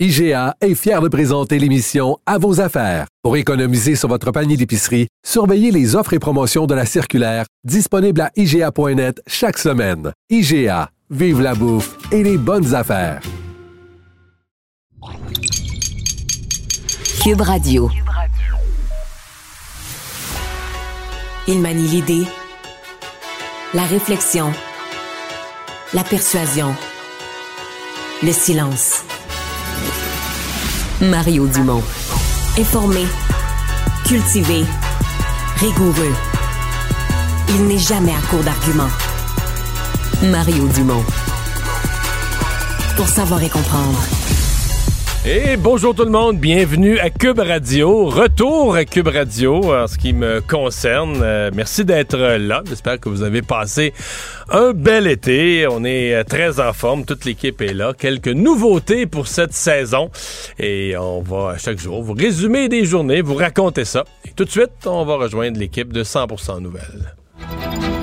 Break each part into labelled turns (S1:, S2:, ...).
S1: IGA est fier de présenter l'émission À vos affaires. Pour économiser sur votre panier d'épicerie, surveillez les offres et promotions de la circulaire disponible à IGA.net chaque semaine. IGA, vive la bouffe et les bonnes affaires.
S2: Cube Radio. Il manie l'idée, la réflexion, la persuasion, le silence. Mario Dumont. Informé, cultivé, rigoureux. Il n'est jamais à court d'arguments. Mario Dumont. Pour savoir et comprendre.
S3: Et bonjour tout le monde, bienvenue à Cube Radio. Retour à Cube Radio en ce qui me concerne. Euh, merci d'être là. J'espère que vous avez passé un bel été. On est euh, très en forme. Toute l'équipe est là. Quelques nouveautés pour cette saison. Et on va chaque jour vous résumer des journées, vous raconter ça. Et tout de suite, on va rejoindre l'équipe de 100% Nouvelles.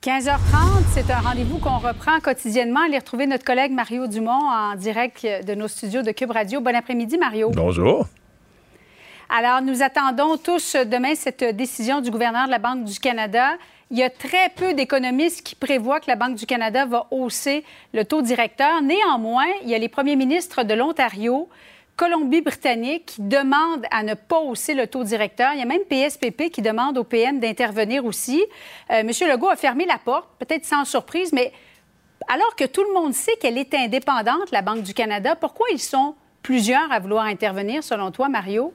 S4: 15h30, c'est un rendez-vous qu'on reprend quotidiennement. Allez retrouver notre collègue Mario Dumont en direct de nos studios de Cube Radio. Bon après-midi, Mario.
S3: Bonjour.
S4: Alors, nous attendons tous demain cette décision du gouverneur de la Banque du Canada. Il y a très peu d'économistes qui prévoient que la Banque du Canada va hausser le taux directeur. Néanmoins, il y a les premiers ministres de l'Ontario, Colombie-Britannique qui demande à ne pas hausser le taux directeur. Il y a même PSPP qui demande au PM d'intervenir aussi. Euh, Monsieur Legault a fermé la porte, peut-être sans surprise, mais alors que tout le monde sait qu'elle est indépendante, la Banque du Canada, pourquoi ils sont plusieurs à vouloir intervenir, selon toi, Mario?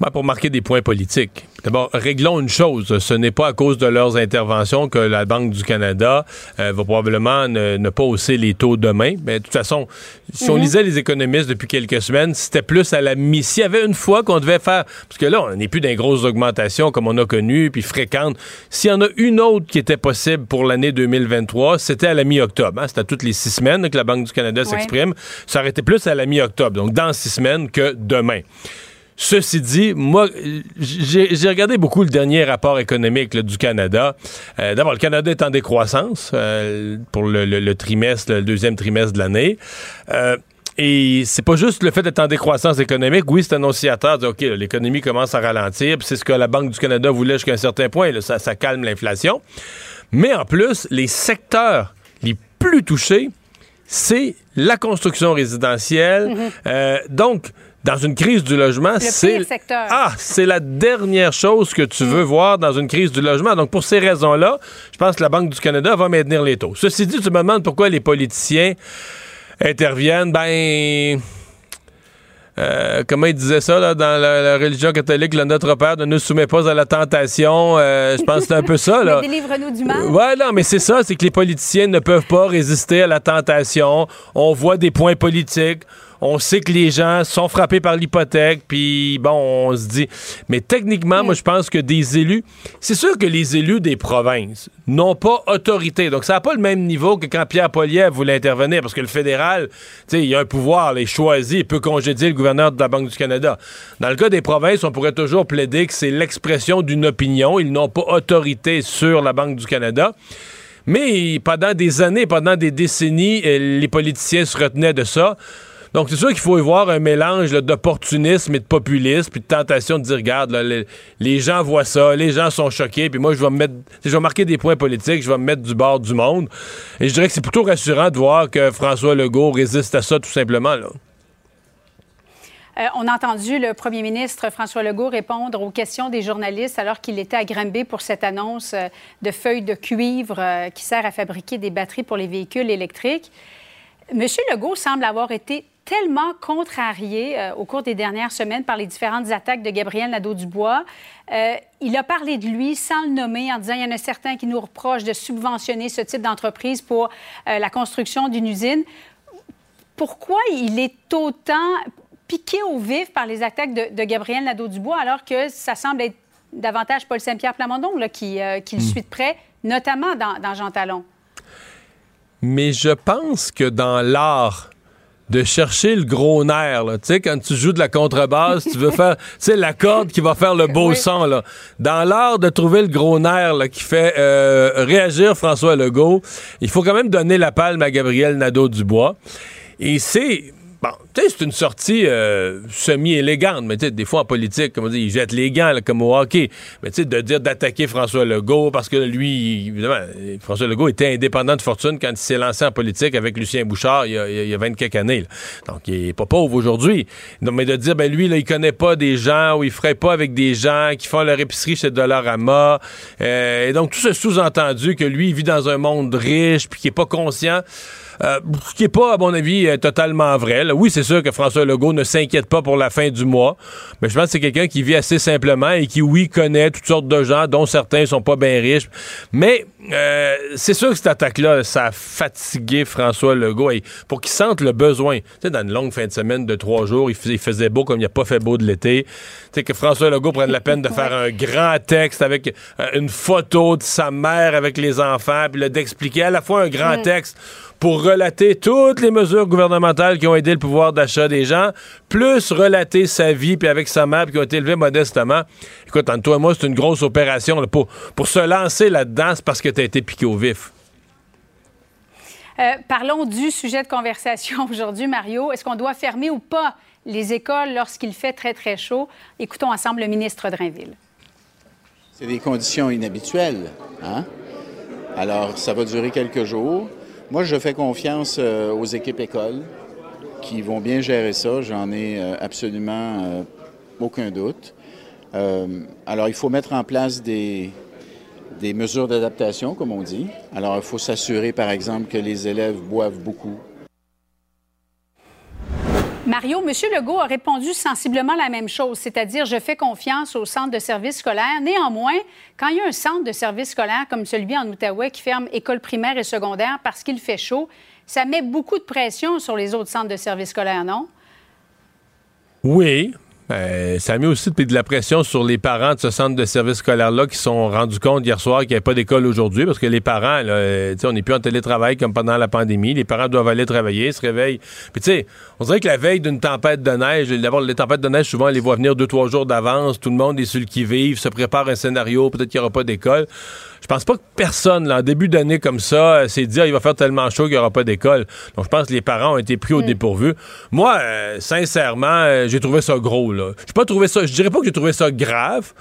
S3: Ben, pour marquer des points politiques. D'abord, réglons une chose. Ce n'est pas à cause de leurs interventions que la Banque du Canada euh, va probablement ne, pas hausser les taux demain. Mais de toute façon, si on lisait les économistes depuis quelques semaines, c'était plus à la mi. S'il y avait une fois qu'on devait faire, parce que là, on n'est plus dans grosses augmentations comme on a connu, puis fréquentes. S'il y en a une autre qui était possible pour l'année 2023, c'était à la mi-octobre. Hein? C'était à toutes les six semaines que la Banque du Canada s'exprime. Ça aurait été plus à la mi-octobre, donc dans six semaines que demain. Ceci dit, moi, j'ai regardé beaucoup le dernier rapport économique du Canada. Euh, d'abord, le Canada est en décroissance euh, pour le, trimestre, le deuxième trimestre de l'année. Euh, et c'est pas juste le fait d'être en décroissance économique. Oui, c'est annonciateur de OK, l'économie commence à ralentir. c'est ce que la Banque du Canada voulait jusqu'à un certain point. ça, ça calme l'inflation. Mais en plus, les secteurs les plus touchés, c'est la construction résidentielle. Mm-hmm. donc, dans une crise du logement, c'est ah, c'est la dernière chose que tu veux voir dans une crise du logement. Donc pour ces raisons-là, je pense que la Banque du Canada va maintenir les taux. Ceci dit, tu me demandes pourquoi les politiciens interviennent. Ben euh, comment il disait ça là, dans la, religion catholique, le Notre Père ne nous soumet pas à la tentation. Euh, je pense que c'est un peu ça. Là.
S4: Délivre-nous du mal.
S3: Ouais, non, mais c'est ça, c'est que les politiciens ne peuvent pas résister à la tentation. On voit des points politiques on sait que les gens sont frappés par l'hypothèque, puis bon, on se dit. Mais techniquement, moi, je pense que des élus, c'est sûr que les élus des provinces n'ont pas autorité. Donc, ça n'a pas le même niveau que quand Pierre Poliev voulait intervenir, parce que le fédéral, tu sais, il a un pouvoir, il choisit, il peut congédier le gouverneur de la Banque du Canada. Dans le cas des provinces, on pourrait toujours plaider que c'est l'expression d'une opinion. Ils n'ont pas autorité sur la Banque du Canada. Mais pendant des années, pendant des décennies, euh, les politiciens se retenaient de ça. Donc, c'est sûr qu'il faut y voir un mélange d'opportunisme et de populisme, puis de tentation de dire, regarde, les, gens voient ça, les gens sont choqués, puis moi, je vais me mettre, je vais marquer des points politiques, je vais me mettre du bord du monde. Et je dirais que c'est plutôt rassurant de voir que François Legault résiste à ça, tout simplement, là.
S4: Euh, on a entendu le premier ministre François Legault répondre aux questions des journalistes alors qu'il était à Granby pour cette annonce euh, de feuilles de cuivre euh, qui sert à fabriquer des batteries pour les véhicules électriques. Monsieur Legault semble avoir été tellement contrarié au cours des dernières semaines par les différentes attaques de Gabriel Nadeau-Dubois. il a parlé de lui sans le nommer en disant il y en a certains qui nous reprochent de subventionner ce type d'entreprise pour la construction d'une usine. Pourquoi il est autant piqué au vif par les attaques de, Gabriel Nadeau-Dubois, alors que ça semble être davantage Paul Saint-Pierre Plamondon qui, euh, le hmm. suit de près, notamment dans, Jean Talon?
S3: Mais je pense que dans l'art de chercher le gros nerf. Tu sais, quand tu joues de la contrebasse, tu veux faire, tu sais, la corde qui va faire le beau son. Là. Dans l'art de trouver le gros nerf qui fait euh, réagir François Legault, il faut quand même donner la palme à Gabriel Nadeau-Dubois. Et c'est Bon, tu sais, c'est une sortie euh, semi-élégante, mais tu sais, des fois en politique, comme on dit, ils jettent les gants, comme au hockey. Mais tu sais, de dire d'attaquer François Legault, parce que lui, évidemment, François Legault était indépendant de fortune quand il s'est lancé en politique avec Lucien Bouchard il y a, il y a 20 quelques années. Donc, il est pas pauvre aujourd'hui. Mais de dire, ben lui, là, il connaît pas des gens ou il ferait pas avec des gens qui font leur épicerie chez Dollarama. Euh, et donc, tout ce sous-entendu que lui, il vit dans un monde riche puis qui est pas conscient euh, ce qui n'est pas, à mon avis, euh, totalement vrai. Oui, c'est sûr que François Legault ne s'inquiète pas pour la fin du mois, mais je pense que c'est quelqu'un qui vit assez simplement et qui, oui, connaît toutes sortes de gens, dont certains sont pas bien riches. Mais euh, c'est sûr que cette attaque-là, ça a fatigué François Legault. Et pour qu'il sente le besoin, tu sais, dans une longue fin de semaine de trois jours, il faisait, beau comme il a pas fait beau de l'été. Tu sais, que François Legault prenne la peine de faire un grand texte avec une photo de sa mère avec les enfants, puis d'expliquer à la fois un grand texte pour relater toutes les mesures gouvernementales qui ont aidé le pouvoir d'achat des gens, plus relater sa vie, puis avec sa mère, qui ont été élevés modestement. Écoute, entre toi et moi, c'est une grosse opération pour, pour se lancer là-dedans, c'est parce que tu as été piqué au vif.
S4: Euh, parlons du sujet de conversation aujourd'hui, Mario. Est-ce qu'on doit fermer ou pas les écoles lorsqu'il fait très, très chaud? Écoutons ensemble le ministre Drainville.
S5: C'est des conditions inhabituelles. Hein? Alors, ça va durer quelques jours. Moi, je fais confiance euh, aux équipes écoles qui vont bien gérer ça. J'en ai euh, absolument euh, aucun doute. alors, il faut mettre en place des, des mesures d'adaptation, comme on dit. Alors, il faut s'assurer, par exemple, que les élèves boivent beaucoup,
S4: Mario, M. Legault a répondu sensiblement la même chose, c'est-à-dire je fais confiance au centre de services scolaires. Néanmoins, quand il y a un centre de services scolaires comme celui en Outaouais qui ferme école primaire et secondaire parce qu'il fait chaud, ça met beaucoup de pression sur les autres centres de services scolaires, non?
S3: Oui, euh, ça a mis aussi de la pression sur les parents de ce centre de service scolaire-là qui sont rendus compte hier soir qu'il n'y avait pas d'école aujourd'hui parce que les parents, là, euh, on n'est plus en télétravail comme pendant la pandémie. Les parents doivent aller travailler, se réveillent. Puis tu sais, on dirait que la veille d'une tempête de neige, d'abord, les tempêtes de neige, souvent, on les voit venir deux, trois jours d'avance. Tout le monde est sur le qui-vive, se prépare un scénario, peut-être qu'il n'y aura pas d'école. Je pense pas que personne, là, en début d'année comme ça, euh, s'est dit ah, il va faire tellement chaud qu'il n'y aura pas d'école. Donc, je pense que les parents ont été pris au mm. dépourvu. Moi, euh, sincèrement, euh, j'ai trouvé ça gros, là. J'ai pas trouvé ça, je dirais pas que j'ai trouvé ça grave.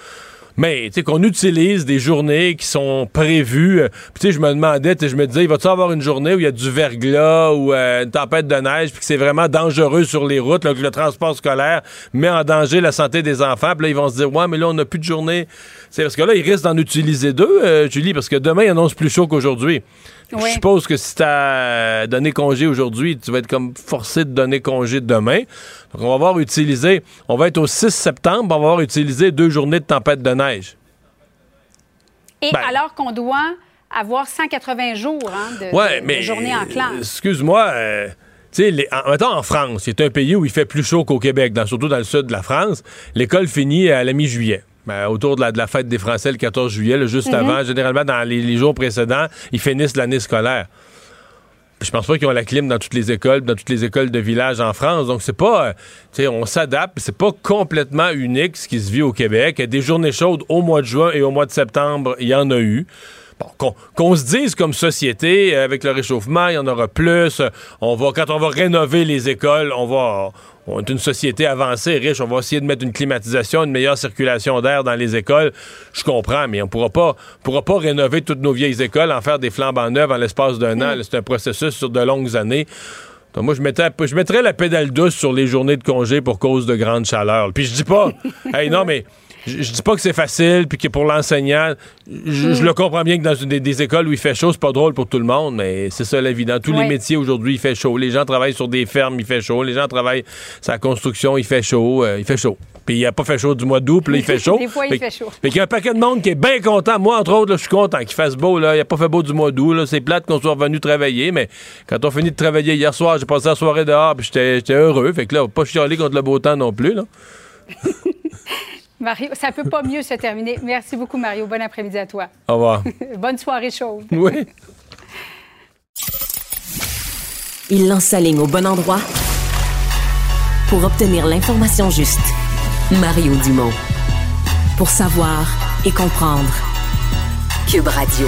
S3: Mais, tu sais, qu'on utilise des journées qui sont prévues. Puis, tu sais, je me demandais, je me disais, il va-tu avoir une journée où il y a du verglas ou euh, une tempête de neige, puis que c'est vraiment dangereux sur les routes, là, que le transport scolaire met en danger la santé des enfants? Puis là, ils vont se dire, ouais, mais là, on n'a plus de journée. C'est parce que là, ils risquent d'en utiliser deux, euh, Julie, parce que demain, il annonce plus chaud qu'aujourd'hui. Je suppose que si tu as donné congé aujourd'hui, tu vas être comme forcé de donner congé demain. Donc, on va avoir utilisé, on va être au 6 septembre, on va avoir utilisé deux journées de tempête de neige.
S4: Et ben. alors qu'on doit avoir 180 jours hein, de, journée en classe.
S3: Excuse-moi. Euh, tu sais, en, en France, c'est un pays où il fait plus chaud qu'au Québec, surtout dans le sud de la France. L'école finit à la mi-juillet. Ben, autour de la, de la, fête des Français le 14 juillet, juste mhm. avant, généralement dans les, jours précédents, ils finissent l'année scolaire. Je pense pas qu'ils ont la clim dans toutes les écoles, dans toutes les écoles de village en France. Donc c'est pas, euh, tu sais, on s'adapte. C'est pas complètement unique ce qui se vit au Québec. Des journées chaudes au mois de juin et au mois de septembre, il y en a eu. Bon, qu'on se dise comme société, avec le réchauffement, il y en aura plus. On va, quand on va rénover les écoles, on va, on est une société avancée, riche, on va essayer de mettre une climatisation, une meilleure circulation d'air dans les écoles. Je comprends, mais on pourra pas, pourra pas rénover toutes nos vieilles écoles, en faire des flambes en neuf en l'espace d'un an. C'est un processus sur de longues années. Donc moi, je, mettrais, je mettrais la pédale douce sur les journées de congé pour cause de grande chaleur. Puis je dis pas, hey, non, mais je, dis pas que c'est facile, puis que pour l'enseignant, je, mm. le comprends bien que dans des, écoles où il fait chaud, c'est pas drôle pour tout le monde, mais c'est ça. Dans tous les métiers aujourd'hui, il fait chaud. Les gens travaillent sur des fermes, il fait chaud. Les gens travaillent sur la construction, il fait chaud. Euh, il fait chaud. Puis il a pas fait chaud du mois d'août, puis là, il fait chaud.
S4: des fois, il fait chaud.
S3: Puis qu'il y a un paquet de monde qui est bien content. Moi, entre autres, je suis content qu'il fasse beau. Là. Il a pas fait beau du mois d'août. C'est plate qu'on soit revenu travailler, mais quand on finit de travailler hier soir, j'ai passé la soirée dehors, puis j'étais heureux. Fait que là, pas chialer contre le beau temps non plus. Là.
S4: Mario, ça peut pas mieux se terminer. Merci beaucoup, Mario. Bon après-midi à toi.
S3: Au revoir.
S4: Bonne soirée chaude.
S3: Oui.
S2: Il lance sa ligne au bon endroit pour obtenir l'information juste. Mario Dumont. Pour savoir et comprendre. Cube Radio.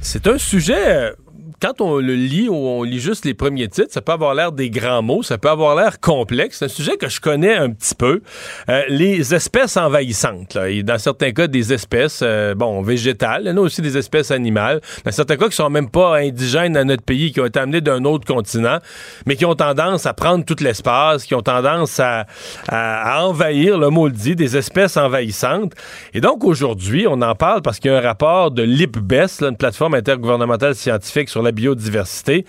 S3: C'est un sujet quand on le lit ou on lit juste les premiers titres, ça peut avoir l'air des grands mots, ça peut avoir l'air complexe. C'est un sujet que je connais un petit peu. Euh, les espèces envahissantes, là, et dans certains cas des espèces, euh, bon, végétales, il y en a aussi des espèces animales, dans certains cas qui sont même pas indigènes à notre pays, qui ont été amenées d'un autre continent, mais qui ont tendance à prendre tout l'espace, qui ont tendance à, à, envahir, le mot le dit, des espèces envahissantes. Et donc aujourd'hui, on en parle parce qu'il y a un rapport de l'IPBES, une plateforme intergouvernementale scientifique sur biodiversité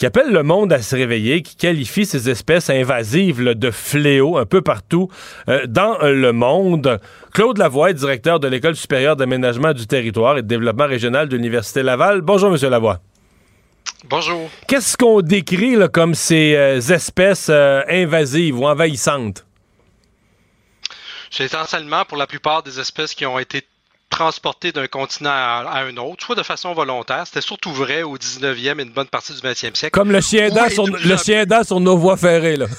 S3: qui appelle le monde à se réveiller, qui qualifie ces espèces invasives de fléaux un peu partout euh, dans le monde. Claude Lavoie, directeur de l'École supérieure d'aménagement du territoire et de développement régional de l'Université Laval. Bonjour, Monsieur Lavoie.
S6: Bonjour.
S3: Qu'est-ce qu'on décrit comme ces euh, espèces euh, invasives ou envahissantes?
S6: C'est essentiellement pour la plupart des espèces qui ont été transporté d'un continent à, un autre, soit de façon volontaire. C'était surtout vrai au 19e et une bonne partie du 20e siècle.
S3: Comme le chien d'as sur, le sur nos voies ferrées, là.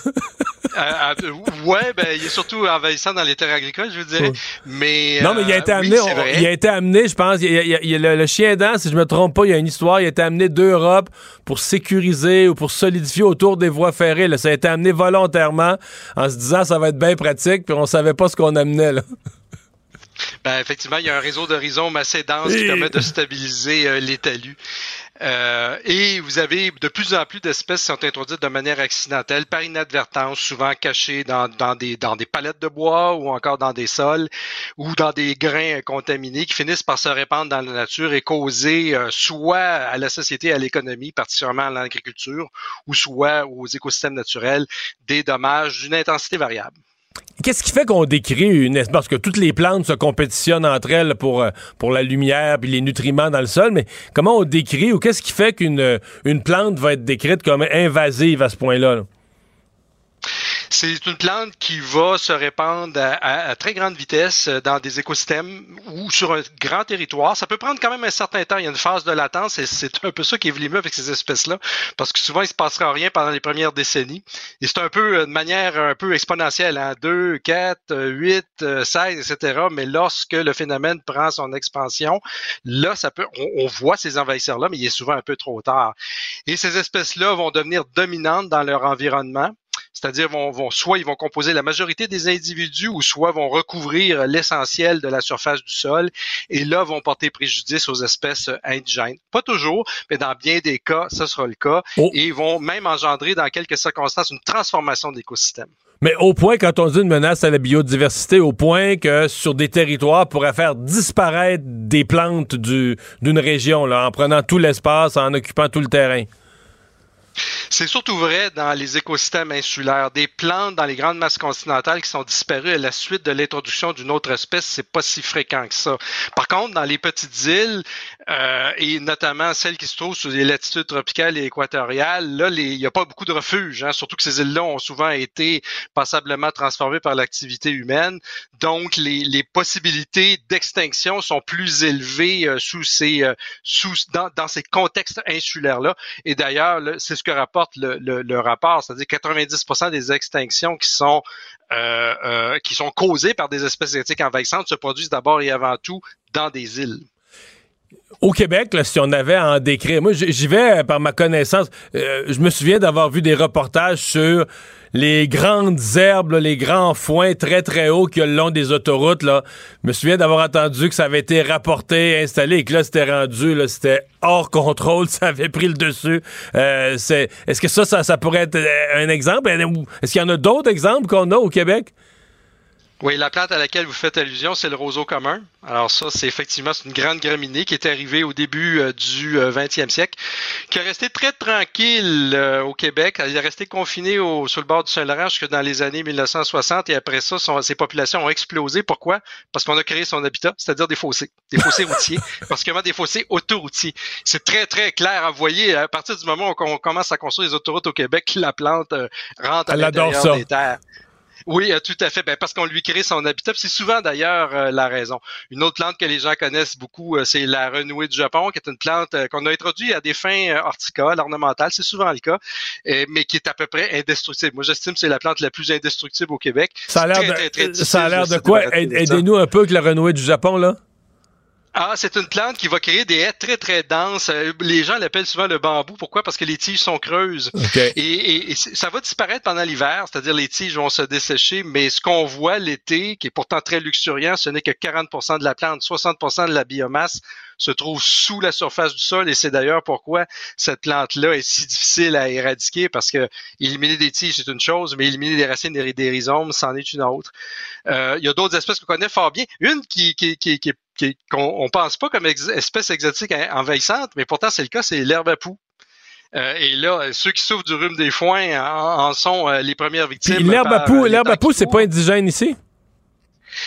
S6: Euh, euh, ouais, ben, il est surtout envahissant dans les terres agricoles, je veux dire. Mais,
S3: non, mais il a été euh, amené, il a été amené, je pense, le, chien d'An, si je me trompe pas, il y a une histoire, il a été amené d'Europe pour sécuriser ou pour solidifier autour des voies ferrées. Là. Ça a été amené volontairement en se disant ça va être bien pratique, puis on savait pas ce qu'on amenait, là.
S6: Ben, effectivement, il y a un réseau de rhizomes assez dense qui permet de stabiliser euh, les talus. Euh, et vous avez de plus en plus d'espèces qui sont introduites de manière accidentelle, par inadvertance, souvent cachées dans, dans, des, dans des palettes de bois ou encore dans des sols ou dans des grains contaminés qui finissent par se répandre dans la nature et causer euh, soit à la société, à l'économie, particulièrement à l'agriculture, ou soit aux écosystèmes naturels, des dommages d'une intensité variable.
S3: Qu'est-ce qui fait qu'on décrit une? Parce que toutes les plantes se compétitionnent entre elles pour, euh, pour la lumière puis les nutriments dans le sol, mais comment on décrit ou qu'est-ce qui fait qu'une une plante va être décrite comme invasive à ce point-là? là?
S6: C'est une plante qui va se répandre à, très grande vitesse euh, dans des écosystèmes ou sur un grand territoire. Ça peut prendre quand même un certain temps. Il y a une phase de latence et c'est un peu ça qui est mieux avec ces espèces-là parce que souvent, il se passera rien pendant les premières décennies. Et c'est un peu euh, de manière un peu exponentielle, hein? 2, 4, 8, 16, etc. Mais lorsque le phénomène prend son expansion, là, ça peut, on, on voit ces envahisseurs-là, mais il est souvent un peu trop tard. Et ces espèces-là vont devenir dominantes dans leur environnement c'est-à-dire vont, vont, soit ils vont composer la majorité des individus ou soit vont recouvrir l'essentiel de la surface du sol et là vont porter préjudice aux espèces indigènes. Pas toujours, mais dans bien des cas, ce sera le cas oh. et vont même engendrer dans quelques circonstances une transformation d'écosystème.
S3: Mais au point, quand on dit une menace à la biodiversité, au point que sur des territoires pourrait faire disparaître des plantes d'une région, là, en prenant tout l'espace, en occupant tout le terrain.
S6: C'est surtout vrai dans les écosystèmes insulaires. Des plantes dans les grandes masses continentales qui sont disparues à la suite de l'introduction d'une autre espèce, c'est pas si fréquent que ça. Par contre, dans les petites îles, euh, et notamment celles qui se trouvent sur les latitudes tropicales et équatoriales, là, il n'y a pas beaucoup de refuges, hein, surtout que ces îles-là ont souvent été passablement transformées par l'activité humaine. Donc, les, possibilités d'extinction sont plus élevées euh, sous ces, euh, sous, dans, dans ces contextes insulaires-là. Et d'ailleurs, c'est ce que rapporte le, rapport, c'est-à-dire 90% des extinctions qui sont euh, euh, qui sont causées par des espèces génétiques envahissantes se produisent d'abord et avant tout dans des îles.
S3: Au Québec, si on avait à en décrire, moi j'y vais par ma connaissance. Euh, je me souviens d'avoir vu des reportages sur les grandes herbes, les grands foins très très hauts qu'il y a le long des autoroutes. Là. Je me souviens d'avoir entendu que ça avait été rapporté, installé et que là c'était rendu, c'était hors contrôle, ça avait pris le dessus. Euh, est-ce que ça, ça pourrait être un exemple? Est-ce qu'il y en a d'autres exemples qu'on a au Québec?
S6: Oui, la plante à laquelle vous faites allusion, c'est le roseau commun. Alors ça, c'est effectivement une grande graminée qui est arrivée au début euh, du 20e euh, siècle, qui est resté très tranquille euh, au Québec. Elle est restée confinée au, sur le bord du Saint-Laurent jusque dans les années 1960 et après ça, son, ses populations ont explosé. Pourquoi? Parce qu'on a créé son habitat, c'est-à-dire des fossés, des fossés routiers, particulièrement des fossés autoroutiers. C'est très, très clair à voyer. À partir du moment où on commence à construire les autoroutes au Québec, la plante rentre à l'intérieur des terres. Oui, euh, tout à fait. Ben, parce qu'on lui crée son habitat. C'est souvent d'ailleurs euh, la raison. Une autre plante que les gens connaissent beaucoup, euh, c'est la renouée du Japon, qui est une plante qu'on a introduite à des fins horticoles, ornementales. C'est souvent le cas, mais qui est à peu près indestructible. Moi, j'estime que c'est la plante la plus indestructible au Québec.
S3: Ça a l'air de, ça a l'air de quoi? Aidez-nous un peu avec la renouée du Japon, là.
S6: Ah, c'est une plante qui va créer des haies très très denses. Euh, les gens l'appellent souvent le bambou. Pourquoi? Parce que les tiges sont creuses. Et, ça va disparaître pendant l'hiver, c'est-à-dire les tiges vont se dessécher. Mais ce qu'on voit l'été, qui est pourtant très luxuriant, ce n'est que 40% de la plante, 60% de la biomasse se trouve sous la surface du sol et c'est d'ailleurs pourquoi cette plante-là est si difficile à éradiquer parce que éliminer des tiges c'est une chose, mais éliminer des racines des, rhizomes c'en est une autre. Euh, il y a d'autres espèces qu'on connaît fort bien. Une qui, qui, qui, qui qu'on pense pas comme espèce exotique envahissante, mais pourtant c'est le cas, c'est l'herbe à poux. Euh, et là, ceux qui souffrent du rhume des foins en, sont euh, les premières victimes.
S3: L'herbe à poux, l'herbe à poux, c'est pas indigène ici?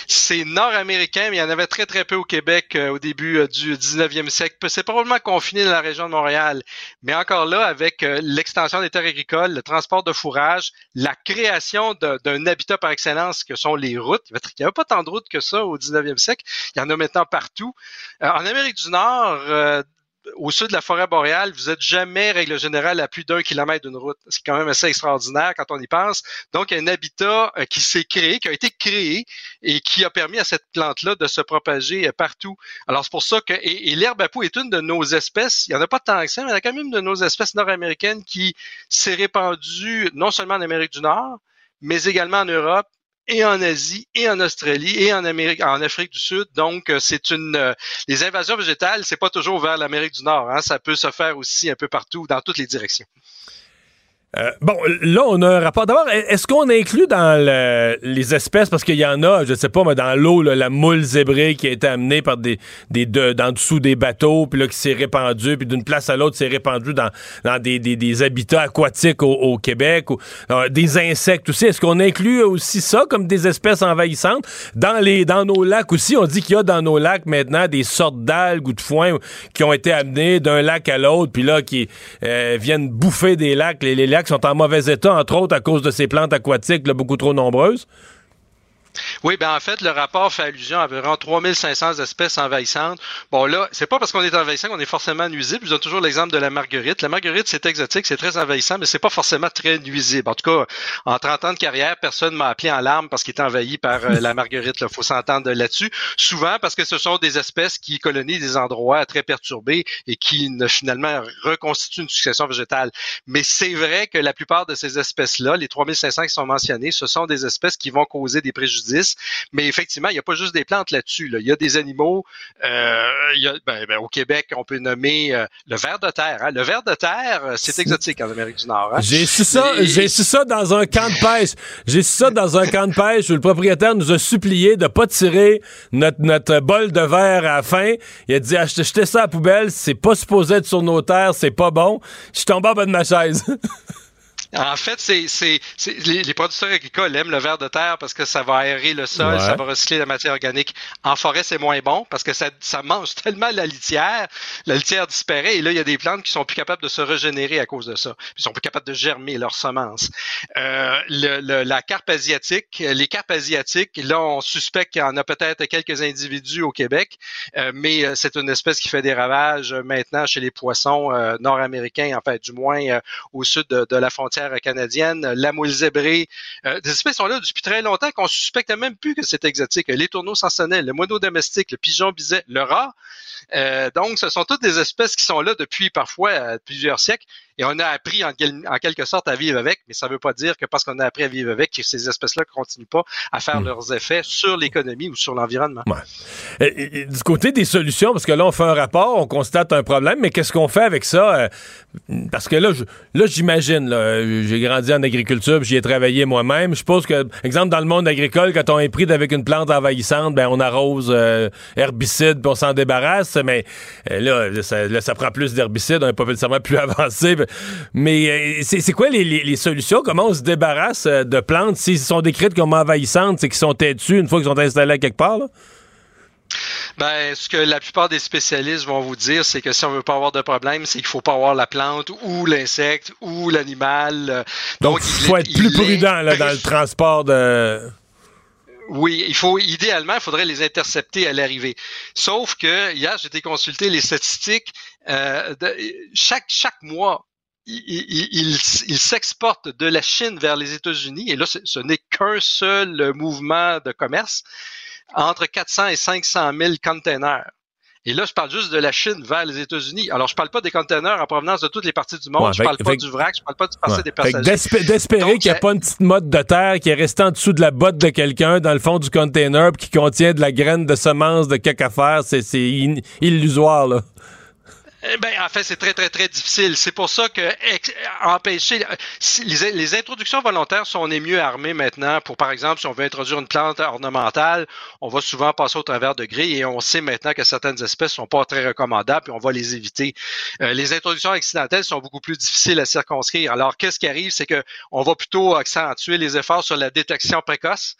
S6: C'est nord-américain, mais il y en avait très très peu au Québec euh, au début euh, du 19e siècle. C'est probablement confiné dans la région de Montréal. Mais encore là, avec euh, l'extension des terres agricoles, le transport de fourrage, la création d'un habitat par excellence que sont les routes. Il n'y avait pas tant de routes que ça au 19e siècle. Il y en a maintenant partout. en Amérique du Nord, au sud de la forêt boréale, vous êtes jamais, règle générale, à plus d'un kilomètre d'une route. C'est quand même assez extraordinaire quand on y pense. Donc, un habitat euh, qui s'est créé, qui a été créé et qui a permis à cette plante-là de se propager euh, partout. Alors, c'est pour ça que, et, l'herbe à poux est une de nos espèces, il n'y en a pas tant que ça, mais il y a quand même une de nos espèces nord-américaines qui s'est répandue non seulement en Amérique du Nord, mais également en Europe et en Asie, et en Australie, et en Afrique du Sud. Donc, euh, c'est une. Euh, les invasions végétales, c'est pas toujours vers l'Amérique du Nord. Hein. Ça peut se faire aussi un peu partout, dans toutes les directions.
S3: Euh, bon, là, on a un rapport. D'abord, est-ce qu'on inclut dans les espèces, parce qu'il y en a, je sais pas, mais dans l'eau, la moule zébrée qui a été amenée par des, des dans dessous des bateaux, puis là, qui s'est répandue, puis d'une place à l'autre, s'est répandue dans, dans des, des, habitats aquatiques au, Québec, ou euh, des insectes aussi. Est-ce qu'on inclut aussi ça comme des espèces envahissantes? Dans, les, dans nos lacs aussi, on dit qu'il y a dans nos lacs maintenant des sortes d'algues ou de foins qui ont été amenées d'un lac à l'autre, puis là, qui euh, viennent bouffer des lacs. Les lacs sont en mauvais état, entre autres à cause de ces plantes aquatiques beaucoup trop nombreuses.
S6: Oui, ben en fait, le rapport fait allusion à environ 3500 espèces envahissantes. Bon, là, c'est pas parce qu'on est envahissant qu'on est forcément nuisible. Je donne toujours l'exemple de la marguerite. La marguerite, c'est exotique, c'est très envahissant, mais c'est pas forcément très nuisible. En tout cas, en 30 ans de carrière, personne m'a appelé en larmes parce qu'il est envahi par euh, la marguerite. Il faut s'entendre là-dessus. Souvent parce que ce sont des espèces qui colonisent des endroits très perturbés et qui finalement reconstituent une succession végétale. Mais c'est vrai que la plupart de ces espèces-là, les 3500 qui sont mentionnées, ce sont des espèces qui vont causer des préjudices mais effectivement, il n'y a pas juste des plantes là-dessus. Il y a des animaux. Euh, ben, ben, au Québec, on peut nommer euh, le ver de terre. Hein. Le ver de terre, euh, c'est exotique en Amérique du Nord. Hein.
S3: J'ai su ça. J'ai su ça dans un camp de pêche. J'ai su ça dans un camp de pêche où le propriétaire nous a supplié de pas tirer notre, notre bol de verre à la fin. Il a dit achetez ça à la poubelle. C'est pas supposé être sur nos terres. C'est pas bon. Je suis tombé en bas de ma chaise.
S6: En fait, c'est, c'est, les, les, producteurs agricoles aiment le ver de terre parce que ça va aérer le sol, ça va recycler la matière organique. En forêt, c'est moins bon parce que ça, ça mange tellement la litière, la litière disparaît et là, il y a des plantes qui sont plus capables de se régénérer à cause de ça. Ils sont plus capables de germer leurs semences. Euh, le, la carpe asiatique, les carpes asiatiques, là, on suspecte qu'il y en a peut-être quelques individus au Québec, euh, mais euh, c'est une espèce qui fait des ravages maintenant chez les poissons nord-américains, en fait, du moins au sud de, de la frontière canadienne, la moule zébrée. Euh, des espèces sont là depuis très longtemps qu'on suspecte même plus que c'est exotique. Les tourneaux sansonnels, le moineau domestique, le pigeon biset, le rat. Euh, donc, ce sont toutes des espèces qui sont là depuis parfois euh, plusieurs siècles et on a appris en, quelque sorte à vivre avec, mais ça ne veut pas dire que parce qu'on a appris à vivre avec, que ces espèces-là ne continuent pas à faire hmm. leurs effets sur l'économie ou sur l'environnement.
S3: Ouais. du côté des solutions, parce que là, on fait un rapport, on constate un problème, mais qu'est-ce qu'on fait avec ça? Euh, parce que là, là j'imagine, j'ai grandi en agriculture, j'y ai travaillé moi-même. Je suppose que, exemple, dans le monde agricole, quand on est pris avec une plante envahissante, ben on arrose euh, herbicide, puis on s'en débarrasse, mais euh, là, ça, prend plus d'herbicide, on n'est pas nécessairement plus avancé. Mais c'est quoi les, solutions? Comment on se débarrasse de plantes? S'ils sont décrites comme envahissantes, c'est qu'ils sont têtus une fois qu'ils sont installés quelque part? Là?
S6: Ben, ce que la plupart des spécialistes vont vous dire, c'est que si on veut pas avoir de problème, c'est qu'il faut pas avoir la plante ou l'insecte ou l'animal.
S3: Donc, il faut être plus prudent là, dans le transport de.
S6: Oui, il faut idéalement, il faudrait les intercepter à l'arrivée. Sauf que hier, j'ai été consulter les statistiques. Euh, de, chaque chaque mois, il, il, il, s'exporte de la Chine vers les États-Unis, et là, ce n'est qu'un seul mouvement de commerce entre 400 et 500 000 containers. Et là, je parle juste de la Chine vers les États-Unis. Alors, je parle pas des containers en provenance de toutes les parties du monde. je parle pas du vrac, je parle pas du passé des passagers.
S3: D'espérer qu'il n'y a pas une petite motte de terre qui est restée en dessous de la botte de quelqu'un dans le fond du container qui contient de la graine de semence de caca c'est illusoire, là.
S6: Eh ben, en fait, c'est très, très, très difficile. C'est pour ça que empêcher les, introductions volontaires, sont on est mieux armés maintenant pour, par exemple, si on veut introduire une plante ornementale, on va souvent passer au travers de grilles et on sait maintenant que certaines espèces sont pas très recommandables et on va les éviter. Euh, les introductions accidentelles sont beaucoup plus difficiles à circonscrire. Alors, qu'est-ce qui arrive, c'est que on va plutôt accentuer les efforts sur la détection précoce.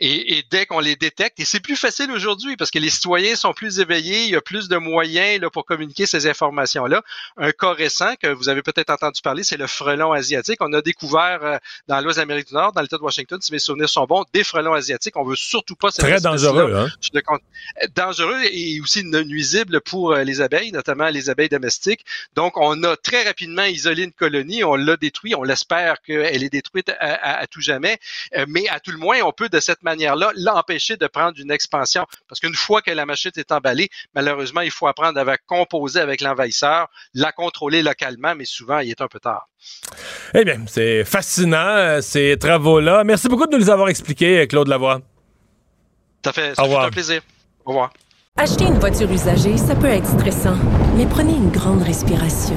S6: Et, dès qu'on les détecte, et c'est plus facile aujourd'hui parce que les citoyens sont plus éveillés, il y a plus de moyens là, pour communiquer ces informations-là. Un cas récent que vous avez peut-être entendu parler, c'est le frelon asiatique. On a découvert euh, dans l'Ouest Amérique du Nord, dans l'État de Washington, si mes souvenirs sont bons, des frelons asiatiques. On veut surtout pas
S3: cette Très dangereux, hein?
S6: Dangereux et aussi nuisible pour euh, les abeilles, notamment les abeilles domestiques. Donc, on a très rapidement isolé une colonie, on l'a détruit, on l'espère qu'elle est détruite à, à, tout jamais, euh, mais à tout le moins, on peut de cette manière-là l'empêcher de prendre une expansion. Parce qu'une fois que la machine est emballée, malheureusement, il faut apprendre à composer avec l'envahisseur, la contrôler localement, mais souvent, il est un peu tard.
S3: Eh bien, c'est fascinant, euh, ces travaux-là. Merci beaucoup de nous les avoir expliqués, Claude Lavoie.
S6: Ça fait, ça fait un plaisir. Au revoir.
S7: Acheter une voiture usagée, ça peut être stressant, mais prenez une grande respiration.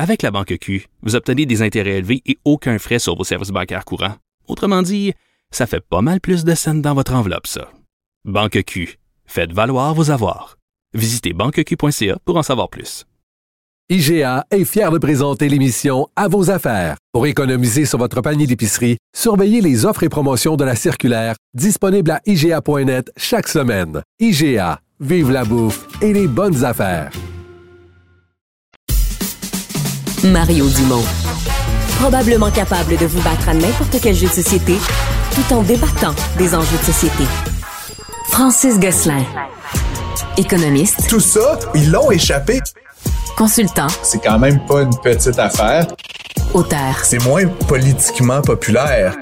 S8: Avec la banque Q, vous obtenez des intérêts élevés et aucun frais sur vos services bancaires courants. Autrement dit, ça fait pas mal plus de scènes dans votre enveloppe, ça. Banque Q, faites valoir vos avoirs. Visitez banqueq.ca pour en savoir plus.
S1: IGA est fier de présenter l'émission À vos affaires. Pour économiser sur votre panier d'épicerie, surveillez les offres et promotions de la circulaire disponible à IGA.net chaque semaine. IGA, vive la bouffe et les bonnes affaires.
S2: Mario Dumont. Probablement capable de vous battre à n'importe quel jeu de société tout en débattant des enjeux de société. Francis Gosselin. Économiste.
S9: Tout ça, ils l'ont échappé.
S2: Consultant.
S9: C'est quand même pas une petite affaire.
S2: Auteur.
S9: C'est moins politiquement populaire.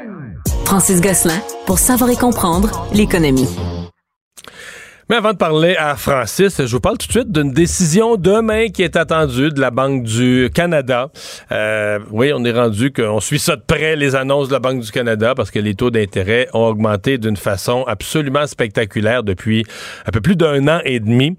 S2: Francis Gosselin pour savoir et comprendre l'économie.
S3: Mais avant de parler à Francis, je vous parle tout de suite d'une décision demain qui est attendue de la Banque du Canada. Euh, oui, on est rendu qu'on suit ça de près, les annonces de la Banque du Canada, parce que les taux d'intérêt ont augmenté d'une façon absolument spectaculaire depuis un peu plus d'un an et demi.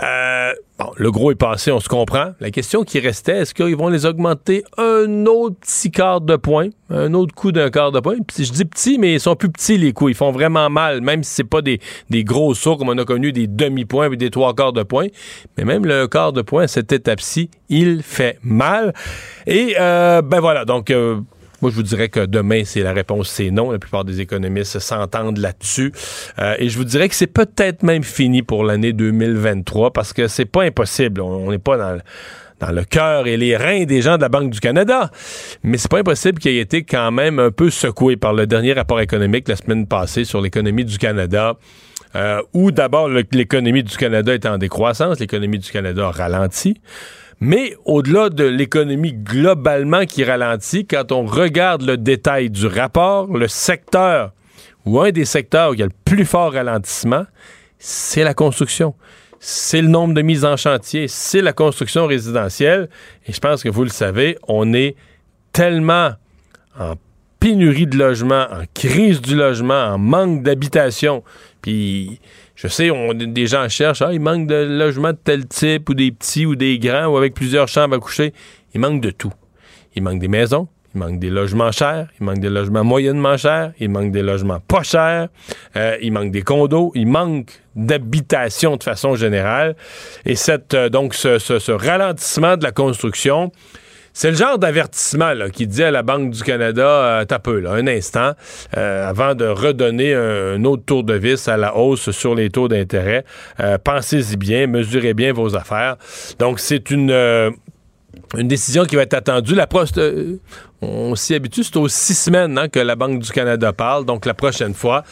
S3: Euh, Bon, le gros est passé, on se comprend. La question qui restait, est-ce qu'ils vont les augmenter un autre petit quart de point, un autre coup d'un quart de point? Je dis petit, mais ils sont plus petits les coups. Ils font vraiment mal, même si c'est pas des, des gros sauts comme on a connu des demi-points et des trois quarts de point. Mais même le quart de point, cette étape-ci, il fait mal. Et euh, ben voilà, donc euh, moi, je vous dirais que demain, c'est la réponse, c'est non. La plupart des économistes s'entendent là-dessus. Euh, et je vous dirais que c'est peut-être même fini pour l'année 2023 parce que c'est pas impossible. On n'est pas dans dans le cœur et les reins des gens de la Banque du Canada. Mais c'est pas impossible qu'il ait été quand même un peu secoué par le dernier rapport économique la semaine passée sur l'économie du Canada. Euh, où d'abord l'économie du Canada est en décroissance, l'économie du Canada ralentit. Mais au-delà de l'économie globalement qui ralentit, quand on regarde le détail du rapport, le secteur ou un des secteurs où il y a le plus fort ralentissement, c'est la construction. C'est le nombre de mises en chantier, c'est la construction résidentielle. Et je pense que vous le savez, on est tellement en pénurie de logement, en crise du logement, en manque d'habitation. Puis je sais, on, des gens cherchent, ah, il manque de logements de tel type, ou des petits, ou des grands, ou avec plusieurs chambres à coucher. Il manque de tout. Il manque des maisons, il manque des logements chers, il manque des logements moyennement chers, il manque des logements pas chers, euh, il manque des condos, il manque d'habitation de façon générale. Et cette, euh, donc, ce, ce ralentissement de la construction, c'est le genre d'avertissement qui dit à la Banque du Canada, euh, t'as peu, là, un instant, euh, avant de redonner un, autre tour de vis à la hausse sur les taux d'intérêt. Euh, pensez-y bien, mesurez bien vos affaires. Donc, c'est une une décision qui va être attendue. La on s'y habitue, c'est aux six semaines hein, que la Banque du Canada parle. Donc, la prochaine fois,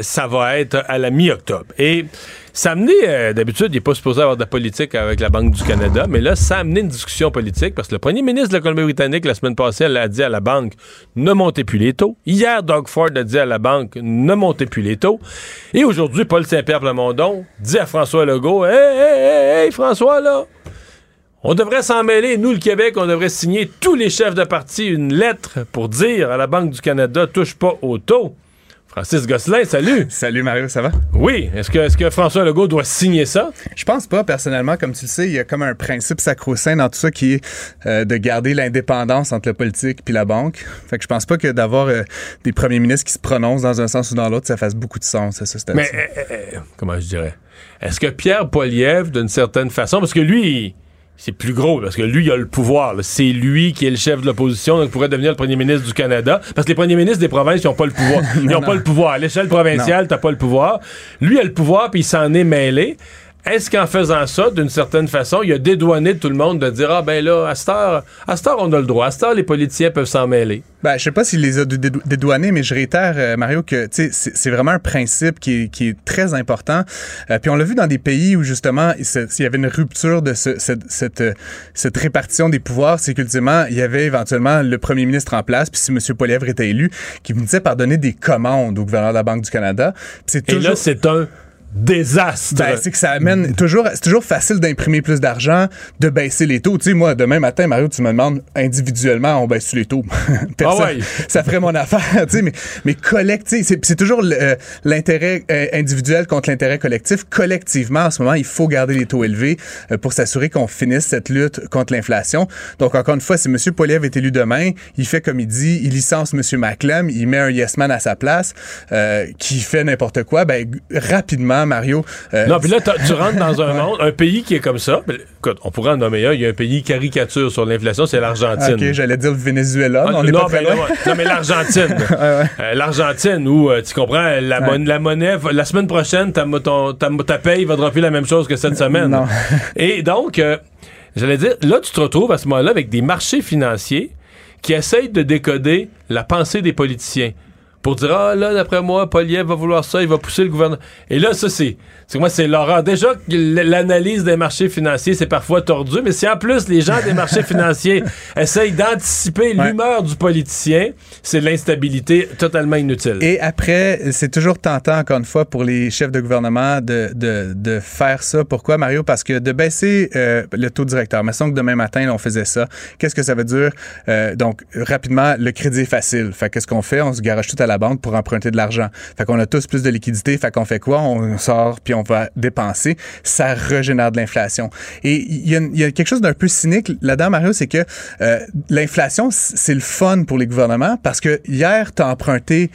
S3: ça va être à la mi-octobre. Et ça a amené, euh, d'habitude, il n'est pas supposé avoir de politique avec la Banque du Canada, mais là, ça a amené une discussion politique parce que le premier ministre de la Colombie-Britannique, la semaine passée, elle a dit à la Banque ne montez plus les taux. Hier, Doug Ford a dit à la Banque ne montez plus les taux. Et aujourd'hui, Paul Saint-Pierre Plamondon dit à François Legault hey, hey, hey, François, là, on devrait s'en mêler, nous, le Québec, on devrait signer tous les chefs de parti une lettre pour dire à la Banque du Canada touche pas aux taux. Francis Gosselin, salut.
S10: salut Mario, ça va?
S3: Oui. Est-ce que, est que François Legault doit signer ça?
S10: Je pense pas, personnellement. Comme tu le sais, il y a comme un principe sacro-saint dans tout ça qui est euh, de garder l'indépendance entre la politique puis la banque. Fait que je pense pas que d'avoir euh, des premiers ministres qui se prononcent dans un sens ou dans l'autre, ça fasse beaucoup de sens à ce stade.
S3: Mais, euh, comment je dirais? Est-ce que Pierre Poilievre, d'une certaine façon, parce que lui, c'est plus gros parce que lui, il a le pouvoir. C'est lui qui est le chef de l'opposition, donc il pourrait devenir le premier ministre du Canada. Parce que les premiers ministres des provinces, ils n'ont pas le pouvoir. Ils n'ont pas le pouvoir. À l'échelle provinciale, t'as pas le pouvoir. Lui a le pouvoir, puis il s'en est mêlé. Est-ce qu'en faisant ça, d'une certaine façon, il a dédouané tout le monde de dire Ah ben là, à cette heure, à cette heure on a le droit, à cette heure les politiciens peuvent s'en mêler?
S10: Ben, je sais pas s'il les a dédouanés, mais je réitère, euh, Mario, que c'est vraiment un principe qui est, qui est très important. Euh, puis on l'a vu dans des pays où justement s'il y avait une rupture de ce, cette, cette, cette, répartition des pouvoirs, c'est qu'ultimement, il y avait éventuellement le premier ministre en place, puis si M. Polièvre était élu, qui venait par donner des commandes au gouverneur de la Banque du Canada.
S3: Et là, c'est un désastre.
S10: Ben, c'est que ça amène toujours, c'est toujours facile d'imprimer plus d'argent, de baisser les taux. Tu sais, moi, demain matin, Mario, tu me demandes individuellement, on baisse les taux.
S3: ah ouais.
S10: Ça ferait mon affaire, tu sais, mais, mais collectif, c'est toujours euh, l'intérêt euh, individuel contre l'intérêt collectif. Collectivement, en ce moment, il faut garder les taux élevés euh, pour s'assurer qu'on finisse cette lutte contre l'inflation. Donc, encore une fois, si M. Poliev est élu demain, il fait comme il dit, il licence M. Maclem, il met un yes man à sa place, qui fait n'importe quoi, ben, rapidement, Mario.
S3: Euh, non, puis là, tu rentres dans un monde, un pays qui est comme ça. Écoute, on pourrait en nommer un. Il y a un pays caricature sur l'inflation, c'est l'Argentine.
S10: OK, j'allais dire le Venezuela.
S3: Ah,
S10: non,
S3: mais, non, mais l'Argentine. Euh, L'Argentine, où, euh, tu comprends, la, la, monnaie, la semaine prochaine, ta, ta, paye va dropper la même chose que cette semaine. Et donc, j'allais dire, là, tu te retrouves à ce moment-là avec des marchés financiers qui essayent de décoder la pensée des politiciens pour dire ah là d'après moi Poliev va vouloir ça il va pousser le gouvernement. Et là ça c'est c'est moi c'est l'horreur déjà l'analyse des marchés financiers c'est parfois tordu mais si en plus les gens des marchés financiers essayent d'anticiper l'humeur du politicien c'est l'instabilité totalement inutile.
S10: Et après c'est toujours tentant encore une fois pour les chefs de gouvernement de, de, de faire ça. Pourquoi Mario? Parce que de baisser euh, le taux directeur. Mais que demain matin on faisait ça. Qu'est-ce que ça veut dire? Euh, donc rapidement le crédit est facile. Fait qu'est-ce qu'on fait? On se garage tout à la banque pour emprunter de l'argent. Fait qu'on a tous plus de liquidité. Fait qu'on fait quoi? On sort puis on va dépenser. Ça régénère de l'inflation. Et il y, a quelque chose d'un peu cynique là-dedans, Mario, c'est que euh, l'inflation, c'est le fun pour les gouvernements parce que hier, tu as emprunté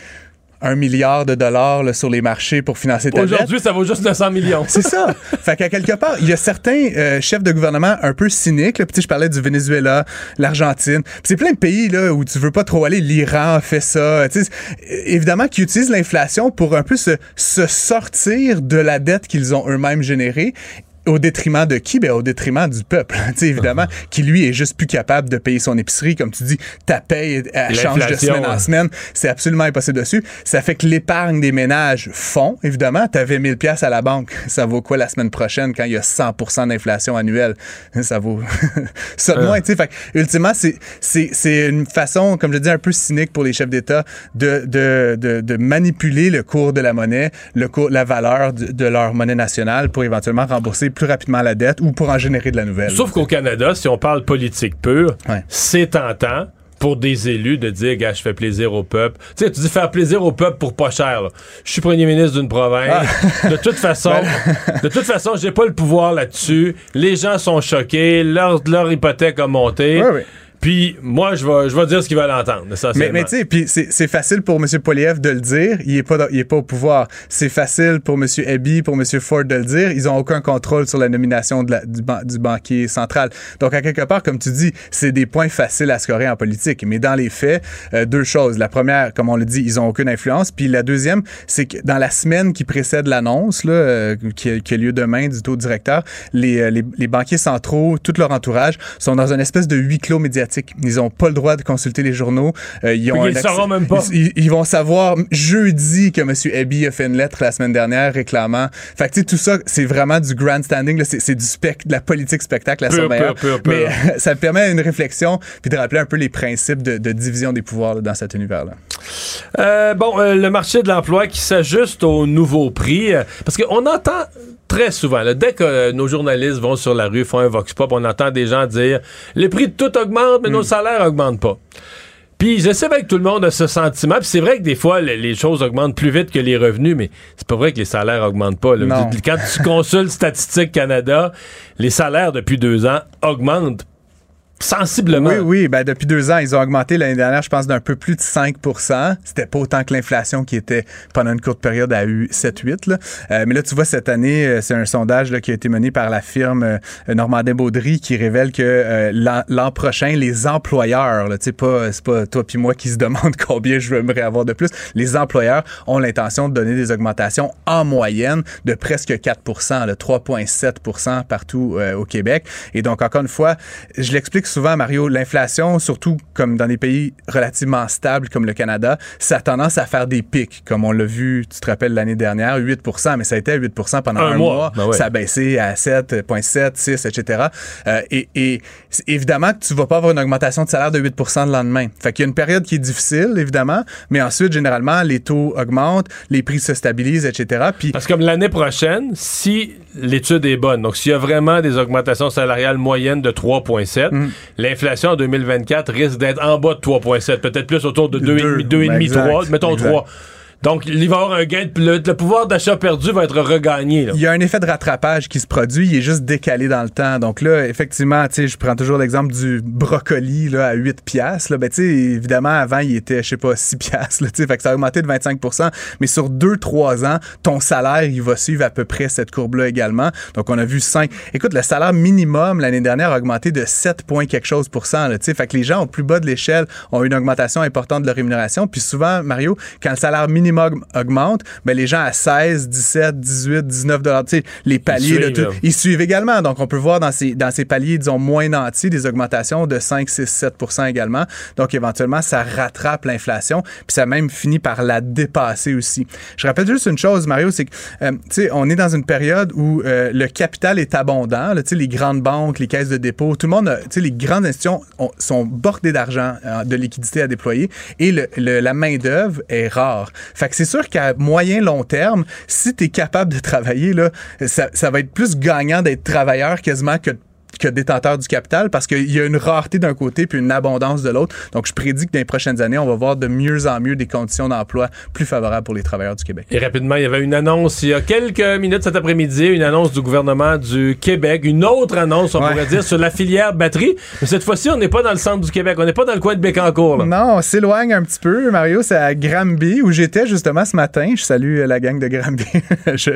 S10: un milliard de dollars sur les marchés pour financer ta
S3: Aujourd'hui, ça vaut juste 900 millions.
S10: C'est ça. fait qu'à quelque part, il y a certains euh, chefs de gouvernement un peu cyniques. Là. Puis, je parlais du Venezuela, l'Argentine. c'est plein de pays là, où tu veux pas trop aller. L'Iran fait ça. évidemment, qui utilisent l'inflation pour un peu se, se sortir de la dette qu'ils ont eux-mêmes générée au détriment de qui? Ben, au détriment du peuple, tu évidemment, qui lui est juste plus capable de payer son épicerie. Comme tu dis, ta paye, elle change de semaine en semaine. C'est absolument impossible dessus. Ça fait que l'épargne des ménages fond, évidemment. Tu avais 1000 pièces à la banque. Ça vaut quoi la semaine prochaine quand il y a 100% d'inflation annuelle? Ça vaut ça de moins, tu sais. Fait ultimement, c'est une façon, comme je dis, un peu cynique pour les chefs d'État de, de, de, de, manipuler le cours de la monnaie, le cours, la valeur de, de leur monnaie nationale pour éventuellement rembourser plus rapidement la dette ou pour en générer de la nouvelle.
S3: Sauf qu'au Canada, si on parle politique pure, c'est tentant pour des élus de dire, gars, je fais plaisir au peuple. Tu sais, tu dis faire plaisir au peuple pour pas cher. Je suis premier ministre d'une province. Ah. De toute façon, ben. de toute façon, j'ai pas le pouvoir là-dessus. Les gens sont choqués. Leur, leur hypothèque a monté. Puis moi, je vais, je vais dire ce qu'ils veulent entendre.
S10: Mais, mais tu sais, puis c'est facile pour M. Poliev de le dire. Il est pas, il est pas au pouvoir. C'est facile pour M. Eby, pour M. Ford de le dire. Ils ont aucun contrôle sur la nomination de la, du, du, banquier central. Donc, à quelque part, comme tu dis, c'est des points faciles à scorer en politique. Mais dans les faits, euh, deux choses. La première, comme on le dit, ils ont aucune influence. Puis la deuxième, c'est que dans la semaine qui précède l'annonce, euh, qui, qui, a lieu demain du taux directeur, les, euh, les, les banquiers centraux, tout leur entourage, sont dans une espèce de huis clos médiatique ils n'ont pas le droit de consulter les journaux.
S3: Euh, ils, ont sauront même pas.
S10: Ils, vont savoir jeudi que M. Abbey a fait une lettre la semaine dernière réclamant. Fait que, tout ça, c'est vraiment du grandstanding. C'est du spec, de la politique spectacle à son meilleur. Mais ça permet une réflexion puis de rappeler un peu les principes de, division des pouvoirs dans cet univers-là.
S3: Euh, bon, euh, le marché de l'emploi qui s'ajuste au nouveau prix. parce qu'on entend très souvent, dès que nos journalistes vont sur la rue, font un vox pop, on entend des gens dire les prix de tout augmentent, mais nos hmm. salaires augmentent pas. Puis je sais avec tout le monde a ce sentiment. Puis c'est vrai que des fois, les, choses augmentent plus vite que les revenus, mais c'est pas vrai que les salaires augmentent pas. Quand tu consultes Statistique Canada, les salaires depuis deux ans augmentent Sensiblement.
S10: Oui, oui. Ben, depuis deux ans, ils ont augmenté l'année dernière, je pense, d'un peu plus de 5% C'était pas autant que l'inflation qui était pendant une courte période à eu 7-8. Euh, mais là, tu vois, cette année, euh, c'est un sondage là, qui a été mené par la firme euh, Normandin-Baudry qui révèle que euh, l'an prochain, les employeurs, sais, pas, c'est pas toi puis moi qui se demandent combien je veux avoir de plus, les employeurs ont l'intention de donner des augmentations en moyenne de presque 4% 3,7% partout au Québec. Et donc, encore une fois, je l'explique souvent, Mario, l'inflation, surtout comme dans des pays relativement stables comme le Canada, ça a tendance à faire des pics, comme on l'a vu, tu te rappelles l'année dernière, 8 mais ça a été à 8% pendant un, mois. Ben ça a baissé à 7,7, 6, etc. et, évidemment que tu vas pas avoir une augmentation de salaire de 8% le lendemain. Fait qu'il y a une période qui est difficile, évidemment, mais ensuite, généralement, les taux augmentent, les prix se stabilisent, etc.
S3: Puis, Parce que comme l'année prochaine, si l'étude est bonne, donc s'il y a vraiment des augmentations salariales moyennes de 3,7, l'inflation en 2024 risque d'être en bas de 3,7, peut-être plus autour de 2,5, 3, mettons 3. Donc, il va y avoir un gain. Le, le pouvoir d'achat perdu va être regagné.
S10: Il y a un effet de rattrapage qui se produit. Il est juste décalé dans le temps. Donc là, effectivement, je prends toujours l'exemple du brocoli là, à 8 piastres. Là. Ben, évidemment, avant, il était, je sais pas, 6 piastres. Là, fait que ça a augmenté de 25% Mais sur 2-3 ans, ton salaire, il va suivre à peu près cette courbe-là également. Donc, on a vu 5. Écoute, le salaire minimum l'année dernière a augmenté de 7 points quelque chose pour cent. Là, fait que les gens au plus bas de l'échelle ont une augmentation importante de leur rémunération. Puis souvent, Mario, quand le salaire minimum augmente, ben, les gens à 16, 17, 18, 19 dollars, les paliers, ils suivent, ils suivent également. Donc, on peut voir dans ces, dans ces paliers, disons, moins nantis, des augmentations de 5, 6, 7% également. Donc, éventuellement, ça rattrape l'inflation, puis ça même finit par la dépasser aussi. Je rappelle juste une chose, Mario, c'est que, euh, tu sais, on est dans une période où euh, le capital est abondant, tu sais, les grandes banques, les caisses de dépôt, tout le monde, tu sais, les grandes institutions sont bordées d'argent, euh, de liquidités à déployer, et le, la main-d'œuvre est rare. Fait que c'est sûr qu'à moyen long terme, si tu capable de travailler, là, ça, ça va être plus gagnant d'être travailleur quasiment que de que détenteur du capital parce qu'il y a une rareté d'un côté puis une abondance de l'autre. Donc, je prédis que dans les prochaines années, on va voir de mieux en mieux des conditions d'emploi plus favorables pour les travailleurs du Québec.
S3: Et rapidement, il y avait une annonce il y a quelques minutes cet après-midi, une annonce du gouvernement du Québec, une autre annonce, on pourrait dire, sur la filière batterie. Mais cette fois-ci, on n'est pas dans le centre du Québec, on n'est pas dans le coin de Bécancourt. Là.
S10: Non, on s'éloigne un petit peu, Mario. C'est à Granby où j'étais justement ce matin. Je salue la gang de Granby. je,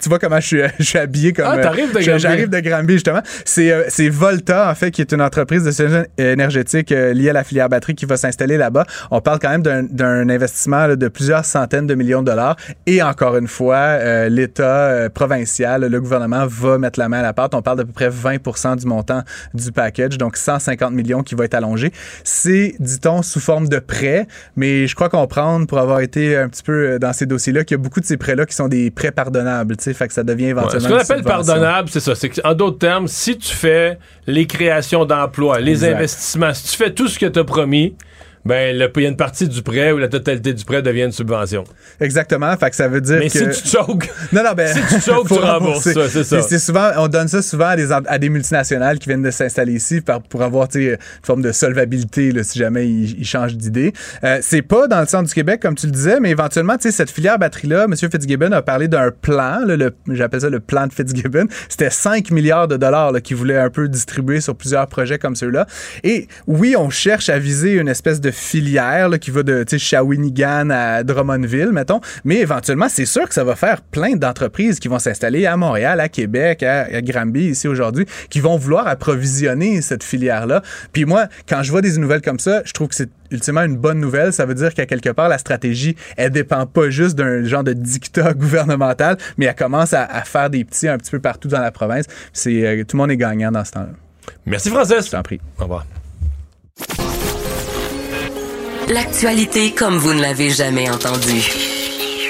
S10: tu vois comment je suis, je suis habillé comme.
S3: Ah, t'arrives de Granby.
S10: J'arrive de Granby, justement. C'est C'est euh, c'est Volta, en fait, qui est une entreprise de solutions énergétiques euh, liée à la filière batterie qui va s'installer là-bas. On parle quand même d'un- investissement là, de plusieurs centaines de millions de dollars. Et encore une fois, euh, l'État provincial, le gouvernement va mettre la main à la pâte. On parle d'à peu près 20 du montant du package, donc 150 millions qui va être allongé. C'est, dit-on, sous forme de prêt, mais je crois comprendre, pour avoir été un petit peu dans ces dossiers-là, qu'il y a beaucoup de ces prêts-là qui sont des prêts pardonnables, fait que ça devient
S3: Ouais,
S10: éventuellement
S3: ce qu'on appelle pardonnable, c'est ça. C'est en d'autres termes, si tu fais les créations d'emplois, les
S10: Exact.
S3: investissements, si tu fais tout ce que tu as promis, ben, le- il y a une partie du prêt ou la totalité du prêt devient une subvention.
S10: Exactement, fait que ça veut dire
S3: Mais
S10: que...
S3: si tu choques,
S10: Non, non, ben.
S3: Si tu choques, tu rembourses
S10: rembourser.
S3: ça, c'est ça.
S10: C'est souvent, on donne ça souvent à des, à des multinationales qui viennent de s'installer ici par- pour avoir, une forme de solvabilité, là, si jamais ils, ils changent d'idée. Euh, c'est pas dans le centre du Québec, comme tu le disais, mais éventuellement, tu sais, cette filière batterie-là, M. Fitzgibbon a parlé d'un plan, là, le, j'appelle ça le plan de Fitzgibbon. C'était 5 milliards de dollars, là, qu'il voulait un peu distribuer sur plusieurs projets comme ceux-là. Et oui, on cherche à viser une espèce de filière, là, qui va de, Shawinigan à Drummondville, mettons. Mais éventuellement, c'est sûr que ça va faire plein d'entreprises qui vont s'installer à Montréal, à Québec, à, à Granby, ici aujourd'hui, qui vont vouloir approvisionner cette filière-là. Puis moi, quand je vois des nouvelles comme ça, je trouve que c'est ultimement une bonne nouvelle. Ça veut dire qu'à quelque part, la stratégie, elle dépend pas juste d'un genre de dictat gouvernemental, mais elle commence à, à faire des petits un petit peu partout dans la province. C'est, euh, tout le monde est gagnant dans ce temps-là.
S3: Merci, Francis.
S10: Je t'en prie.
S3: Au revoir.
S2: L'actualité comme vous ne l'avez jamais entendue.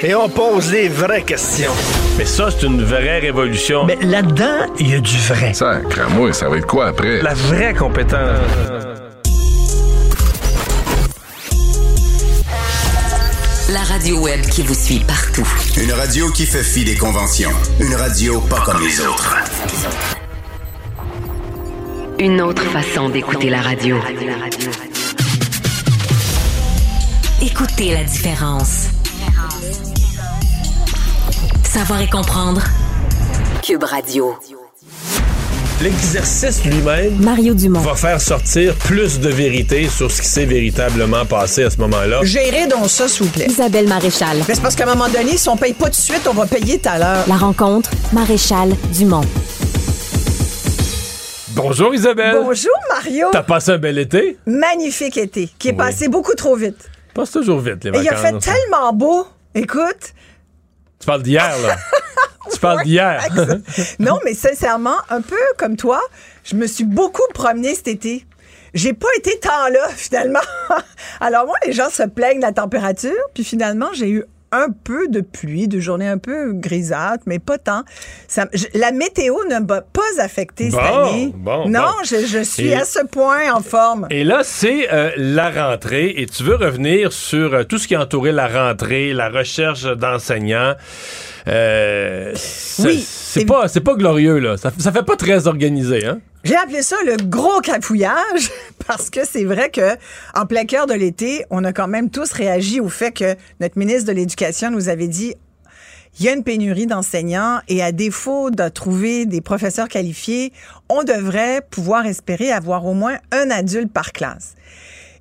S11: Et on pose les vraies questions.
S3: Mais ça, c'est une vraie révolution.
S11: Mais là-dedans, il y a du vrai.
S12: Ça, moi, ça va être quoi après?
S11: La vraie compétence.
S2: La radio web qui vous suit partout.
S13: Une radio qui fait fi des conventions. Une radio pas comme les autres.
S2: Une autre façon d'écouter la radio. Écoutez la différence. Savoir et comprendre. Cube Radio.
S3: L'exercice lui-même
S7: Mario Dumont.
S3: va faire sortir plus de vérité sur ce qui s'est véritablement passé à ce moment-là.
S14: Gérez donc ça, s'il vous plaît.
S7: Isabelle Maréchal.
S14: Mais c'est parce qu'à un moment donné, si on paye pas tout de suite, on va payer tout à l'heure.
S7: La rencontre, Maréchal Dumont.
S3: Bonjour Isabelle.
S14: Bonjour, Mario.
S3: T'as passé un bel été?
S14: Magnifique été, qui est
S3: Oui.
S14: passé beaucoup trop vite.
S3: Passe toujours vite, les
S14: Et il a
S3: vacances.
S14: fait tellement beau. Écoute,
S3: Tu parles d'hier, là. tu parles d'hier.
S14: non, mais sincèrement, un peu comme toi, je me suis beaucoup promenée cet été. J'ai pas été tant là, finalement. Alors, moi, les gens se plaignent de la température, puis finalement, j'ai eu un peu de pluie, de journées un peu grisâtres, mais pas tant. Ça- je- la météo ne m'a pas affecté cette année.
S3: bon,
S14: non,
S3: bon.
S14: Je, je suis
S3: Et-
S14: à ce point en forme.
S3: Et là, c'est euh, la rentrée et tu veux revenir sur euh, tout ce qui a entouré la rentrée, la recherche d'enseignants. Euh,
S14: Oui,
S3: C'est pas, c'est pas glorieux, là. Ça, ça fait pas très organisé, hein?
S14: J'ai appelé ça le gros cafouillage parce que c'est vrai que en plein cœur de l'été, on a quand même tous réagi au fait que notre ministre de l'Éducation nous avait dit il y a une pénurie d'enseignants et à défaut de trouver des professeurs qualifiés, on devrait pouvoir espérer avoir au moins un adulte par classe.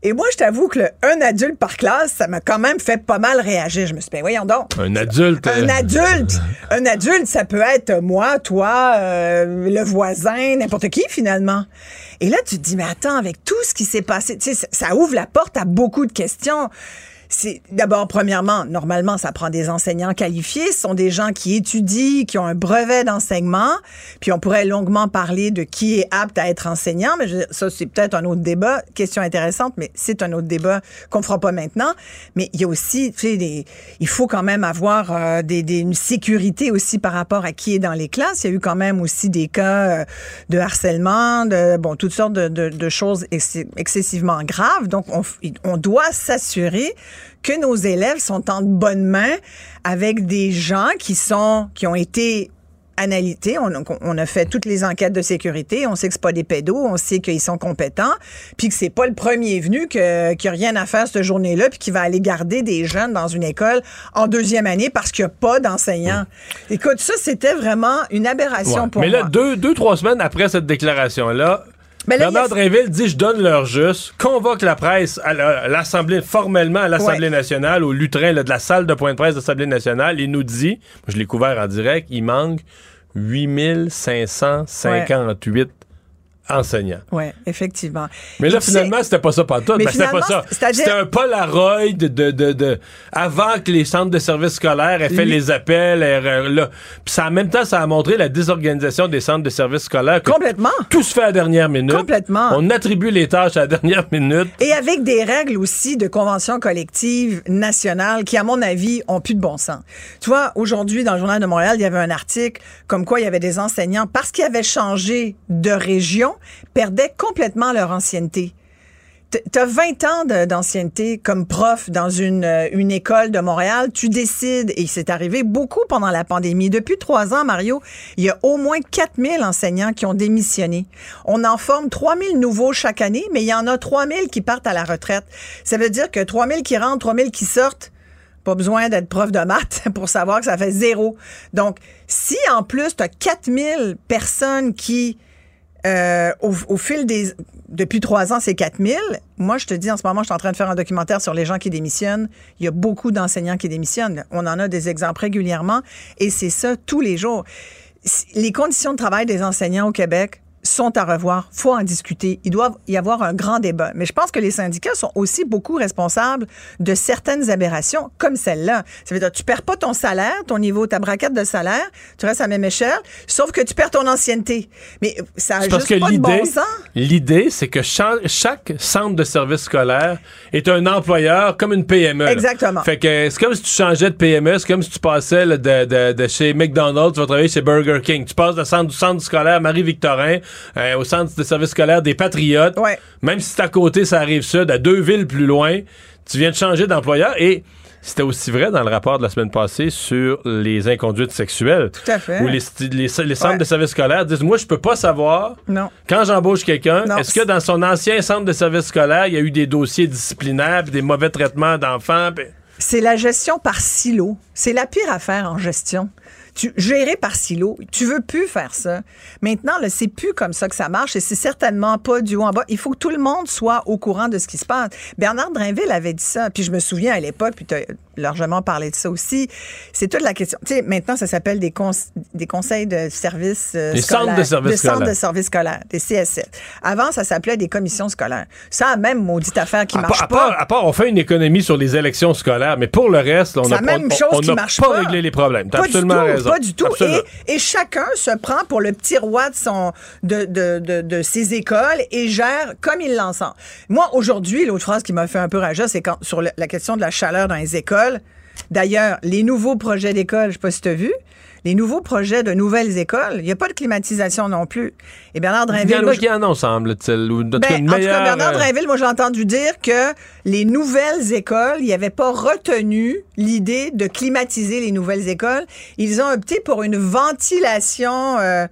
S14: Et moi, je t'avoue que le un adulte par classe, ça m'a quand même fait pas mal réagir. Je me suis dit, ben voyons donc.
S3: Un adulte.
S14: Un
S3: euh,
S14: adulte. Un adulte, ça peut être moi, toi, euh, le voisin, n'importe qui finalement. Et là, tu te dis, mais attends, avec tout ce qui s'est passé, tu sais, ça, ça ouvre la porte à beaucoup de questions. C'est d'abord, premièrement, normalement, ça prend des enseignants qualifiés. Ce sont des gens qui étudient, qui ont un brevet d'enseignement. Puis on pourrait longuement parler de qui est apte à être enseignant, mais je- ça, c'est peut-être un autre débat. Question intéressante, mais c'est un autre débat qu'on fera pas maintenant. Mais il y a aussi, tu sais, des- il faut quand même avoir euh, des, des- une sécurité aussi par rapport à qui est dans les classes. Il y a eu quand même aussi des cas euh, de harcèlement, de bon, toutes sortes de, de- choses ex- excessivement graves. Donc, on, on doit s'assurer que nos élèves sont en bonne main avec des gens qui sont, qui ont été analysés. On, on a fait toutes les enquêtes de sécurité. On sait que c'est pas des pédos. On sait qu'ils sont compétents. Puis que c'est pas le premier venu que, qui a rien à faire cette journée-là puis qui va aller garder des jeunes dans une école en deuxième année parce qu'il n'y a pas d'enseignants. Écoute, ça, c'était vraiment une aberration
S3: ouais.
S14: pour
S3: Mais
S14: moi.
S3: là, deux, deux, trois semaines après cette déclaration-là,
S14: Mais là,
S3: Bernard
S14: a-
S3: Drinville dit je donne l'heure juste, convoque la presse à la- à l'Assemblée, formellement à l'Assemblée
S14: Ouais.
S3: nationale, au lutrin là, de la salle de point de presse de l'Assemblée nationale, il nous dit, je l'ai couvert en direct, il manque 8558 enseignants.
S14: Oui, effectivement.
S3: Mais là, finalement, c'était pas ça pas tout. Ben, c'était pas ça. C'était un Polaroid de, de, de, de- avant que les centres de services scolaires aient fait
S14: Lui-
S3: les appels. aient- là. Puis ça, en même temps, ça a montré la désorganisation des centres de services scolaires.
S14: Complètement.
S3: Tout se fait à la dernière minute.
S14: Complètement.
S3: On attribue les tâches à la dernière minute.
S14: Et avec des règles aussi de convention collective nationale qui, à mon avis, ont plus de bon sens. Tu vois, aujourd'hui, dans le Journal de Montréal, il y avait un article comme quoi il y avait des enseignants, parce qu'ils avaient changé de région, perdaient complètement leur ancienneté. T'as 20 ans d'ancienneté comme prof dans une, euh, une école de Montréal. Tu décides, et c'est arrivé beaucoup pendant la pandémie. Depuis trois ans, Mario, il y a au moins 4000 enseignants qui ont démissionné. On en forme 3000 nouveaux chaque année, mais il y en a 3000 qui partent à la retraite. Ça veut dire que 3000 qui rentrent, 3000 qui sortent. Pas besoin d'être prof de maths pour savoir que ça fait zéro. Donc, si en plus, tu as 4000 personnes qui euh, au, au fil des. Depuis trois ans, c'est 4000. Moi, je te dis, en ce moment, je suis en train de faire un documentaire sur les gens qui démissionnent. Il y a beaucoup d'enseignants qui démissionnent. On en a des exemples régulièrement et c'est ça tous les jours. Les conditions de travail des enseignants au Québec sont à revoir. faut en discuter. Il doit y avoir un grand débat. Mais je pense que les syndicats sont aussi beaucoup responsables de certaines aberrations comme celle-là. Ça veut dire tu perds pas ton salaire, ton niveau, ta braquette de salaire, tu restes à la même échelle, sauf que tu perds ton ancienneté. Mais ça a
S3: C'est parce
S14: juste
S3: que
S14: pas de bon
S3: l'idée,
S14: sens.
S3: l'idée, c'est que cha- chaque centre de service scolaire est un employeur comme une PME. là.
S14: Exactement.
S3: Fait que c'est comme si tu changeais de PME, c'est comme si tu passais là, de, de- de chez McDonald's, tu vas travailler chez Burger King. Tu passes de centre, du centre scolaire Marie-Victorin euh, au centre de service scolaire des Patriotes. Même si c'est à côté, ça arrive sud, à deux villes plus loin, tu viens de changer d'employeur et c'était aussi vrai dans le rapport de la semaine passée sur les inconduites sexuelles.
S14: Tout à fait.
S3: Où les, sti- les, les centres
S14: Ouais.
S3: de service scolaire disent Moi, je peux pas savoir
S14: Non.
S3: quand j'embauche quelqu'un, est-ce que dans son ancien centre de service scolaire, il y a eu des dossiers disciplinaires, des mauvais traitements d'enfants?
S14: C'est la gestion par silo. C'est la pire affaire en gestion. Tu, gérer par silo, tu veux plus faire ça. Maintenant, c'est plus comme ça que ça marche et c'est certainement pas du haut en bas. Il faut que tout le monde soit au courant de ce qui se passe. Bernard Drinville avait dit ça, puis je me souviens à l'époque, puis largement parlé de ça aussi. C'est toute la question. Tu sais, maintenant, ça s'appelle des, cons- des conseils de services euh,
S3: Des centres
S14: scolaires.
S3: de services
S14: Des centres
S3: scolaires.
S14: de services scolaires, des CSS. Avant, ça s'appelait des commissions scolaires. Ça, même maudite affaire qui
S3: À
S14: marche
S3: à
S14: pas.
S3: part- à part, on fait une économie sur les élections scolaires, mais pour le reste, on n'a pas,
S14: même
S3: on-
S14: chose
S3: on
S14: qui
S3: n'a
S14: marche
S3: pas,
S14: pas.
S3: réglé les problèmes. T'as absolument
S14: du tout,
S3: raison.
S14: Pas du tout. Et, et chacun se prend pour le petit roi de, son, de, de, de, de ses écoles et gère comme il l'entend. Moi, aujourd'hui, l'autre phrase qui m'a fait un peu rager, c'est quand, sur la question de la chaleur dans les écoles. D'ailleurs, les nouveaux projets d'école, je sais pas si tu as vu, les nouveaux projets de nouvelles écoles, il n'y a pas de climatisation non plus. Et Bernard
S3: Il y en a qui en ont, semble-t-il. Ou
S14: ben, en tout cas, Bernard
S3: euh,
S14: Drinville, moi, j'ai entendu dire que les nouvelles écoles, ils n'avaient pas retenu l'idée de climatiser les nouvelles écoles. Ils ont opté pour une ventilation euh,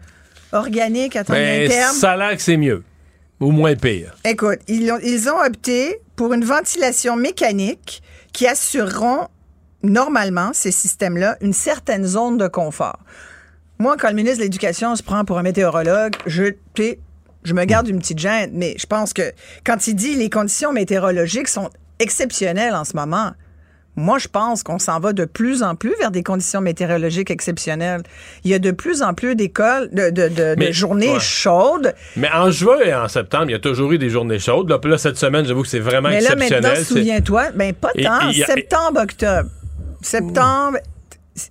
S14: organique, il un
S3: ben,
S14: terme.
S3: ça a l'air que c'est mieux. Ou moins pire.
S14: Écoute, ils ont, ils ont opté pour une ventilation mécanique qui assureront normalement, ces systèmes-là, une certaine zone de confort. Moi, quand le ministre de l'Éducation se prend pour un météorologue, je, je me garde une petite gêne, mais je pense que quand il dit les conditions météorologiques sont exceptionnelles en ce moment, moi, je pense qu'on s'en va de plus en plus vers des conditions météorologiques exceptionnelles. Il y a de plus en plus d'écoles, de, de, de- de
S3: Mais-
S14: journées
S3: ouais.
S14: chaudes.
S3: Mais en juin et en septembre, il y a toujours eu des journées chaudes. Là, là, cette semaine, j'avoue que c'est vraiment
S14: Mais là, maintenant,
S3: exceptionnel. C'est-
S14: souviens-toi, ben pas
S3: Et-
S14: tant,
S3: et- et-
S14: septembre, octobre. Septembre,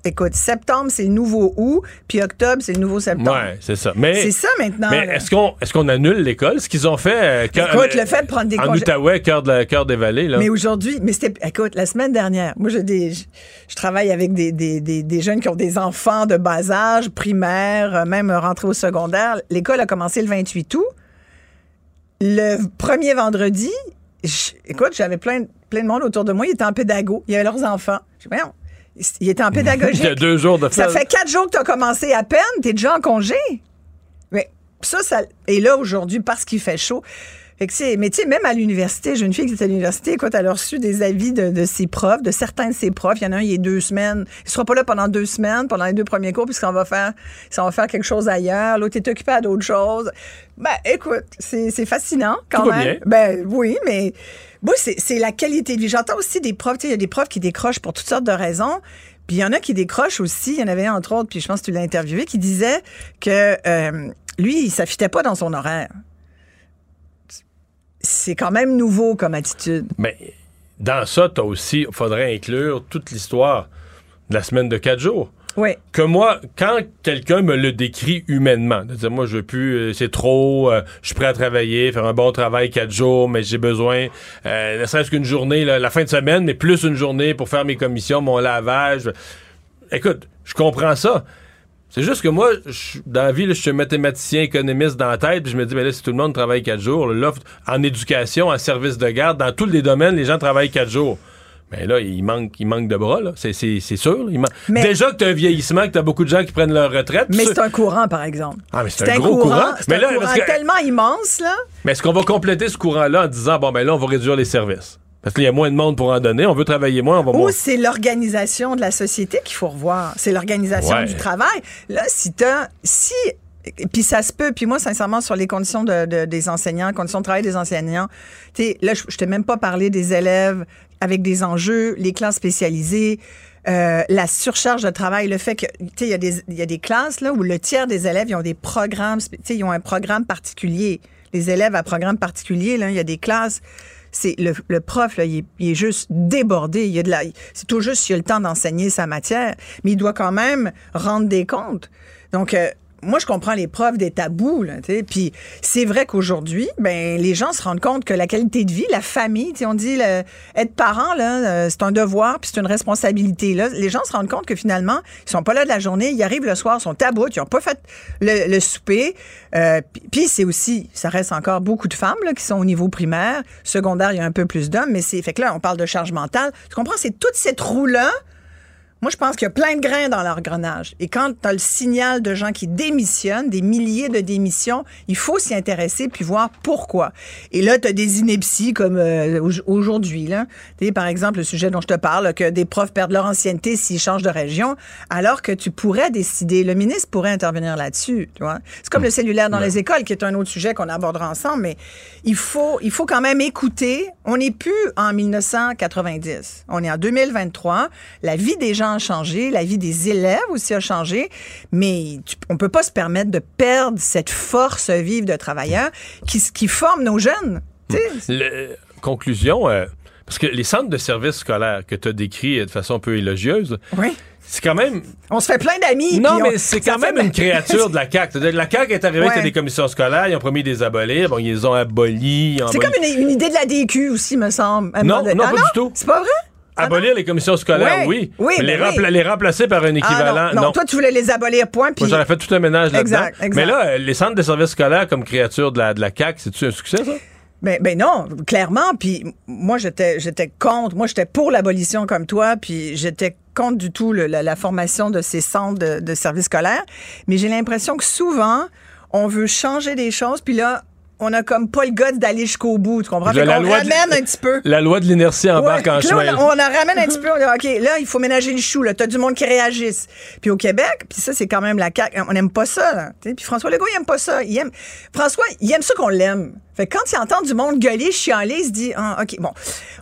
S14: écoute, septembre, c'est le nouveau août, puis octobre, c'est le nouveau septembre.
S3: Ouais, c'est ça. Mais
S14: C'est ça maintenant,
S3: Mais est-ce qu'on est-ce qu'on annule l'école Ce qu'ils ont fait euh,
S14: Écoute, le fait de prendre des
S3: en Outaouais, cœur de la- cœur des vallées là?
S14: Mais aujourd'hui, mais c'était, écoute, la semaine dernière, moi, j'ai des, je, je travaille avec des, des, des, des jeunes qui ont des enfants de bas âge, primaire, euh, même rentrés au secondaire. L'école a commencé le 28 août. Le premier vendredi, je- écoute, j'avais plein, de- plein de monde autour de moi. Ils étaient en pédago. Il y avait leurs enfants. Je dis, ils étaient en pédagogie.
S3: Il y a deux jours de
S14: Ça fait quatre jours que tu as commencé à peine, tu es déjà en congé. Mais ça, ça. Et là, aujourd'hui, parce qu'il fait chaud. Fait que mais tu sais, même à l'université, j'ai une fille qui était à l'université, écoute, elle a reçu des avis de, de ses profs, de certains de ses profs. Il y en a un, il est deux semaines. Il sera pas là pendant deux semaines, pendant les deux premiers cours, puisqu'on va faire, ça va faire quelque chose ailleurs. L'autre est occupé à d'autres choses. Ben, écoute, c'est c'est fascinant quand
S3: Tout
S14: même.
S3: bien.
S14: Ben oui, mais moi, c'est la qualité de vie. J'entends aussi des profs, il y a des profs qui décrochent pour toutes sortes de raisons. Puis il y en a qui décrochent aussi. Il y en avait un, entre autres, puis je pense que tu l'as interviewé, qui disait que euh, lui, il s'affitait pas dans son horaire. c'est quand même nouveau comme attitude.
S3: Mais dans ça, tu aussi, il faudrait inclure toute l'histoire de la semaine de quatre jours. Que moi, quand quelqu'un me le décrit humainement, de dire moi je veux plus, euh, c'est trop, euh, je suis prêt à travailler, faire un bon travail quatre jours, mais j'ai besoin, euh, ne serait-ce qu'une journée, la fin de semaine, mais plus une journée pour faire mes commissions, mon lavage. Écoute, je comprends ça. C'est juste que moi, dans la vie, je suis mathématicien économiste dans la tête, puis je me dis, ben là, si tout le monde travaille quatre jours, là, en éducation, en service de garde, dans tous les domaines, les gens travaillent quatre jours. Mais là, il manque, il manque de bras, là. C'est, c'est, c'est sûr. Il man-
S14: Mais-
S3: Déjà que tu as un vieillissement, que tu as beaucoup de gens qui prennent leur retraite.
S14: Mais c'est un courant, par exemple.
S3: Ah, mais c'est un gros courant.
S14: C'est
S3: Mais
S14: un
S3: là,
S14: courant
S3: que-
S14: tellement immense, là.
S3: Mais est-ce qu'on va compléter ce courant-là en disant, bon, ben là, on va réduire les services? Parce qu'il y a moins de monde pour en donner, on veut travailler moins, on va
S14: Ou
S3: moins.
S14: c'est l'organisation de la société qu'il faut revoir. C'est l'organisation
S3: Ouais.
S14: du travail. Là, si t'as, si, puis ça se peut, puis moi, sincèrement, sur les conditions de, de- des enseignants, conditions de travail des enseignants, tu là, je, je t'ai même pas parlé des élèves avec des enjeux, les classes spécialisées, euh, la surcharge de travail, le fait que, tu sais, il y, a des- il y a des classes, là, où le tiers des élèves, ils ont des programmes, tu sais, ils ont un programme particulier. Les élèves à programme particulier, là, il y a des classes c'est le, le prof là, il, est, il est juste débordé. Il y a de la, c'est tout juste s'il a le temps d'enseigner sa matière, mais il doit quand même rendre des comptes. Donc euh, moi, je comprends les profs des tabous, là. Puis c'est vrai qu'aujourd'hui, ben les gens se rendent compte que la qualité de vie, la famille, on dit le- être parent là, euh, c'est un devoir puis c'est une responsabilité. Là, les gens se rendent compte que finalement, ils sont pas là de la journée, ils arrivent le soir, ils sont à bout, ils ont pas fait le, le souper. Euh, puis- c'est aussi, ça reste encore beaucoup de femmes là, qui sont au niveau primaire, secondaire, il y a un peu plus d'hommes, mais c'est fait que là, on parle de charge mentale. Tu comprends, c'est toute cette roue là. Moi, je pense qu'il y a plein de grains dans l'engrenage. Et quand tu as le signal de gens qui démissionnent, des milliers de démissions, il faut s'y intéresser puis voir pourquoi. Et là, tu as des inepties comme euh, au- aujourd'hui. Là. Par exemple, le sujet dont je te parle, que des profs perdent leur ancienneté s'ils changent de région, alors que tu pourrais décider, le ministre pourrait intervenir là-dessus. tu vois. C'est comme le cellulaire dans les écoles, qui est un autre sujet qu'on abordera ensemble, mais il faut, il faut quand même écouter. On n'est plus en 1990. On est en 2023. La vie des gens a changé, la vie des élèves aussi a changé, mais tu- on peut pas se permettre de perdre cette force vive de travailleurs qui, qui forme nos jeunes.
S3: Le- conclusion, euh, parce que les centres de services scolaires que tu as décrits de façon un peu élogieuse,
S14: Oui.
S3: c'est quand même.
S14: On se fait plein d'amis.
S3: Non,
S14: on-
S3: mais c'est quand
S14: fait
S3: même une créature de la CAQ. La CAQ est arrivée
S14: Ouais.
S3: des commissions scolaires, ils ont promis de les abolir, bon, ils les ont abolis.
S14: C'est comme une, une idée de la DQ aussi, me semble. à
S3: Non, non,
S14: Ah
S3: pas du tout.
S14: C'est pas vrai?
S3: Abolir les commissions scolaires, oui.
S14: Oui,
S3: mais les,
S14: ben
S3: rempla- les remplacer par un
S14: Ah,
S3: équivalent,
S14: non, non, toi, tu voulais les abolir, point. Puis...
S3: Moi, j'aurais fait tout un ménage là-dedans. Mais là, euh, les centres de services scolaires comme créature de la, de la CAQ, c'est-tu un succès, ça?
S14: Ben, ben non, clairement. Puis moi, j'étais, j'étais contre. Moi, j'étais pour l'abolition comme toi. Puis j'étais contre du tout le- la, la formation de ces centres de, de services scolaires. Mais j'ai l'impression que souvent, on veut changer des choses. Puis là, on a comme pas le goût d'aller jusqu'au bout. Tu comprends?
S3: La loi de-
S14: ramène un petit peu.
S3: La loi de l'inertie embarque
S14: Ouais,
S3: en chemin.
S14: on, on en ramène un petit peu. On dit, OK, là, il faut ménager le chou. Là. T'as du monde qui réagisse. Puis au Québec, puis ça, c'est quand même la CAQ. On n'aime pas ça. Là. Puis François Legault, il aime pas ça. Il aime... François, il aime ça qu'on l'aime. Fait que quand il entend du monde gueuler, chialer, il se dit, ah, OK, bon,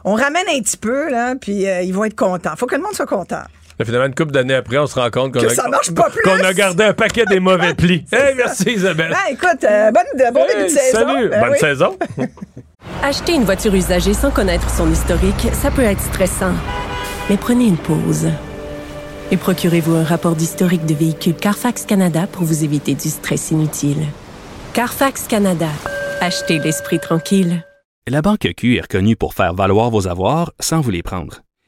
S14: on ramène un petit peu, là, puis euh, ils vont être contents. Faut que le monde soit content.
S3: Là, finalement, une couple d'années après, on se rend compte qu'on
S14: Que
S3: a,
S14: ça marche pas plus.
S3: qu'on a gardé un paquet des mauvais plis. Hey, merci Isabelle.
S14: Ben, écoute, euh, bonne, bon
S3: Hey,
S14: début de saison.
S3: Salut,
S14: Ben
S3: bonne
S14: oui.
S3: saison.
S7: Acheter une voiture usagée sans connaître son historique, ça peut être stressant. Mais prenez une pause. Et procurez-vous un rapport d'historique de véhicule Carfax Canada pour vous éviter du stress inutile. Carfax Canada. Achetez l'esprit tranquille.
S8: La Banque Q est reconnue pour faire valoir vos avoirs sans vous les prendre.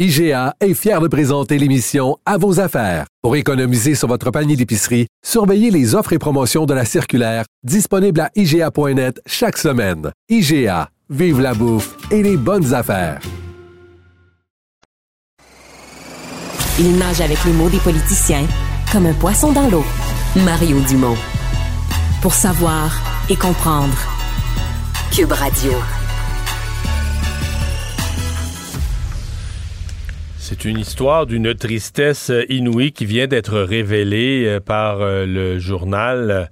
S1: IGA est fier de présenter l'émission À vos affaires. Pour économiser sur votre panier d'épicerie, surveillez les offres et promotions de la circulaire disponible à IGA.net chaque semaine. IGA, vive la bouffe et les bonnes affaires.
S2: Il nage avec les mots des politiciens comme un poisson dans l'eau. Mario Dumont. Pour savoir et comprendre. Cube Radio.
S3: C'est une histoire d'une tristesse inouïe qui vient d'être révélée euh, par euh, le journal.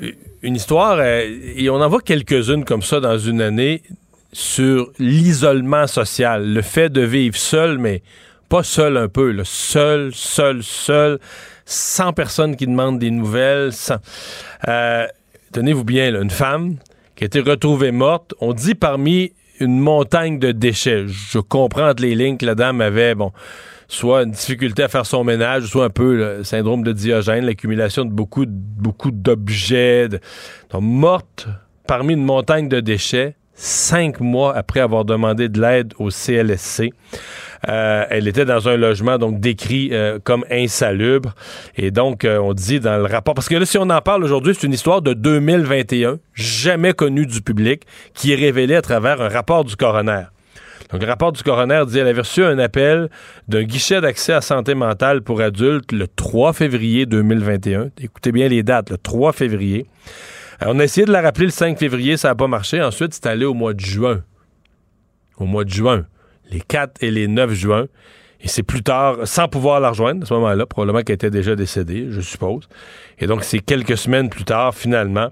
S3: Euh, une histoire, et on en voit quelques-unes comme ça dans une année, sur l'isolement social, le fait de vivre seul, mais pas seul un peu, seul, seul, seul, sans personne qui demande des nouvelles. Tenez-vous bien, une femme qui a été retrouvée morte, on dit parmi une montagne de déchets. Je comprends les lignes que la dame avait, bon, soit une difficulté à faire son ménage, soit un peu le syndrome de Diogène, l'accumulation de beaucoup, beaucoup d'objets. Donc, morte parmi une montagne de déchets, cinq mois après avoir demandé de l'aide au CLSC. Euh, elle était dans un logement donc décrit euh, comme insalubre. Et donc, euh, on dit dans le rapport, parce que là, si on en parle aujourd'hui, c'est une histoire de 2021, jamais connue du public, qui est révélée à travers un rapport du coroner. Donc, le rapport du coroner dit qu'elle avait reçu un appel d'un guichet d'accès à santé mentale pour adultes le 3 février 2021. Écoutez bien les dates, le 3 février. On a essayé de la rappeler le 5 février, ça n'a pas marché. Ensuite, c'est allé au mois de juin. Au mois de juin les 4 et les 9 juin. Et c'est plus tard, sans pouvoir la rejoindre à ce moment-là, probablement qu'elle était déjà décédée, je suppose. Et donc, c'est quelques semaines plus tard, finalement,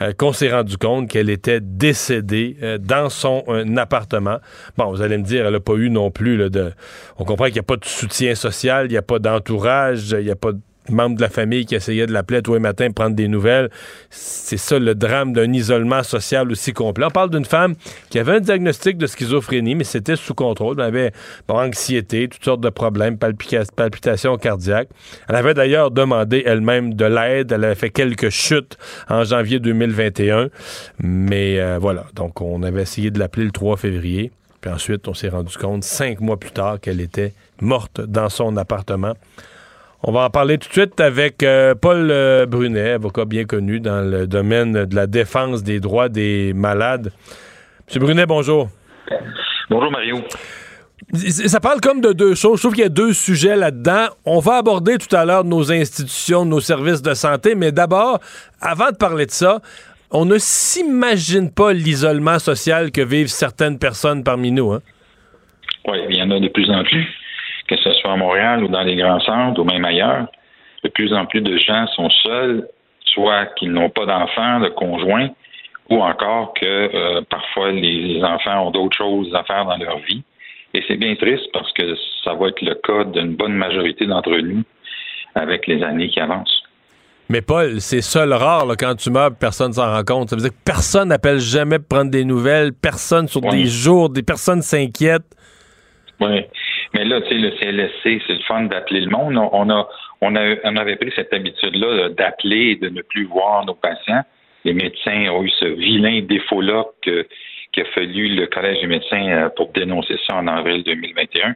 S3: euh, qu'on s'est rendu compte qu'elle était décédée euh, dans son appartement. Bon, vous allez me dire, elle n'a pas eu non plus de... On comprend qu'il n'y a pas de soutien social, il n'y a pas d'entourage, il n'y a pas de membre de la famille qui essayait de l'appeler tous les matins, prendre des nouvelles. C'est ça le drame d'un isolement social aussi complet. On parle d'une femme qui avait un diagnostic de schizophrénie, mais c'était sous contrôle. Elle avait anxiété, toutes sortes de problèmes, palpitations cardiaques. Elle avait d'ailleurs demandé elle-même de l'aide. Elle avait fait quelques chutes en janvier 2021. Mais euh, voilà, donc on avait essayé de l'appeler le 3 février. Puis ensuite, on s'est rendu compte, cinq mois plus tard, qu'elle était morte dans son appartement. On va en parler tout de suite avec euh, Paul euh, Brunet, avocat bien connu dans le domaine de la défense des droits des malades. Monsieur Brunet, bonjour.
S15: Bonjour Mario.
S3: Ça parle comme de deux choses. Je trouve qu'il y a deux sujets là-dedans. On va aborder tout à l'heure nos institutions, nos services de santé, mais d'abord, avant de parler de ça, on ne s'imagine pas l'isolement social que vivent certaines personnes parmi nous. Hein?
S15: Oui, il y en a de plus en plus que ce soit à Montréal ou dans les grands centres ou même ailleurs, de plus en plus de gens sont seuls, soit qu'ils n'ont pas d'enfants, de conjoints, ou encore que euh, parfois les, enfants ont d'autres choses à faire dans leur vie. Et c'est bien triste parce que ça va être le cas d'une bonne majorité d'entre nous avec les années qui avancent.
S3: Mais Paul, c'est seul rare quand tu meurs, personne s'en rend compte. Ça veut dire que personne n'appelle jamais pour prendre des nouvelles, personne sur des jours, des personnes s'inquiètent.
S15: Oui. Mais là, tu sais, le CLSC, c'est le fun d'appeler le monde. On a, on a, on avait pris cette habitude-là d'appeler et de ne plus voir nos patients. Les médecins ont eu ce vilain défaut-là que, a fallu le Collège des médecins euh, pour dénoncer ça en avril 2021.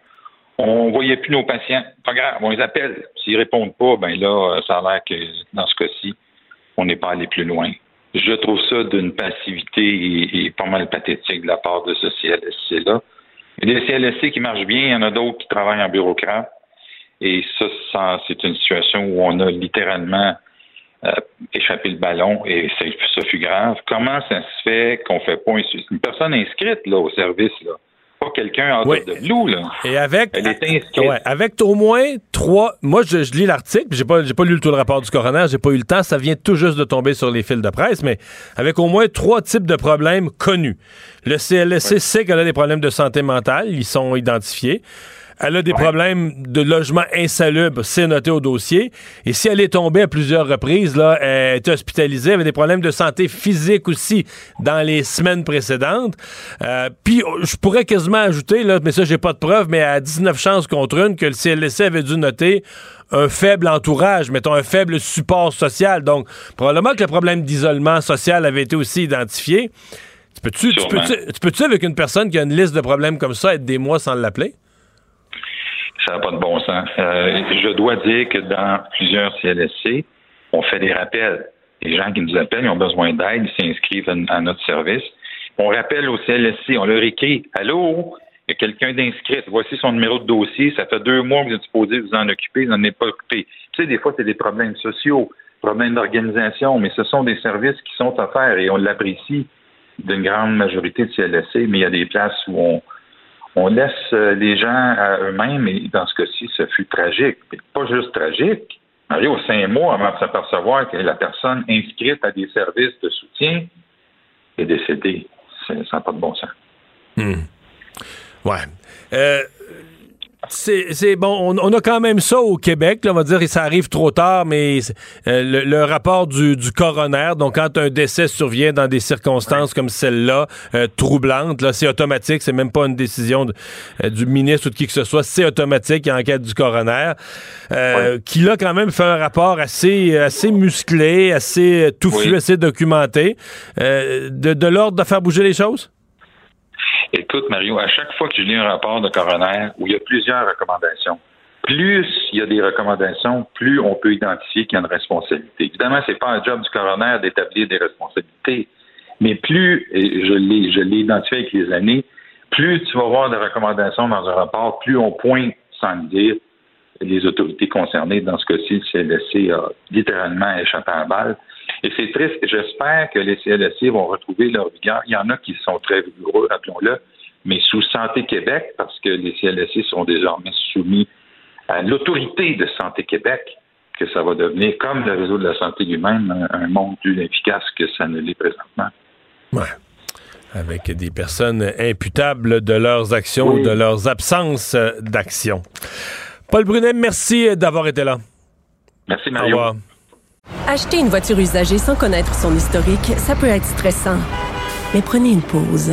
S15: On voyait plus nos patients. Pas grave, on les appelle. S'ils répondent pas, ben là, euh, ça a l'air que dans ce cas-ci, on n'est pas allé plus loin. Je trouve ça d'une passivité et, et, pas mal pathétique de la part de ce CLSC-là. Il y a des CLSC qui marchent bien, il y en a d'autres qui travaillent en bureaucrate. Et ça, c'est une situation où on a littéralement euh, échappé le ballon et ça, fut grave. Comment ça se fait qu'on fait pas une personne inscrite là, au service là? Pas quelqu'un en de nous, là.
S3: Et avec, avec au moins trois. Moi, je, lis l'article, j'ai pas, j'ai pas lu le tout le rapport du coroner, j'ai pas eu le temps, ça vient tout juste de tomber sur les fils de presse, mais avec au moins trois types de problèmes connus. Le CLSC sait qu'elle a des problèmes de santé mentale, ils sont identifiés. Elle a des problèmes de logement insalubre, c'est noté au dossier. Et si elle est tombée à plusieurs reprises, là, elle est hospitalisée, elle avait des problèmes de santé physique aussi dans les semaines précédentes. Euh, puis je pourrais quasiment ajouter, là, mais ça j'ai pas de preuve, mais à 19 chances contre une, que le CLSC avait dû noter un faible entourage, mettons un faible support social. Donc, probablement que le problème d'isolement social avait été aussi identifié. Tu peux-tu, tu peux-tu, peux avec une personne qui a une liste de problèmes comme ça, être des mois sans l'appeler?
S15: Ça n'a pas de bon sens. Euh, je dois dire que dans plusieurs CLSC, on fait des rappels. Les gens qui nous appellent, ils ont besoin d'aide, ils s'inscrivent à, notre service. On rappelle au CLSC, on leur écrit Allô, il y a quelqu'un d'inscrit, voici son numéro de dossier, ça fait deux mois que vous êtes supposé vous en occuper, vous n'en êtes pas occupé. Tu sais, des fois, c'est des problèmes sociaux, problèmes d'organisation, mais ce sont des services qui sont offerts et on l'apprécie d'une grande majorité de CLSC, mais il y a des places où on on laisse euh, les gens à eux-mêmes et dans ce cas-ci, ce fut tragique. Pas juste tragique. Mario, cinq mois avant de s'apercevoir que la personne inscrite à des services de soutien est décédée. Ça n'a pas de bon sens.
S16: Hmm. Ouais. Euh, c'est bon, on, a quand même ça au Québec, là, on va dire, que ça arrive trop tard, mais euh, le, rapport du, coroner, donc quand un décès survient dans des circonstances comme celle-là, euh, troublantes, là, c'est automatique, c'est même pas une décision euh, du ministre ou de qui que ce soit, c'est automatique, en enquête du coroner, qui là quand même fait un rapport assez, assez musclé, assez touffu, assez documenté, de, de l'ordre de faire bouger les choses?
S15: Écoute, Mario, à chaque fois que je lis un rapport de coroner où il y a plusieurs recommandations, plus il y a des recommandations, plus on peut identifier qu'il y a une responsabilité. Évidemment, c'est pas un job du coroner d'établir des responsabilités, mais plus, et je l'ai, je l'ai identifié avec les années, plus tu vas voir des recommandations dans un rapport, plus on pointe sans le dire les autorités concernées. Dans ce cas-ci, le CLSC a littéralement échappé à la balle. Et c'est triste. J'espère que les CLSC vont retrouver leur vigueur. Il y en a qui sont très vigoureux, rappelons-le, mais sous Santé Québec, parce que les CLSC sont désormais soumis à l'autorité de Santé Québec, que ça va devenir, comme le réseau de la santé lui-même, un, monde plus efficace que ça ne l'est présentement.
S16: Ouais avec des personnes imputables de leurs actions ou de leurs absences d'action. Paul Brunet, merci d'avoir été là.
S15: Merci, Mario. Au revoir.
S7: Acheter une voiture usagée sans connaître son historique, ça peut être stressant. Mais prenez une pause.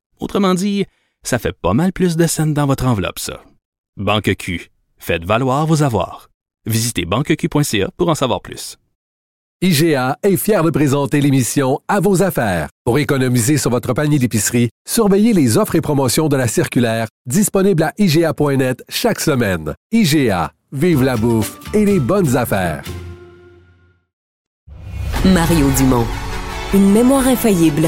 S8: Autrement dit, ça fait pas mal plus de scènes dans votre enveloppe, ça. Banque Q, faites valoir vos avoirs. Visitez banqueq.ca pour en savoir plus.
S1: IGA est fier de présenter l'émission À vos affaires. Pour économiser sur votre panier d'épicerie, surveillez les offres et promotions de la circulaire disponible à IGA.net chaque semaine. IGA, vive la bouffe et les bonnes affaires.
S2: Mario Dumont. Une mémoire infaillible.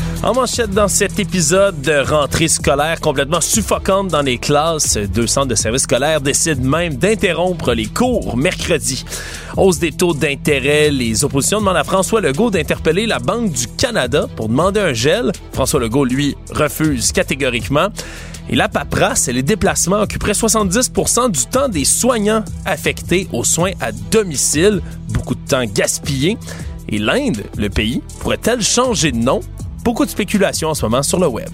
S16: En manchette dans cet épisode de rentrée scolaire complètement suffocante dans les classes, deux centres de services scolaires décident même d'interrompre les cours mercredi. Hausse des taux d'intérêt, les oppositions demandent à François Legault d'interpeller la Banque du Canada pour demander un gel. François Legault, lui, refuse catégoriquement. Et la paperasse et les déplacements occuperaient 70% du temps des soignants affectés aux soins à domicile. Beaucoup de temps gaspillé. Et l'Inde, le pays, pourrait-elle changer de nom? Beaucoup de spéculation en ce moment sur le web.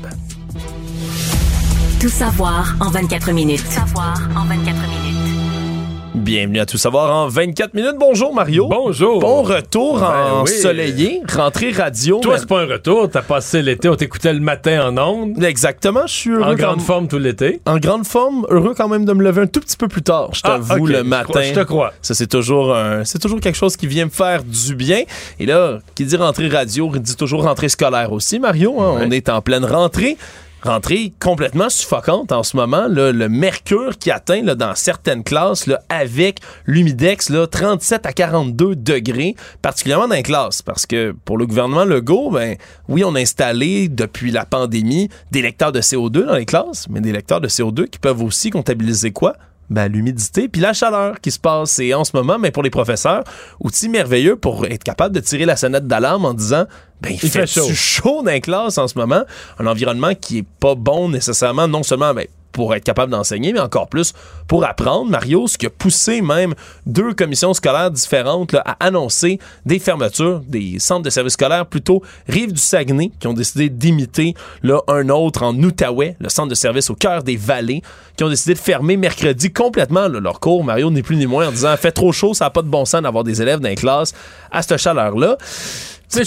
S2: Tout savoir en 24 minutes. Tout
S17: savoir en 24 minutes.
S16: Bienvenue à Tout savoir en 24 minutes. Bonjour Mario. Bonjour. Bon retour
S8: ben
S16: ensoleillé, rentrée radio.
S8: Toi, c'est pas un retour. T'as passé l'été, on t'écoutait le matin en ondes.
S16: Exactement, je suis heureux.
S8: En grande forme tout l'été.
S16: En grande forme, heureux quand même de me lever un tout petit peu plus tard, je ah, t'avoue, le matin.
S8: Je, te crois.
S16: Ça, c'est toujours, c'est toujours quelque chose qui vient me faire du bien. Et là, qui dit rentrée radio, dit toujours rentrée scolaire aussi, Mario. Hein? On est en pleine rentrée rentrée complètement suffocante en ce moment. le mercure qui atteint dans certaines classes avec l'humidex 37 à 42 degrés, particulièrement dans les classes. Parce que pour le gouvernement Legault, ben, oui, on a installé depuis la pandémie des lecteurs de CO2 dans les classes, mais des lecteurs de CO2 qui peuvent aussi comptabiliser quoi? Ben, l'humidité puis la chaleur qui se passe. Et en ce moment, mais ben, pour les professeurs, outil merveilleux pour être capable de tirer la sonnette d'alarme en disant ben, il, fait, chaud. chaud dans les classes en ce moment? Un environnement qui est pas bon nécessairement, non seulement ben, pour être capable d'enseigner, mais encore plus pour apprendre. Mario, ce qui a poussé même deux commissions scolaires différentes à annoncer des fermetures des centres de services scolaires, plutôt Rive du Saguenay, qui ont décidé d'imiter un autre en Outaouais, le centre de services au cœur des vallées, qui ont décidé de fermer mercredi complètement leur cours. Mario n'est plus ni moins en disant fait trop chaud, ça n'a pas de bon sens d'avoir des élèves dans les classes à cette chaleur-là. C'est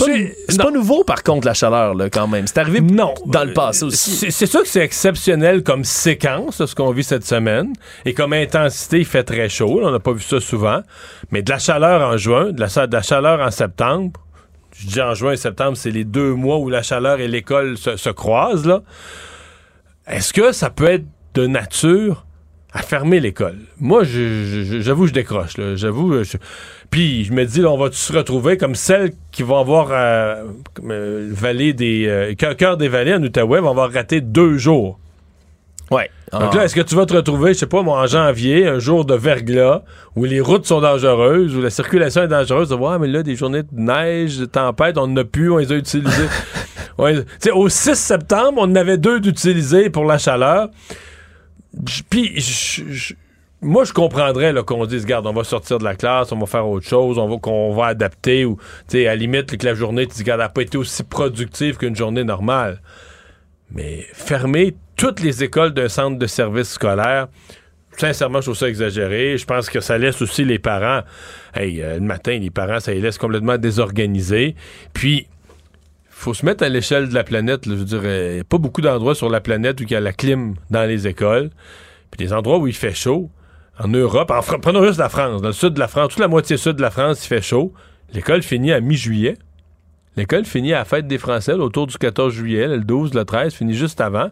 S16: pas, nouveau, par contre, la chaleur, là, quand même. C'est arrivé
S3: non.
S16: dans le passé aussi.
S3: C'est, sûr que c'est exceptionnel comme séquence, ce qu'on vit cette semaine. Et comme intensité, il fait très chaud. On n'a pas vu ça souvent. Mais de la chaleur en juin, de la, de la chaleur en septembre, je dis en juin et septembre, c'est les deux mois où la chaleur et l'école se, se croisent, là. Est-ce que ça peut être de nature à fermer l'école? Moi, j'avoue, je décroche. J'avoue, je... Puis je me dis, là, on va se retrouver comme celles qui vont avoir euh, euh, vallée des euh, cœur des vallées en Outaouais vont avoir raté deux jours.
S16: Ouais.
S3: Donc là, est-ce que tu vas te retrouver, je sais pas, moi, en janvier, un jour de verglas, où les routes sont dangereuses, où la circulation est dangereuse, de voir, mais là, des journées de neige, de tempête, on n'a plus, on les a utilisées. ouais, au 6 septembre, on en avait deux d'utilisés pour la chaleur. Puis, moi, je comprendrais qu'on dise, regarde, on va sortir de la classe, on va faire autre chose, on va qu'on va adapter, ou, tu sais, à la limite, que la journée, tu dis, regarde, n'a pas été aussi productive qu'une journée normale. Mais fermer toutes les écoles d'un centre de service scolaire, sincèrement, je trouve ça exagéré. Je pense que ça laisse aussi les parents. Hey, euh, le matin, les parents, ça les laisse complètement désorganisés. Puis, faut se mettre à l'échelle de la planète. Je dire, il n'y a pas beaucoup d'endroits sur la planète où il y a la clim dans les écoles. Puis des endroits où il fait chaud. En Europe, en prenons juste la France. Dans le sud de la France, toute la moitié sud de la France, il fait chaud. L'école finit à mi-juillet. L'école finit à la fête des Français, autour du 14 juillet, le 12, le 13, finit juste avant.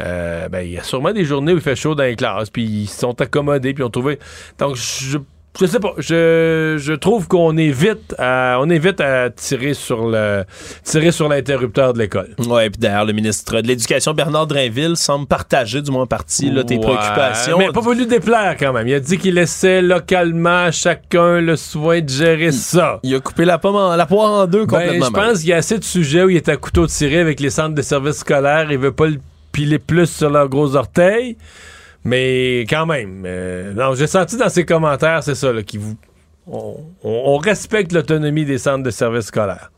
S3: Euh, ben, il y a sûrement des journées où il fait chaud dans les classes, puis ils se sont accommodés, puis ont trouvé. Donc, je, je sais pas. Je, je trouve qu'on est vite à, on est vite à tirer sur le, tirer sur l'interrupteur de l'école.
S16: Ouais, puis d'ailleurs, le ministre de l'Éducation, Bernard Drainville, semble partager, du moins en partie, là, tes
S3: Ouais,
S16: préoccupations.
S3: Mais il a pas voulu déplaire quand même. Il a dit qu'il laissait localement à chacun le soin de gérer ça.
S16: Il a coupé la, pomme en- la poire en deux
S3: Ben,
S16: complètement.
S3: je pense qu'il y a assez de sujets où il est à couteau tiré avec les centres de services scolaires. Il veut pas le piler plus sur leurs gros orteils. Mais quand même, euh, non, j'ai senti dans ses commentaires, c'est ça, là, qui vous, on, on- respecte l'autonomie des centres de services scolaires.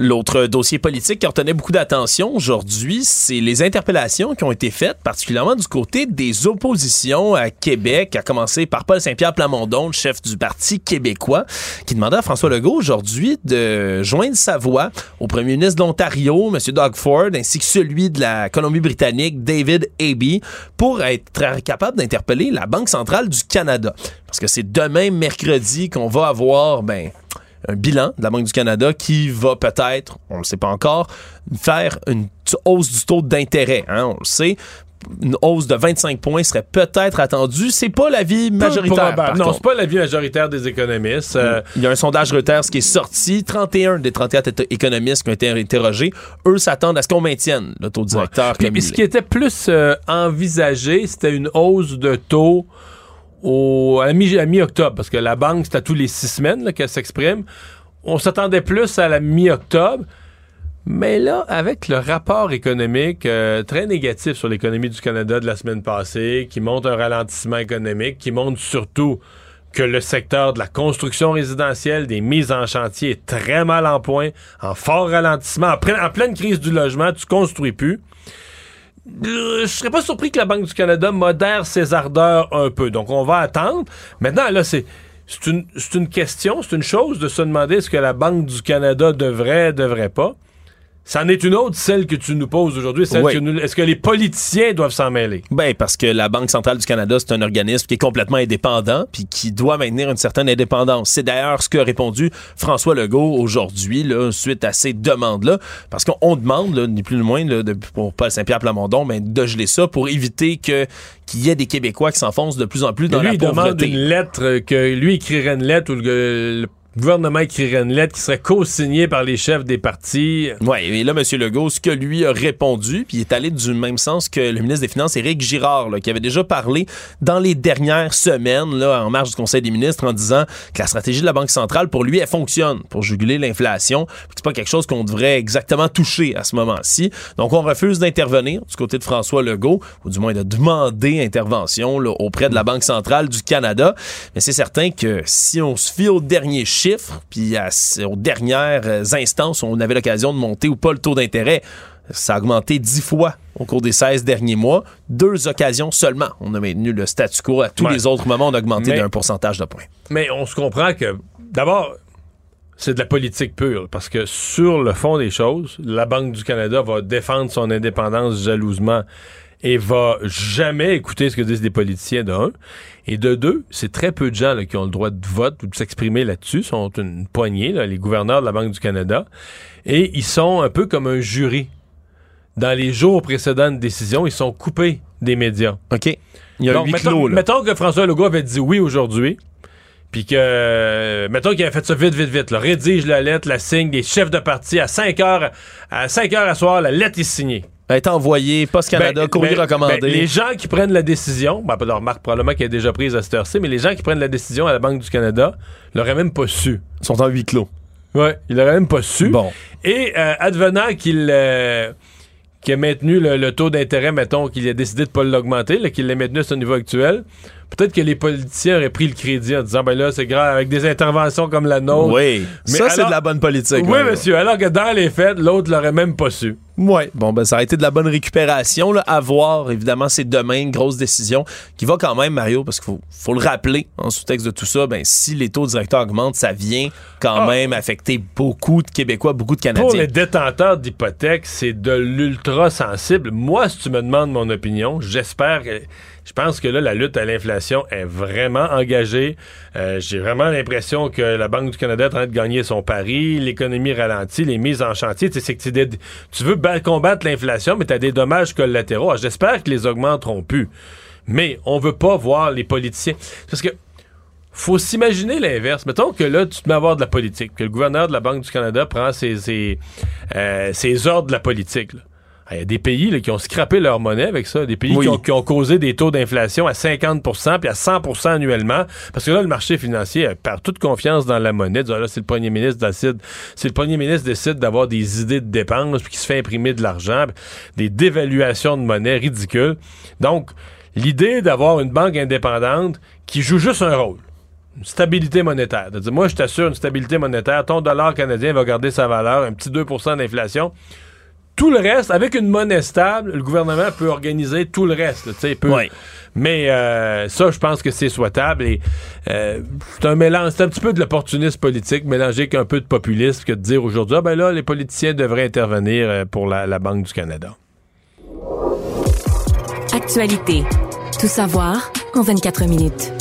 S16: L'autre dossier politique qui retenait beaucoup d'attention aujourd'hui, c'est les interpellations qui ont été faites, particulièrement du côté des oppositions à Québec, à commencer par Paul Saint-Pierre Plamondon, le chef du Parti québécois, qui demandait à François Legault aujourd'hui de joindre sa voix au premier ministre de l'Ontario, M. Doug Ford, ainsi que celui de la Colombie-Britannique, David Aby, pour être capable d'interpeller la Banque centrale du Canada. Parce que c'est demain, mercredi, qu'on va avoir, ben, un bilan de la Banque du Canada qui va peut-être, on ne le sait pas encore, faire une hausse du taux d'intérêt. hein, on le sait. Une hausse de 25 points serait peut-être attendue. C'est pas l'avis majoritaire. Par
S3: non, c'est pas l'avis majoritaire des économistes. Euh,
S16: Il y a un sondage Reuters qui est sorti. 31 des 34 éto- économistes qui ont été interrogés, eux s'attendent à ce qu'on maintienne le taux directeur.
S3: Puis,
S16: comme
S3: ce qui était plus euh, envisagé, c'était une hausse de taux au, à mi- à mi-octobre, parce que la banque, c'est à tous les six semaines qu'elle s'exprime. On s'attendait plus à la mi-octobre. Mais là, avec le rapport économique euh, très négatif sur l'économie du Canada de la semaine passée, qui montre un ralentissement économique, qui montre surtout que le secteur de la construction résidentielle, des mises en chantier est très mal en point, en fort ralentissement, en, pleine- en pleine crise du logement, tu construis plus. Euh, Je serais pas surpris que la Banque du Canada modère ses ardeurs un peu. Donc, on va attendre. Maintenant, là, c'est. C'est une, une question, c'est une chose de se demander est-ce que la Banque du Canada devrait, devrait pas. C'en est une autre, celle que tu nous poses aujourd'hui. celle
S16: Oui.
S3: que nous- Est-ce que les politiciens doivent s'en mêler?
S16: Ben, parce que la Banque centrale du Canada, c'est un organisme qui est complètement indépendant puis qui doit maintenir une certaine indépendance. C'est d'ailleurs ce qu'a répondu François Legault aujourd'hui, là, suite à ces demandes-là. Parce qu'on demande, là, ni plus ni moins, là, de- pour Paul Saint-Pierre Plamondon, ben, de geler ça pour éviter que qu'il y ait des Québécois qui s'enfoncent de plus en plus dans
S3: lui,
S16: la
S3: il demande
S16: pauvreté.
S3: une lettre, que lui écrirait une lettre où le, le gouvernement écrirait une lettre qui serait co-signée par les chefs des partis.
S16: Oui, et là, M. Legault, ce que lui a répondu, puis il est allé du même sens que le ministre des Finances, Éric Girard, là, qui avait déjà parlé dans les dernières semaines, là, en marge du Conseil des ministres, en disant que la stratégie de la Banque centrale, pour lui, elle fonctionne pour juguler l'inflation, c'est pas quelque chose qu'on devrait exactement toucher à ce moment-ci. Donc, on refuse d'intervenir du côté de François Legault, ou du moins de demander intervention là, auprès de la Banque centrale du Canada. Mais c'est certain que si on se fie aux derniers chiffres, puis à- aux dernières euh, instances on avait l'occasion de monter ou pas le taux d'intérêt, ça a augmenté dix fois au cours des 16 derniers mois. Deux occasions seulement. On a maintenu le statu quo. À tous
S3: Ouais.
S16: les autres moments, on a augmenté d'un pourcentage de points.
S3: Mais on se comprend que, d'abord, c'est de la politique pure. Parce que sur le fond des choses, la Banque du Canada va défendre son indépendance jalousement et va jamais écouter ce que disent les politiciens, de un. Et de deux, c'est très peu de gens là, qui ont le droit de vote ou de s'exprimer là-dessus. sont une poignée, là, les gouverneurs de la Banque du Canada. Et ils sont un peu comme un jury. Dans les jours précédents de décision, ils sont coupés des médias.
S16: OK. Il y a
S3: Donc,
S16: huis
S3: mettons,
S16: clos, là.
S3: mettons que François Legault avait dit oui aujourd'hui, puis que, euh, mettons qu'il avait fait ça vite, vite, vite, là, rédige la lettre, la signe des chefs de parti à 5 heures, à 5 heures à soir, la lettre est signée.
S16: Elle est envoyée, Poste Canada,
S3: Ben,
S16: courrier
S3: ben,
S16: recommandé.
S3: ben, les gens qui prennent la décision, ben, pas de remarque probablement qu'elle est déjà prise à cette heure-ci, mais les gens qui prennent la décision à la Banque du Canada l'auraient même pas su.
S16: Ils sont en huis clos.
S3: Ouais, ils l'auraient même pas su.
S16: Bon.
S3: Et euh, advenant qu'il euh, maintenu le, le taux d'intérêt, mettons, qu'il a décidé de pas l'augmenter, qu'il l'a maintenu à son niveau actuel, peut-être que les politiciens auraient pris le crédit en disant, ben là, c'est grave, avec des interventions comme la nôtre.
S16: Oui,
S3: Mais
S16: ça, c'est de la bonne politique.
S3: Oui,
S16: Mario.
S3: monsieur, alors que dans les faits, l'autre l'aurait même pas su.
S16: Ouais, bon, ben, ça a été de la bonne récupération, là. À voir, évidemment, c'est demain, une grosse décision qui va quand même, Mario, parce qu'il faut, faut le rappeler en sous-texte de tout ça, ben, si les taux directeurs augmentent, ça vient quand
S3: Ah.
S16: même affecter beaucoup de Québécois, beaucoup de
S3: Pour
S16: Canadiens.
S3: les détenteurs d'hypothèques, c'est de l'ultra sensible. Moi, si tu me demandes mon opinion, j'espère que. Je pense que là, la lutte à l'inflation est vraiment engagée. Euh, J'ai vraiment l'impression que la Banque du Canada est en train de gagner son pari. L'économie ralentit, les mises en chantier. Tu sais, que tu veux ba- combattre l'inflation, mais tu as des dommages collatéraux. J'espère que les augmenteront plus. Mais on veut pas voir les politiciens. Parce que faut s'imaginer l'inverse. Mettons que là, tu te mets à voir de la politique, que le gouverneur de la Banque du Canada prend ses, ses, euh, ordres de la politique. là. Ah, Il y a des pays là, qui ont scrappé leur monnaie avec ça, des pays
S16: Oui.
S3: qui, ont, qui ont causé des taux d'inflation à 50% puis à 100% annuellement, parce que là, le marché financier euh, perd toute confiance dans la monnaie. Disant, là, c'est le premier ministre décide, c'est le premier ministre décide d'avoir des idées de dépenses, puis qui se fait imprimer de l'argent, des dévaluations de monnaie ridicules. Donc, l'idée d'avoir une banque indépendante qui joue juste un rôle, une stabilité monétaire. De dire, moi, je t'assure une stabilité monétaire. Ton dollar canadien va garder sa valeur, un petit 2% d'inflation. Tout le reste, avec une monnaie stable, le gouvernement peut organiser tout le reste. là, il peut-. Mais euh, ça, je pense que c'est souhaitable. Et euh, c'est un mélange, c'est un petit peu de l'opportunisme politique mélangé avec un peu de populisme que de dire aujourd'hui, ah ben là, les politiciens devraient intervenir euh, pour la, la Banque du Canada.
S2: Actualité. Tout savoir en 24 minutes.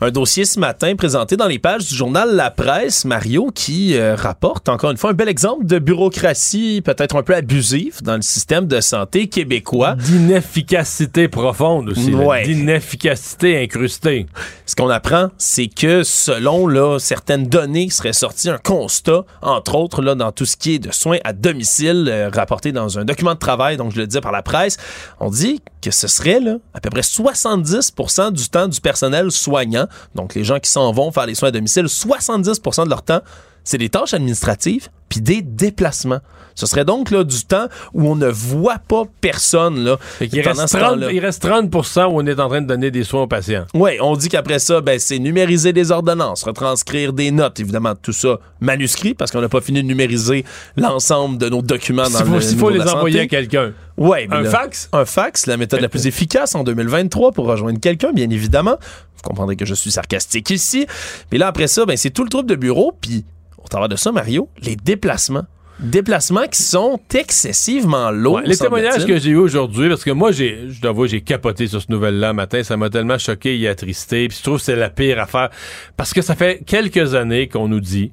S16: Un dossier ce matin présenté dans les pages du journal La Presse, Mario, qui euh, rapporte encore une fois un bel exemple de bureaucratie peut-être un peu abusive dans le système de santé québécois.
S3: D'inefficacité profonde aussi.
S16: Ouais.
S3: D'inefficacité incrustée.
S16: Ce qu'on apprend, c'est que selon là, certaines données qui seraient sorties, un constat, entre autres là, dans tout ce qui est de soins à domicile, euh, rapporté dans un document de travail, donc je le dis par la presse, on dit que ce serait là, à peu près 70% du temps du personnel soignant, donc les gens qui s'en vont faire les soins à domicile, 70% de leur temps, c'est des tâches administratives puis des déplacements. Ce serait donc là, du temps où on ne voit pas personne. Là, pendant
S3: reste
S16: ce
S3: 30,
S16: temps-là.
S3: il reste 30 où on est en train de donner des soins aux patients.
S16: Oui, on dit qu'après ça, ben, c'est numériser des ordonnances, retranscrire des notes, évidemment, tout ça manuscrit, parce qu'on n'a pas fini de numériser l'ensemble de nos documents dans
S3: faut,
S16: le
S3: s'il faut les envoyer à quelqu'un.
S16: Mais
S3: Un
S16: là,
S3: fax?
S16: Un fax, la méthode la plus efficace en 2023 pour rejoindre quelqu'un, bien évidemment. Vous comprendrez que je suis sarcastique ici. Mais là, après ça, ben, c'est tout le trouble de bureau, puis au travers de ça, Mario, les déplacements. Déplacements qui sont excessivement lourds.
S3: Ouais, les témoignages que j'ai eu aujourd'hui, parce que moi, j'ai, je dois avouer, j'ai capoté sur ce nouvelle-là matin. Ça m'a tellement choqué et attristé. Puis je trouve que c'est la pire affaire. Parce que ça fait quelques années qu'on nous dit,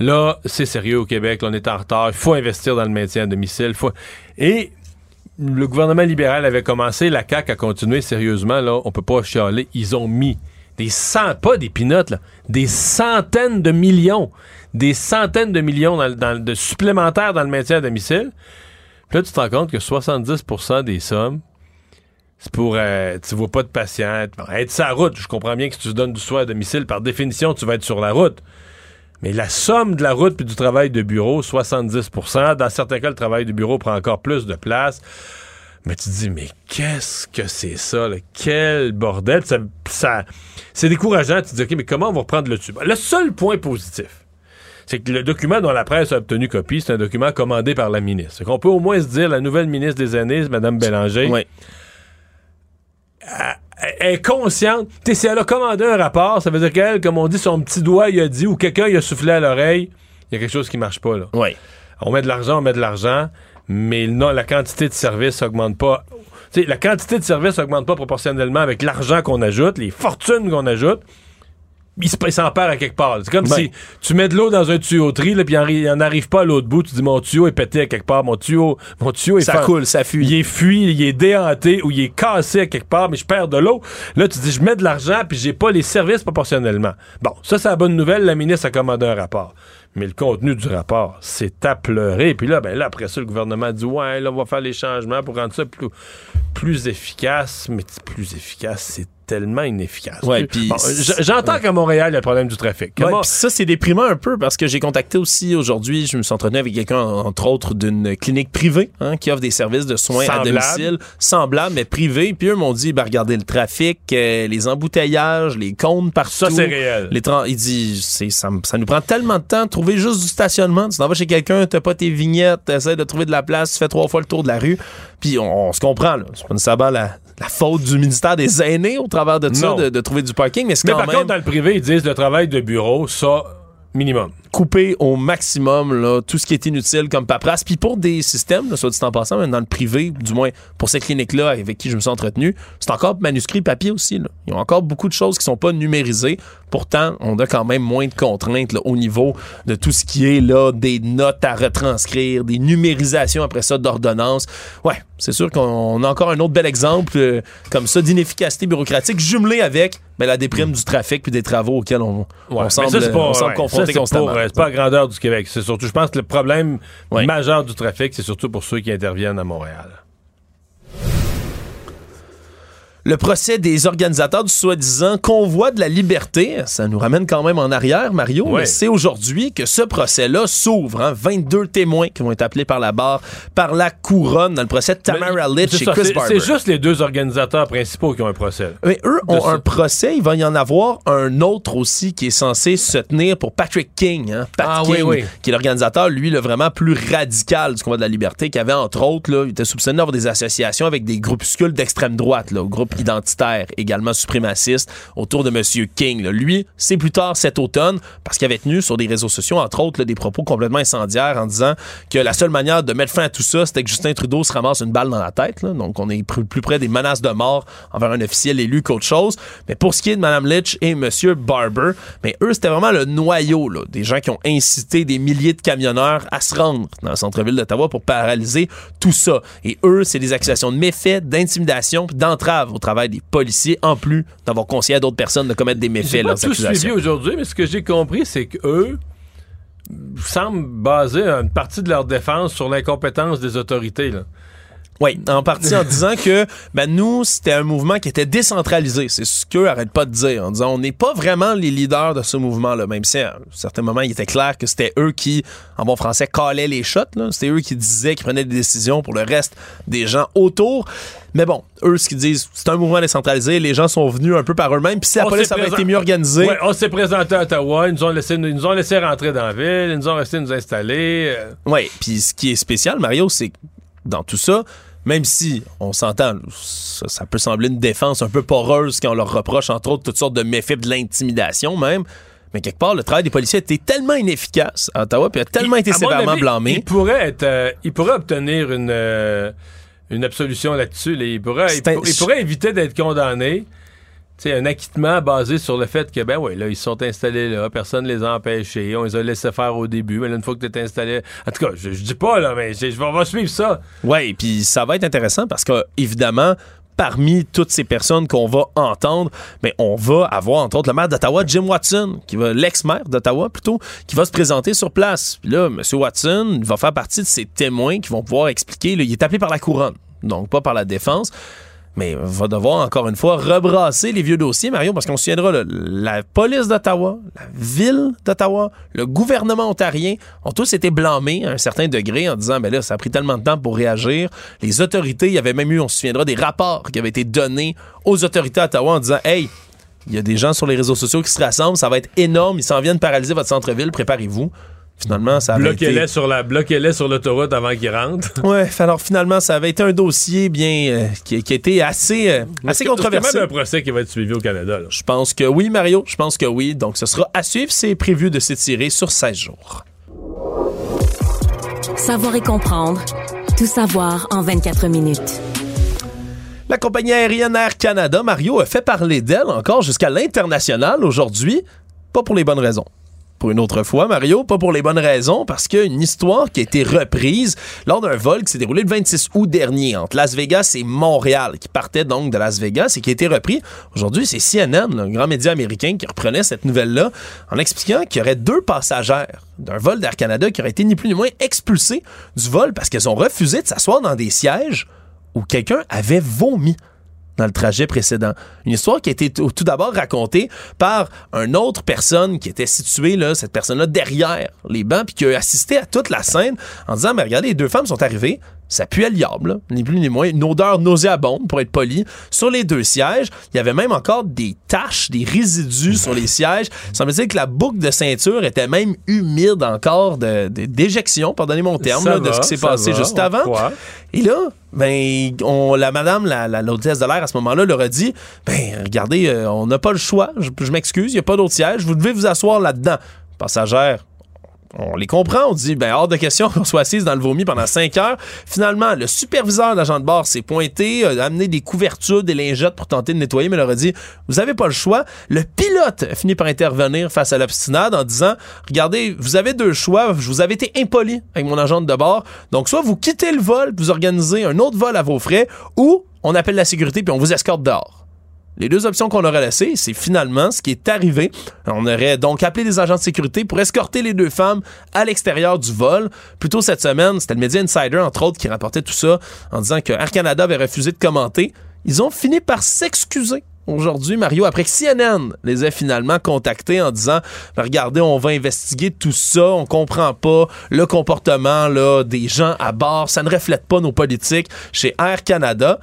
S3: là, c'est sérieux au Québec, là, on est en retard, il faut investir dans le maintien à domicile. Faut... Et le gouvernement libéral avait commencé, la CAQ a continué sérieusement, là, on peut pas chialer. Ils ont mis des cent, pas des pinottes, là, des centaines de millions, des centaines de millions dans, dans de supplémentaires dans le maintien à domicile. Puis là, tu te rends compte que 70% des sommes, c'est pour. euh, tu vois pas de patient. Être sur la route, je comprends bien que si tu te donnes du soin à domicile, par définition, tu vas être sur la route. Mais la somme de la route puis du travail de bureau, 70% Dans certains cas, le travail de bureau prend encore plus de place. Mais tu te dis, mais qu'est-ce que c'est ça? là? Quel bordel! Ça, ça- c'est décourageant. Tu te dis, OK, mais comment on va reprendre le dessus? Le seul point positif, c'est que le document dont la presse a obtenu copie, c'est un document commandé par la ministre. C'est qu'on peut au moins se dire, la nouvelle ministre des Aînés, Mme Bélanger, elle- elle est consciente. Tu sais, si elle a commandé un rapport, ça veut dire qu'elle, comme on dit, son petit doigt, il a dit, ou quelqu'un, il a soufflé à l'oreille, il y a quelque chose qui marche pas, là.
S16: Oui.
S3: On met de l'argent, on met de l'argent, mais non, la quantité de services augmente pas. La quantité de services augmente pas proportionnellement avec l'argent qu'on ajoute, les fortunes qu'on ajoute. Il se- il s'en perd à quelque part. C'est comme
S16: Ben.
S3: si tu mets de l'eau dans un tuyauterie, puis il en- il en arrive pas à l'autre bout. Tu dis mon tuyau est pété à quelque part, mon tuyau, mon tuyau est
S16: Ça
S3: fan-
S16: coule, ça fuit.
S3: Il est fui, il est déhanté ou il est cassé à quelque part, mais je perds de l'eau. Là, tu dis je mets de l'argent puis j'ai pas les services proportionnellement. Bon, ça c'est la bonne nouvelle. La ministre a commandé un rapport. Mais le contenu du rapport, c'est à pleurer. Puis là, ben là, après ça, le gouvernement dit Ouais, là, on va faire les changements pour rendre ça plus, plus efficace. Mais plus efficace, c'est tellement inefficace.
S16: Ouais,
S3: Bon, j- J'entends qu'à Montréal, il y a le problème du trafic.
S16: Ouais,
S3: Comment-
S16: ça, c'est déprimant un peu parce que j'ai contacté aussi aujourd'hui, je me suis entretenu avec quelqu'un, entre autres, d'une clinique privée hein, qui offre des services de soins à domicile, semblables, mais privés. Puis eux m'ont dit, ben, regardez le trafic, euh, les embouteillages, les comptes partout.
S3: Ça, c'est réel.
S16: Les il dit, ça, ça nous prend tellement de temps de trouver juste du stationnement. Tu t'en vas chez quelqu'un, t'as pas tes vignettes, t'essaies de trouver de la place, tu fais trois fois le tour de la rue. Puis on, on se comprend, là. C'est pas nécessairement la, la faute du ministère des Aînés au travers de ça, de, de trouver du parking, mais
S3: Mais par
S16: même...
S3: contre, dans le privé, ils disent le travail de bureau, ça, minimum.
S16: couper au maximum là, tout ce qui est inutile comme paperasse. Puis pour des systèmes, là, soit dit en passant, même dans le privé, du moins pour cette clinique-là avec qui je me suis entretenu, c'est encore manuscrit papier aussi. Là. Il y a encore beaucoup de choses qui sont pas numérisées. Pourtant, on a quand même moins de contraintes là, au niveau de tout ce qui est là, des notes à retranscrire, des numérisations après ça d'ordonnances. Ouais, c'est sûr qu'on a encore un autre bel exemple euh, comme ça d'inefficacité bureaucratique jumelé avec ben, la déprime du trafic puis des travaux auxquels on,
S3: Ouais,
S16: semble,
S3: ça, pas-
S16: on semble
S3: ouais,
S16: confronté
S3: ça, c'est
S16: constamment.
S3: pour, C'est pas grandeur du Québec. C'est surtout, je pense que le problème majeur du trafic, c'est surtout pour ceux qui interviennent à Montréal.
S16: Le procès des organisateurs du soi-disant convoi de la liberté, ça nous ramène quand même en arrière, Mario,
S3: Ouais.
S16: mais c'est aujourd'hui que ce procès-là s'ouvre. hein. 22 témoins qui vont être appelés par la barre, par la couronne dans le procès de Tamara Litch et
S3: ça,
S16: Chris Barber.
S3: C'est juste les deux organisateurs principaux qui ont un procès.
S16: Mais eux
S3: De
S16: ont
S3: ça.
S16: un procès. Il va y en avoir un autre aussi qui est censé se tenir pour Patrick King. Hein? Pat
S3: Ah,
S16: King,
S3: oui, oui.
S16: qui est l'organisateur, lui, le vraiment plus radical du combat de la liberté, qui avait, entre autres, là, il était soupçonné d'avoir des associations avec des groupuscules d'extrême droite, là, groupes identitaires, également suprémacistes, autour de M. King. Lui, c'est plus tard cet automne, parce qu'il avait tenu sur des réseaux sociaux, entre autres, des propos complètement incendiaires en disant que la seule manière de mettre fin à tout ça, c'était que Justin Trudeau se ramasse une balle dans la tête. Donc, on est plus, près des menaces de mort envers un officiel élu qu'autre chose. Mais pour ce qui est de Mme Litch et M. Barber, mais eux, c'était vraiment le noyau là, des gens qui ont incité des milliers de camionneurs à se rendre dans le centre-ville d'Ottawa pour paralyser tout ça. Et eux, c'est des accusations de méfaits, d'intimidation, d'entrave travail des policiers, en plus d'avoir conseillé à d'autres personnes de commettre des méfaits,
S3: pas tout suivi aujourd'hui, mais ce que j'ai compris, c'est qu'eux semblent baser une partie de leur défense sur l'incompétence des autorités. Là.
S16: Oui, en partie en disant que ben, nous, c'était un mouvement qui était décentralisé. C'est ce qu'eux arrêtent pas de dire, en disant on n'est pas vraiment les leaders de ce mouvement-là, même si à un certain moment, il était clair que c'était eux qui, en bon français, calaient les shots. C'était eux qui disaient, qui prenaient des décisions pour le reste des gens autour. Mais bon, eux, ce qu'ils disent, c'est un mouvement décentralisé, les gens sont venus un peu par eux-mêmes, puis si police
S3: s'est
S16: avait été mieux organisée...
S3: Ouais, on s'est présenté à Ottawa, ils nous ont laissé, ils nous ont laissé rentrer dans la ville, ils nous ont laissé nous installer. euh.
S16: Oui, puis ce qui est spécial, Mario, c'est que dans tout ça, même si on s'entend, ça, ça peut sembler une défense un peu poreuse quand on leur reproche, entre autres, toutes sortes de méfaits, de l'intimidation même. Mais quelque part, le travail des policiers a été tellement inefficace à Ottawa, puis a tellement été sévèrement
S3: avis,
S16: blâmé.
S3: Il pourrait être, euh, il pourrait obtenir une, euh, une absolution là-dessus. là. Il, pourrait,
S16: un-
S3: il pourrait éviter d'être condamné. Sais, un acquittement basé sur le fait que, ben oui, là, ils sont installés là, personne ne les a empêchés, on les a laissés faire au début, mais là, une fois que tu es installé. En tout cas, je, je dis pas, là, mais je, je- on va suivre ça.
S16: Oui, puis ça va être intéressant parce que, évidemment, parmi toutes ces personnes qu'on va entendre, mais on va avoir entre autres le maire d'Ottawa, Jim Watson, qui va l'ex-maire d'Ottawa plutôt, qui va se présenter sur place. Là, M. Watson va faire partie de ces témoins qui vont pouvoir expliquer. là, il est appelé par la couronne, donc pas par la défense. Mais va devoir encore une fois rebrasser les vieux dossiers, Mario, parce qu'on se souviendra, la police d'Ottawa, la ville d'Ottawa, le gouvernement ontarien ont tous été blâmés à un certain degré en disant, ben là, ça a pris tellement de temps pour réagir. Les autorités, il y avait même eu, on se souviendra, des rapports qui avaient été donnés aux autorités d'Ottawa en disant, hey, il y a des gens sur les réseaux sociaux qui se rassemblent, ça va être énorme, ils s'en viennent paralyser votre centre-ville, préparez-vous. Finalement, ça avait été...
S3: Bloquez-les sur la bloquez-les sur l'autoroute avant qu'ils rentrent.
S16: Ouais, alors finalement, ça avait été un dossier bien euh, qui, qui a été assez, euh, assez
S3: C'est
S16: controversé.
S3: quand même un procès qui va être suivi au Canada.
S16: Je pense que oui, Mario. Je pense que oui. Donc, ce sera à suivre. C'est prévu de s'étirer sur 16 jours.
S2: Savoir et comprendre. Tout savoir en 24 minutes.
S16: La compagnie aérienne Air Canada, Mario, a fait parler d'elle encore jusqu'à l'international aujourd'hui. Pas pour les bonnes raisons. Pour une autre fois, Mario, pas pour les bonnes raisons, parce qu'il y a une histoire qui a été reprise lors d'un vol qui s'est déroulé le 26 août dernier entre Las Vegas et Montréal, qui partait donc de Las Vegas et qui a été repris. Aujourd'hui, c'est CNN, un grand média américain, qui reprenait cette nouvelle-là en expliquant qu'il y aurait deux passagères d'un vol d'Air Canada qui auraient été ni plus ni moins expulsés du vol parce qu'elles ont refusé de s'asseoir dans des sièges où quelqu'un avait vomi dans le trajet précédent. Une histoire qui a été tout d'abord racontée par une autre personne qui était située, là, cette personne-là, derrière les bancs, puis qui a assisté à toute la scène en disant, mais regardez, les deux femmes sont arrivées, ça puait le diable, là, ni plus ni moins, une odeur nauséabonde, pour être poli, sur les deux sièges. Il y avait même encore des taches, des résidus sur les sièges. Ça me dire que la boucle de ceinture était même humide encore de- d'éjection, pardonnez mon terme, de ce qui s'est passé
S3: va,
S16: juste avant.
S3: croit.
S16: Et là, ben, on, la madame, la, la- de l'air à ce moment-là, leur a dit, ben, regardez, euh, on n'a pas le choix, je, je m'excuse, il n'y a pas d'autre siège, vous devez vous asseoir là-dedans. Passagère, on les comprend, on dit, ben, hors de question qu'on soit assise dans le vomi pendant cinq heures. Finalement, le superviseur d'agent de bord s'est pointé, a amené des couvertures, des lingettes pour tenter de nettoyer, mais leur a dit, vous avez pas le choix. Le pilote a fini par intervenir face à l'obstinade en disant, regardez, vous avez deux choix, je vous avais été impoli avec mon agent de bord, donc soit vous quittez le vol, vous organisez un autre vol à vos frais, ou on appelle la sécurité puis on vous escorte dehors. Les deux options qu'on aurait laissées, c'est finalement ce qui est arrivé. On aurait donc appelé des agents de sécurité pour escorter les deux femmes à l'extérieur du vol. Plus tôt cette semaine, c'était le média Insider, entre autres, qui rapportait tout ça en disant que Air Canada avait refusé de commenter. Ils ont fini par s'excuser. Aujourd'hui, Mario, après que CNN les ait finalement contactés en disant Ben, Regardez, on va investiguer tout ça, on comprend pas le comportement là, des gens à bord, ça ne reflète pas nos politiques chez Air Canada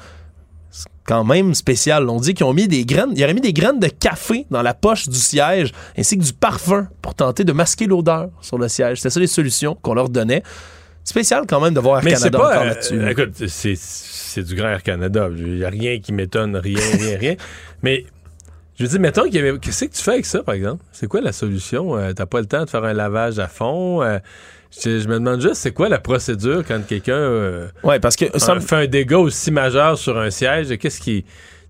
S16: quand même spécial. On dit qu'ils ont mis des graines, ils auraient mis des graines de café dans la poche du siège, ainsi que du parfum pour tenter de masquer l'odeur sur le siège. C'était ça les solutions qu'on leur donnait. Spécial quand même de voir Air
S3: Mais
S16: Canada
S3: pas.
S16: encore
S3: euh,
S16: là-dessus. là.
S3: écoute, c'est, c'est du grand Air Canada. Il n'y a rien qui m'étonne, rien, rien, rien. Mais je dire, mettons qu'il y avait. Qu'est-ce que tu fais avec ça, par exemple? C'est quoi la solution? Euh, T'as pas le temps de faire un lavage à fond? Euh, je, je me demande juste, c'est quoi la procédure quand quelqu'un euh,
S16: Ouais, parce que ça me-
S3: fait un dégât aussi majeur sur un siège? Qu'est-ce qui.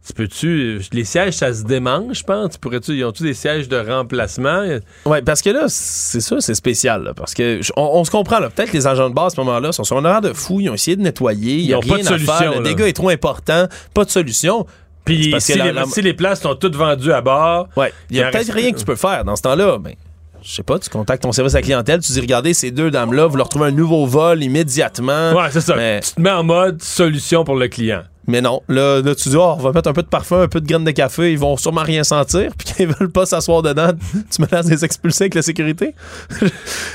S3: Tu peux-tu. Les sièges, ça se démange, je pense? Tu pourrais-tu. Ils ont-tu des sièges de remplacement?
S16: Ouais, parce que là, c'est ça, c'est spécial. là, parce que on, on se comprend. là. Peut-être que les agents de base à ce moment-là sont sur un horaire de fou. Ils ont essayé de nettoyer.
S3: Ils
S16: a
S3: ont
S16: rien
S3: pas de
S16: à
S3: solution,
S16: faire. Le dégât est trop important. Pas de solution.
S3: Puis si,
S16: la-
S3: les,
S16: la-
S3: si les places sont toutes vendues à bord.
S16: Ouais, il y a peut-être
S3: reste-
S16: rien que tu peux faire dans ce temps-là. Ben, je sais pas, tu contactes ton service à la clientèle, tu dis regardez ces deux dames-là, vous leur trouvez un nouveau vol immédiatement.
S3: Ouais, c'est ça.
S16: Mais,
S3: Tu te mets en mode solution pour le client.
S16: mais non, là, là, tu dis oh, on va mettre un peu de parfum, un peu de graines de café, ils vont sûrement rien sentir, puis quand ils veulent pas s'asseoir dedans, tu menaces de les expulser avec la sécurité.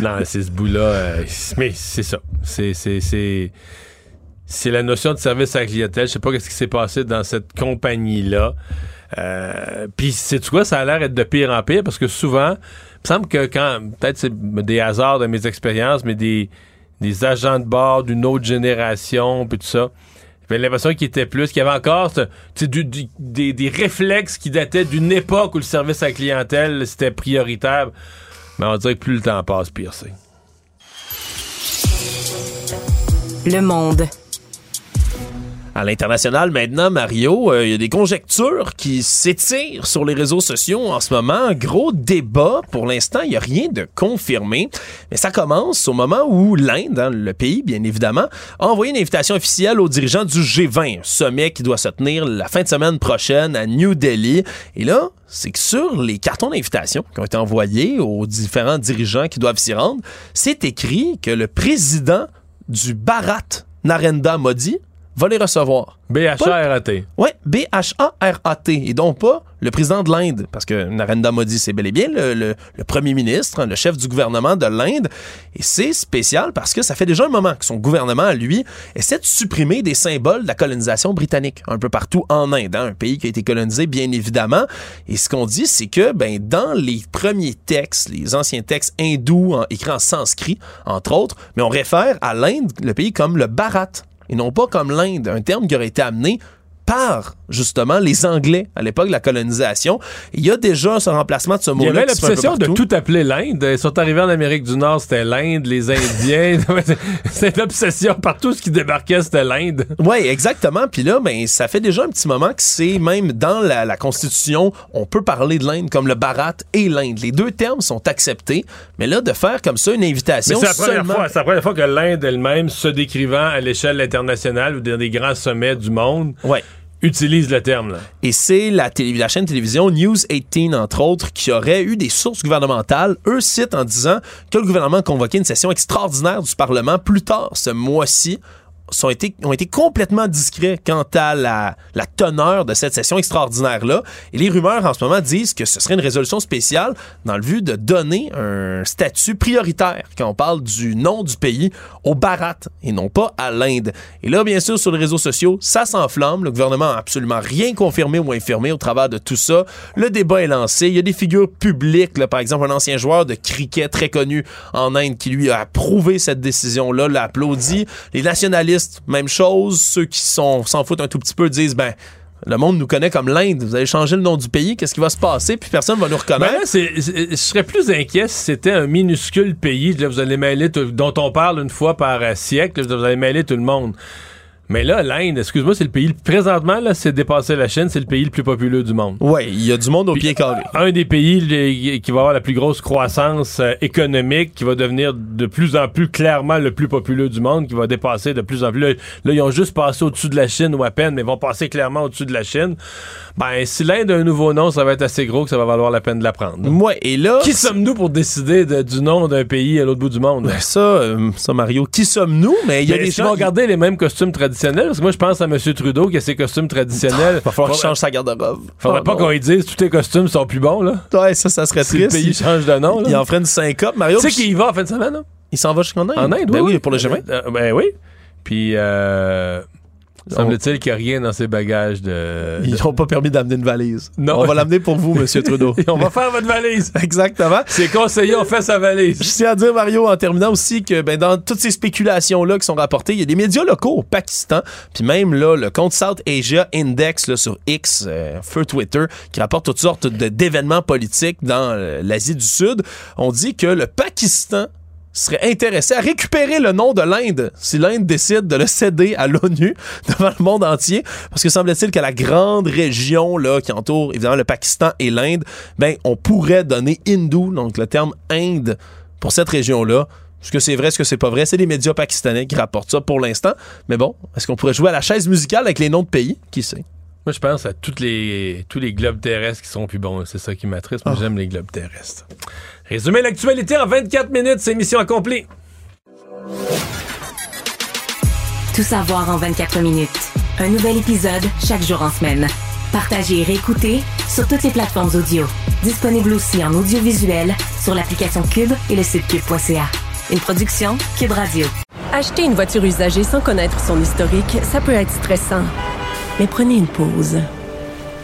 S3: Non, c'est ce bout-là. euh, mais c'est ça. C'est, c'est, c'est, c'est la notion de service à la clientèle. Je sais pas ce qui s'est passé dans cette compagnie-là. Euh, Puis, c'est quoi? Ça a l'air d'être de pire en pire parce que souvent, me semble que quand, peut-être c'est des hasards de mes expériences, mais des, des agents de bord d'une autre génération, puis tout ça, j'avais l'impression qu'il était plus, qu'il y avait encore des, des réflexes qui dataient d'une époque où le service à la clientèle, c'était prioritaire. Mais on dirait que plus le temps passe, pire c'est.
S2: Le monde.
S16: À l'international, maintenant, Mario, euh, il y a des conjectures qui s'étirent sur les réseaux sociaux en ce moment. Gros débat. Pour l'instant, il n'y a rien de confirmé. Mais ça commence au moment où l'Inde, hein, le pays, bien évidemment, a envoyé une invitation officielle aux dirigeants du G20, sommet qui doit se tenir la fin de semaine prochaine à New Delhi. Et là, c'est que sur les cartons d'invitation qui ont été envoyés aux différents dirigeants qui doivent s'y rendre, c'est écrit que le président du Bharat, Narendra Modi, va les recevoir.
S3: B-H-A-R-A-T.
S16: Oui, B-H-A-R-A-T. Et donc pas le président de l'Inde, parce que Narendra Modi, c'est bel et bien le, le- le premier ministre, hein, le chef du gouvernement de l'Inde. Et c'est spécial parce que ça fait déjà un moment que son gouvernement, lui, essaie de supprimer des symboles de la colonisation britannique un peu partout en Inde, hein, un pays qui a été colonisé, bien évidemment. Et ce qu'on dit, c'est que ben, dans les premiers textes, les anciens textes hindous en- écrits en sanskrit, entre autres, mais on réfère à l'Inde, le pays, comme le Bharat et non pas comme l'Inde, un terme qui aurait été amené par justement les Anglais à l'époque de la colonisation. Il y a déjà ce remplacement de ce
S3: Il y
S16: mot-là.
S3: avait l'obsession de tout appeler l'Inde. Ils sont arrivés en Amérique du Nord, c'était l'Inde, les Indiens. c'est l'obsession. Partout ce qui débarquait, c'était l'Inde.
S16: Oui, exactement. Puis là, ben, ça fait déjà un petit moment que c'est même dans la, la Constitution, on peut parler de l'Inde comme le Bharat et l'Inde. Les deux termes sont acceptés. Mais là, de faire comme ça une invitation
S3: c'est la,
S16: seulement...
S3: la première fois que l'Inde elle-même, se décrivant à l'échelle internationale ou dans des grands sommets du monde, utilise le terme.
S16: Et c'est la, chaîne télévision News 18, entre autres, qui aurait eu des sources gouvernementales. Eux citent en disant que le gouvernement a une session extraordinaire du Parlement plus tard ce mois-ci sont été, ont été complètement discrets quant à la, la teneur de cette session extraordinaire-là. Et les rumeurs en ce moment disent que ce serait une résolution spéciale dans le but de donner un statut prioritaire quand on parle du nom du pays au Bharat et non pas à l'Inde. Et là, bien sûr, sur les réseaux sociaux, ça s'enflamme. Le gouvernement a absolument rien confirmé ou infirmé au travers de tout ça. Le débat est lancé. Il y a des figures publiques, là, par exemple un ancien joueur de cricket très connu en Inde qui lui a approuvé cette décision-là, l'a applaudi. Les nationalistes, même chose. Ceux qui s'en foutent un tout petit peu disent, ben, le monde nous connaît comme l'Inde. Vous allez changer le nom du pays, qu'est-ce qui va se passer? Puis personne va nous
S3: Ben
S16: reconnaître.
S3: c'est- je serais plus inquiet si c'était un minuscule pays. Vous allez mêler dont on parle une fois par euh, siècle. vous allez mêler tout le monde. Mais là, l'Inde, excuse-moi, c'est le pays présentement là, c'est dépassé la Chine, c'est le pays le plus populeux du monde.
S16: Ouais, il y a du monde au pied carré.
S3: Un des pays les- qui va avoir la plus grosse croissance euh, économique, qui va devenir de plus en plus clairement le plus populeux du monde, qui va dépasser de plus en plus. Là, là, ils ont juste passé au-dessus de la Chine ou à peine, mais ils vont passer clairement au-dessus de la Chine. Ben, si l'Inde a un nouveau nom, ça va être assez gros que ça va valoir la peine de l'apprendre.
S16: Ouais, et là.
S3: Qui sommes-nous pour décider de- du nom d'un pays à l'autre bout du monde?
S16: Ben, ça, euh, ça, Mario, qui sommes-nous? Mais il y a
S3: Mais
S16: des gens.
S3: vont garder les mêmes costumes traditionnels? Parce que moi, je pense à M. Trudeau qui a ses costumes traditionnels.
S16: Va falloir qu'il change sa garde-robe.
S3: Faudrait pas qu'on lui dise tous tes costumes sont plus bons, là.
S16: Ouais, ça, ça serait
S3: Si le
S16: triste.
S3: pays change de nom, là.
S16: Il en ferait une syncope, Mario.
S3: Tu sais qu'il y va en fin de semaine, là?
S16: Il s'en va jusqu'en Inde.
S3: En Inde,
S16: Ben
S3: oui.
S16: oui, pour le G20.
S3: Euh, ben oui. Puis, euh, semble-t-il qu'il n'y a rien dans ses bagages de.
S16: Ils n'ont pas permis d'amener une valise.
S3: Non.
S16: On va l'amener pour vous, Monsieur Trudeau.
S3: on va faire votre valise.
S16: Exactement.
S3: C'est conseillé, on fait sa valise.
S16: Je tiens à dire, Mario, en terminant aussi, que ben, dans toutes ces spéculations-là qui sont rapportées, il y a des médias locaux au Pakistan, puis même là, le compte South Asia Index là, sur X, euh, feu Twitter, qui rapporte toutes sortes d'événements politiques dans euh, l'Asie du Sud. On dit que le Pakistan serait intéressé à récupérer le nom de l'Inde si l'Inde décide de le céder à l'ONU devant le monde entier parce que semble-t-il que la grande région là qui entoure évidemment le Pakistan et l'Inde ben on pourrait donner hindou donc le terme Inde pour cette région-là est-ce que c'est vrai, est-ce que c'est pas vrai? C'est les médias pakistanais qui rapportent ça pour l'instant. Mais bon, est-ce qu'on pourrait jouer à la chaise musicale avec les noms de pays? Qui sait?
S3: Moi, je pense à toutes les, tous les globes terrestres qui sont plus bons. C'est ça qui m'attriste. Moi, j'aime les globes terrestres. Résumer l'actualité en 24 minutes, c'est mission accomplie.
S2: Tout savoir en 24 minutes. Un nouvel épisode chaque jour en semaine. Partagez et réécoutez sur toutes les plateformes audio. Disponible aussi en audiovisuel sur l'application Cube et le site cube.ca. Une production Cube Radio.
S7: Acheter une voiture usagée sans connaître son historique, ça peut être stressant. Mais prenez une pause.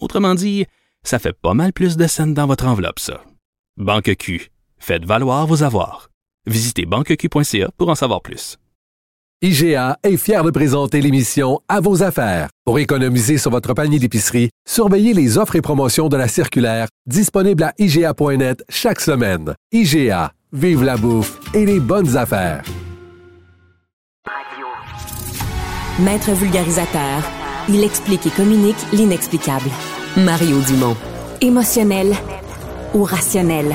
S8: Autrement dit, ça fait pas mal plus de scènes dans votre enveloppe, ça. Banque Q, faites valoir vos avoirs. Visitez banqueq.ca pour en savoir plus.
S1: IGA est fier de présenter l'émission À vos affaires. Pour économiser sur votre panier d'épicerie, surveillez les offres et promotions de la circulaire disponible à IGA.net chaque semaine. IGA, vive la bouffe et les bonnes affaires.
S2: Maître vulgarisateur, il explique et communique l'inexplicable. Mario Dumont. Émotionnel ou rationnel?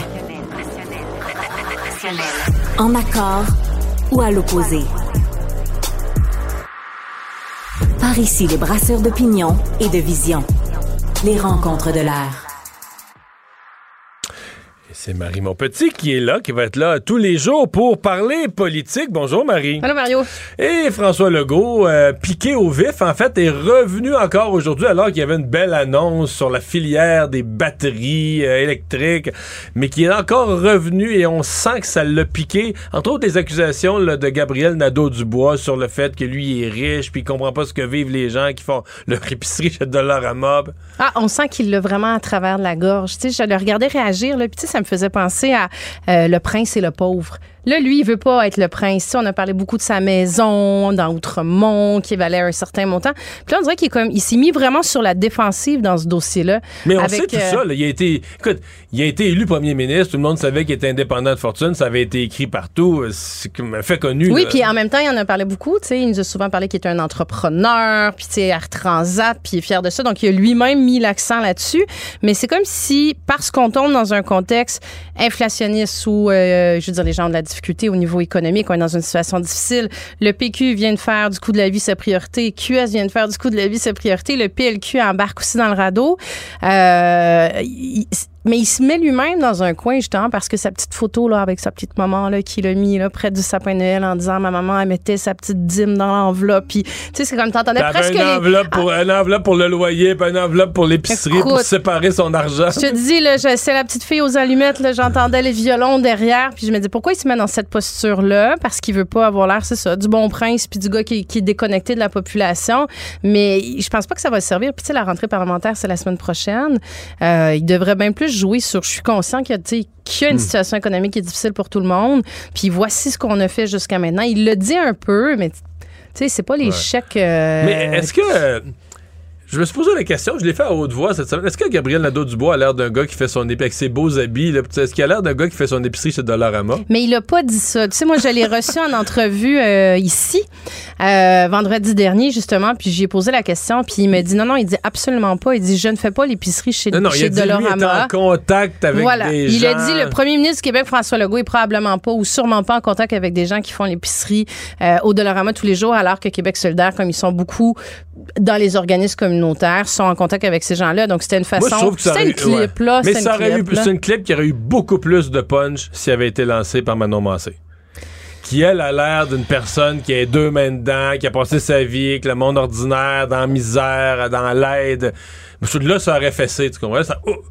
S2: En accord ou à l'opposé? Par ici, les brasseurs d'opinion et de vision. Les rencontres de l'air.
S3: C'est Marie Monpetit qui est là, qui va être là tous les jours pour parler politique. Bonjour Marie.
S18: Allô Mario.
S3: Et François Legault, euh, piqué au vif, en fait, est revenu encore aujourd'hui alors qu'il y avait une belle annonce sur la filière des batteries euh, électriques, mais qui est encore revenu et on sent que ça l'a piqué. Entre autres, des accusations là, de Gabriel Nadeau-Dubois sur le fait que lui est riche puis il comprend pas ce que vivent les gens qui font leur épicerie chez Dollar à Mob.
S18: Ah, on sent qu'il l'a vraiment à travers la gorge. Tu sais, je le regardais réagir, là, puis tu sais, ça me faisait penser à euh, Le prince et le pauvre. Là, lui, il veut pas être le prince. on a parlé beaucoup de sa maison dans Outremont, qui valait un certain montant. Puis là, on dirait qu'il comme, il s'est mis vraiment sur la défensive dans ce dossier-là.
S3: Mais on
S18: avec,
S3: sait tout
S18: euh,
S3: ça. là. Il a été, écoute, il a été élu premier ministre. Tout le monde savait qu'il était indépendant de fortune. Ça avait été écrit partout. C'est un fait connu.
S18: Oui, puis en même temps, il en a parlé beaucoup. Tu sais, il nous a souvent parlé qu'il était un entrepreneur, puis tu sais, Air Transat, puis il est fier de ça. Donc, il a lui-même mis l'accent là-dessus. Mais c'est comme si, parce qu'on tombe dans un contexte inflationniste où, euh, je veux dire, les gens de la au niveau économique, on est dans une situation difficile. Le PQ vient de faire du coût de la vie sa priorité. QS vient de faire du coût de la vie sa priorité. Le PLQ embarque aussi dans le radeau. Euh, mais il se met lui-même dans un coin, justement, parce que sa petite photo, là, avec sa petite maman, là, qu'il a mis, là, près du sapin de Noël en disant, ma maman, elle mettait sa petite dîme dans l'enveloppe. Puis, tu sais, c'est comme t'entendais presque
S3: une
S18: les-
S3: enveloppe, pour, une enveloppe pour le loyer, puis une enveloppe pour l'épicerie, pour séparer son argent.
S18: Je te dis, là, c'est la petite fille aux allumettes, là, j'entendais les violons derrière, puis je me dis, pourquoi il se met dans cette posture-là? Parce qu'il veut pas avoir l'air, c'est ça, du bon prince, puis du gars qui, qui est déconnecté de la population. Mais je pense pas que ça va servir. Puis, tu sais, la rentrée parlementaire, c'est la semaine prochaine. Euh, il devrait bien plus jouer sur, je suis conscient qu'il y qu'il y a une
S3: Hmm.
S18: situation économique qui est difficile pour tout le monde, puis voici ce qu'on a fait jusqu'à maintenant. Il le dit un peu, mais, tu sais, c'est pas les
S3: Ouais.
S18: chèques... euh,
S3: Mais est-ce que. Je me suis posé la question, je l'ai fait à haute voix cette semaine. Est-ce que Gabriel Nadeau-Dubois a l'air d'un gars qui fait son épicerie avec ses beaux habits? là? Est-ce qu'il a l'air d'un gars qui fait son épicerie chez Dollarama?
S18: Mais il a pas dit ça. Tu sais, moi, je l'ai reçu en entrevue euh, ici, euh, vendredi dernier, justement, puis j'ai posé la question, puis il me dit non, non, il dit absolument pas. Il dit, je ne fais pas l'épicerie chez,
S3: Non, non, il
S18: chez
S3: a dit lui est en contact avec
S18: voilà.
S3: des
S18: il
S3: gens.
S18: a dit le premier ministre du Québec, François Legault, est probablement pas ou sûrement pas en contact avec des gens qui font l'épicerie euh, au Dollarama tous les jours, alors que Québec solidaire, comme ils sont beaucoup dans les organismes communautaires, sont en contact avec ces gens-là. Donc, c'était une façon.
S3: Moi, je trouve que ça
S18: C'était une
S3: eu- ouais.
S18: clip, là.
S3: Mais ça aurait eu,
S18: clip, là.
S3: c'est une clip qui aurait eu beaucoup plus de punch s'il avait été lancé par Manon Massé. Qui, elle, a l'air d'une personne qui a deux mains dedans, qui a passé sa vie avec le monde ordinaire, dans la misère, dans l'aide. Mais là, ça aurait fessé, tu comprends? Ça, oh!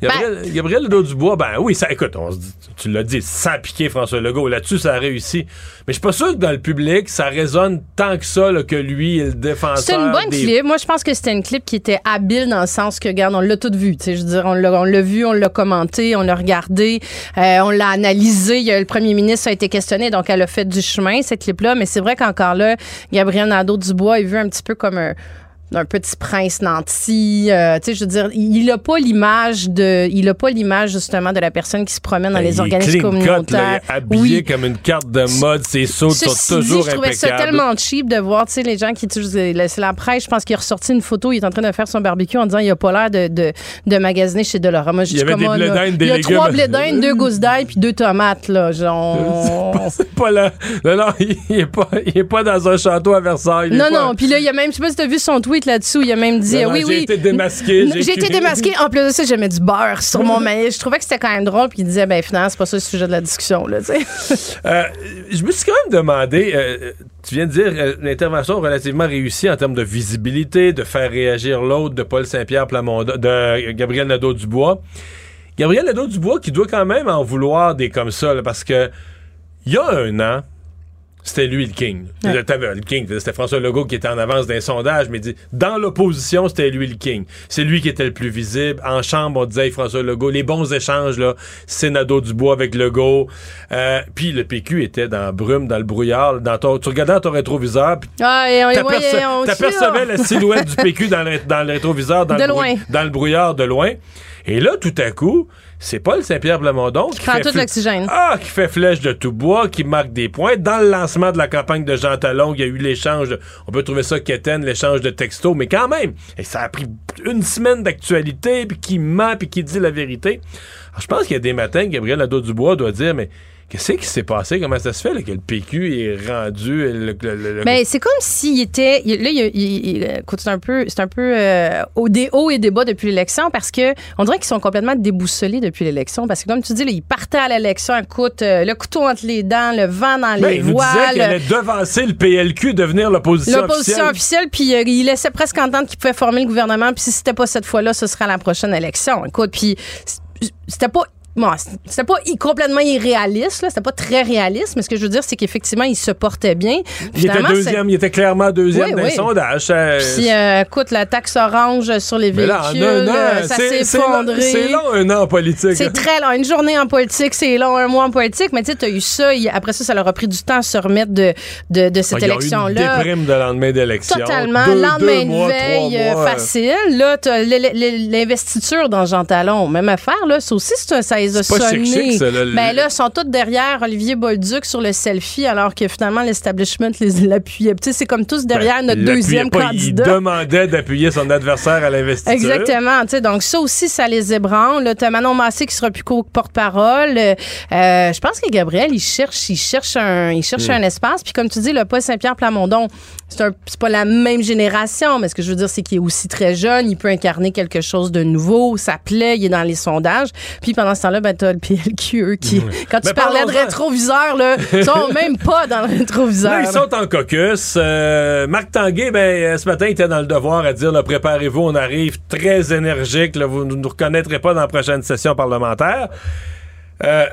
S3: Gabriel, Gabriel Nadeau-Dubois, ben oui, ça, écoute, on se dit, tu l'as dit, sans piquer François Legault, là-dessus, ça a réussi. Mais je suis pas sûr que dans le public, ça résonne tant que ça, là, que lui est le défenseur.
S18: C'est une bonne
S3: des-
S18: clip. Moi, je pense que c'était une clip qui était habile dans le sens que, regarde, on l'a tout vu. Je veux dire, on l'a, vu, on l'a commenté, on l'a regardé, euh, on l'a analysé. Il le premier ministre a été questionné, donc elle a fait du chemin, cette clip-là. Mais c'est vrai qu'encore là, Gabriel Nadeau-Dubois est vu un petit peu comme un un petit prince nanti, euh, tu sais, je veux dire, il a pas l'image de, il a pas l'image justement de la personne qui se promène dans
S3: Ben,
S18: les
S3: il
S18: organismes
S3: clean cut, là,
S18: communautaires.
S3: il est habillé comme une carte de mode, ses sauts sont toujours
S18: dit, je trouvais ça tellement cheap de voir, tu sais, les gens qui utilisent, la- c'est la presse, je pense qu'il a ressorti une photo, il est en train de faire son barbecue en disant il a pas l'air de, de, de magasiner chez Dollarama. J'ai
S3: Il y avait des
S18: comment, Il y a
S3: légumes.
S18: trois deux gousses d'ail puis deux tomates, là. Genre...
S3: C'est pas là. Non, non, il est pas, il est pas dans un château à Versailles.
S18: Non,
S3: pas-
S18: non, puis là, il y a même, je sais pas si t'as vu son tweet là-dessous, il a même dit,
S3: Non, non,
S18: oui,
S3: j'ai
S18: oui.
S3: été démasqué, j'ai
S18: J'ai été démasqué. En plus de ça, j'aimais du beurre sur mon maïs. Je trouvais que c'était quand même drôle, puis il disait, ben, finalement, c'est pas ça le sujet de la discussion, là.
S3: Euh, je me suis quand même demandé, euh, tu viens de dire euh, une intervention relativement réussie en termes de visibilité, de faire réagir l'autre, de Paul Saint-Pierre Plamondon, de Gabriel Nadeau-Dubois. Gabriel Nadeau-Dubois qui doit quand même en vouloir des comme ça, là, parce que il y a un an, c'était lui le king.
S18: Ouais.
S3: Le king, c'était François Legault qui était en avance d'un sondage, mais dit, dans l'opposition, c'était lui le king. C'est lui qui était le plus visible. En chambre, on disait hey, François Legault, les bons échanges, là, Sénado Dubois avec Legault. Euh, puis le PQ était dans la brume, dans le brouillard. Dans ton, tu regardais dans ton rétroviseur, puis
S18: Ah, et on les
S3: T'aperce-
S18: voyait, on
S3: T'apercevais la silhouette du PQ dans le, dans le rétroviseur, dans,
S18: De
S3: le
S18: loin.
S3: dans le brouillard de loin. Et là, tout à coup, c'est Paul Saint-Pierre Plamondon qui,
S18: prend
S3: fait
S18: tout
S3: fl-
S18: l'oxygène.
S3: Ah, qui fait flèche de tout bois, qui marque des points. Dans le lancement de la campagne de Jean Talon, il y a eu l'échange, de- on peut trouver ça quétaine, l'échange de textos, mais quand même, et ça a pris une semaine d'actualité, puis qui ment, puis qui dit la vérité. Alors, je pense qu'il y a des matins, Gabriel Nadeau-Dubois doit dire, mais qu'est-ce qui s'est passé? Comment ça se fait là, que le PQ est rendu... Le, le- le- le-
S18: Mais c'est comme s'il était. Là, il, il- c'est un peu, c'est un peu euh, au des hauts et des bas depuis l'élection parce que on dirait qu'ils sont complètement déboussolés depuis l'élection. Parce que comme tu dis, là, ils partaient à l'élection, écoute, euh, le couteau entre les dents, le vent dans
S3: Ben,
S18: les
S3: il nous disait qu'il
S18: voiles.
S3: allait devancer le PLQ, devenir l'opposition
S18: L'opposition
S3: officielle.
S18: officielle, puis euh, il laissait presque entendre qu'il pouvait former le gouvernement, puis si c'était pas cette fois-là, ce sera la prochaine élection. Écoute, puis c'était pas bon, c'était pas complètement irréaliste, là, c'était pas très réaliste, mais ce que je veux dire, c'est qu'effectivement, il se portait bien.
S3: Il était
S18: c'est-
S3: deuxième, il était clairement deuxième
S18: Oui,
S3: dans les
S18: oui.
S3: sondages. Ça-
S18: Puis, euh, écoute, la taxe orange sur les véhicules,
S3: là, en un an,
S18: euh, ça
S3: c'est-
S18: s'est
S3: c'est long-
S18: effondré.
S3: C'est long, un an en politique.
S18: C'est très long. Une journée en politique, c'est long. Un mois en politique. Mais tu sais, tu as eu ça. Après ça, ça leur a pris du temps à se remettre de, de, de cette
S3: Ah,
S18: élection-là.
S3: Déprime de lendemain d'élection.
S18: Totalement.
S3: Deux-
S18: Lendemain
S3: deux
S18: de veille euh,
S3: mois.
S18: facile. Là, t'as l'investiture dans Jean Talon. Même affaire, là. Ça aussi, c'est un- les a
S3: pas ça, là,
S18: Ben là, ils sont tous derrière Olivier Bolduc sur le selfie, alors que finalement, l'establishment les l'appuyait. Tu sais, c'est comme tous derrière
S3: Ben,
S18: notre deuxième
S3: pas,
S18: candidat.
S3: Il demandait d'appuyer son adversaire à l'investiture.
S18: Exactement. tu sais, Donc, ça aussi, ça les ébranle. T'as Manon Massé qui sera plus qu'au porte-parole. Euh, euh, je pense que Gabriel, il cherche, il cherche un, il cherche
S3: Hmm.
S18: un espace. Puis, comme tu dis, le Paul Saint-Pierre Plamondon, c'est pas la même génération, mais ce que je veux dire, c'est qu'il est aussi très jeune. Il peut incarner quelque chose de nouveau. Ça plaît. Il est dans les sondages. Puis, pendant ce temps-là, ben, t'as le PLQ, eux, qui, quand tu
S3: Mais
S18: parlais de rétroviseur, là, ils sont même pas dans le rétroviseur.
S3: Là, ils sont en caucus. Euh, Marc Tanguay, ben, euh, ce matin, il était dans le devoir à dire là, préparez-vous, on arrive très énergique. là, vous ne nous reconnaîtrez pas dans la prochaine session parlementaire. Euh,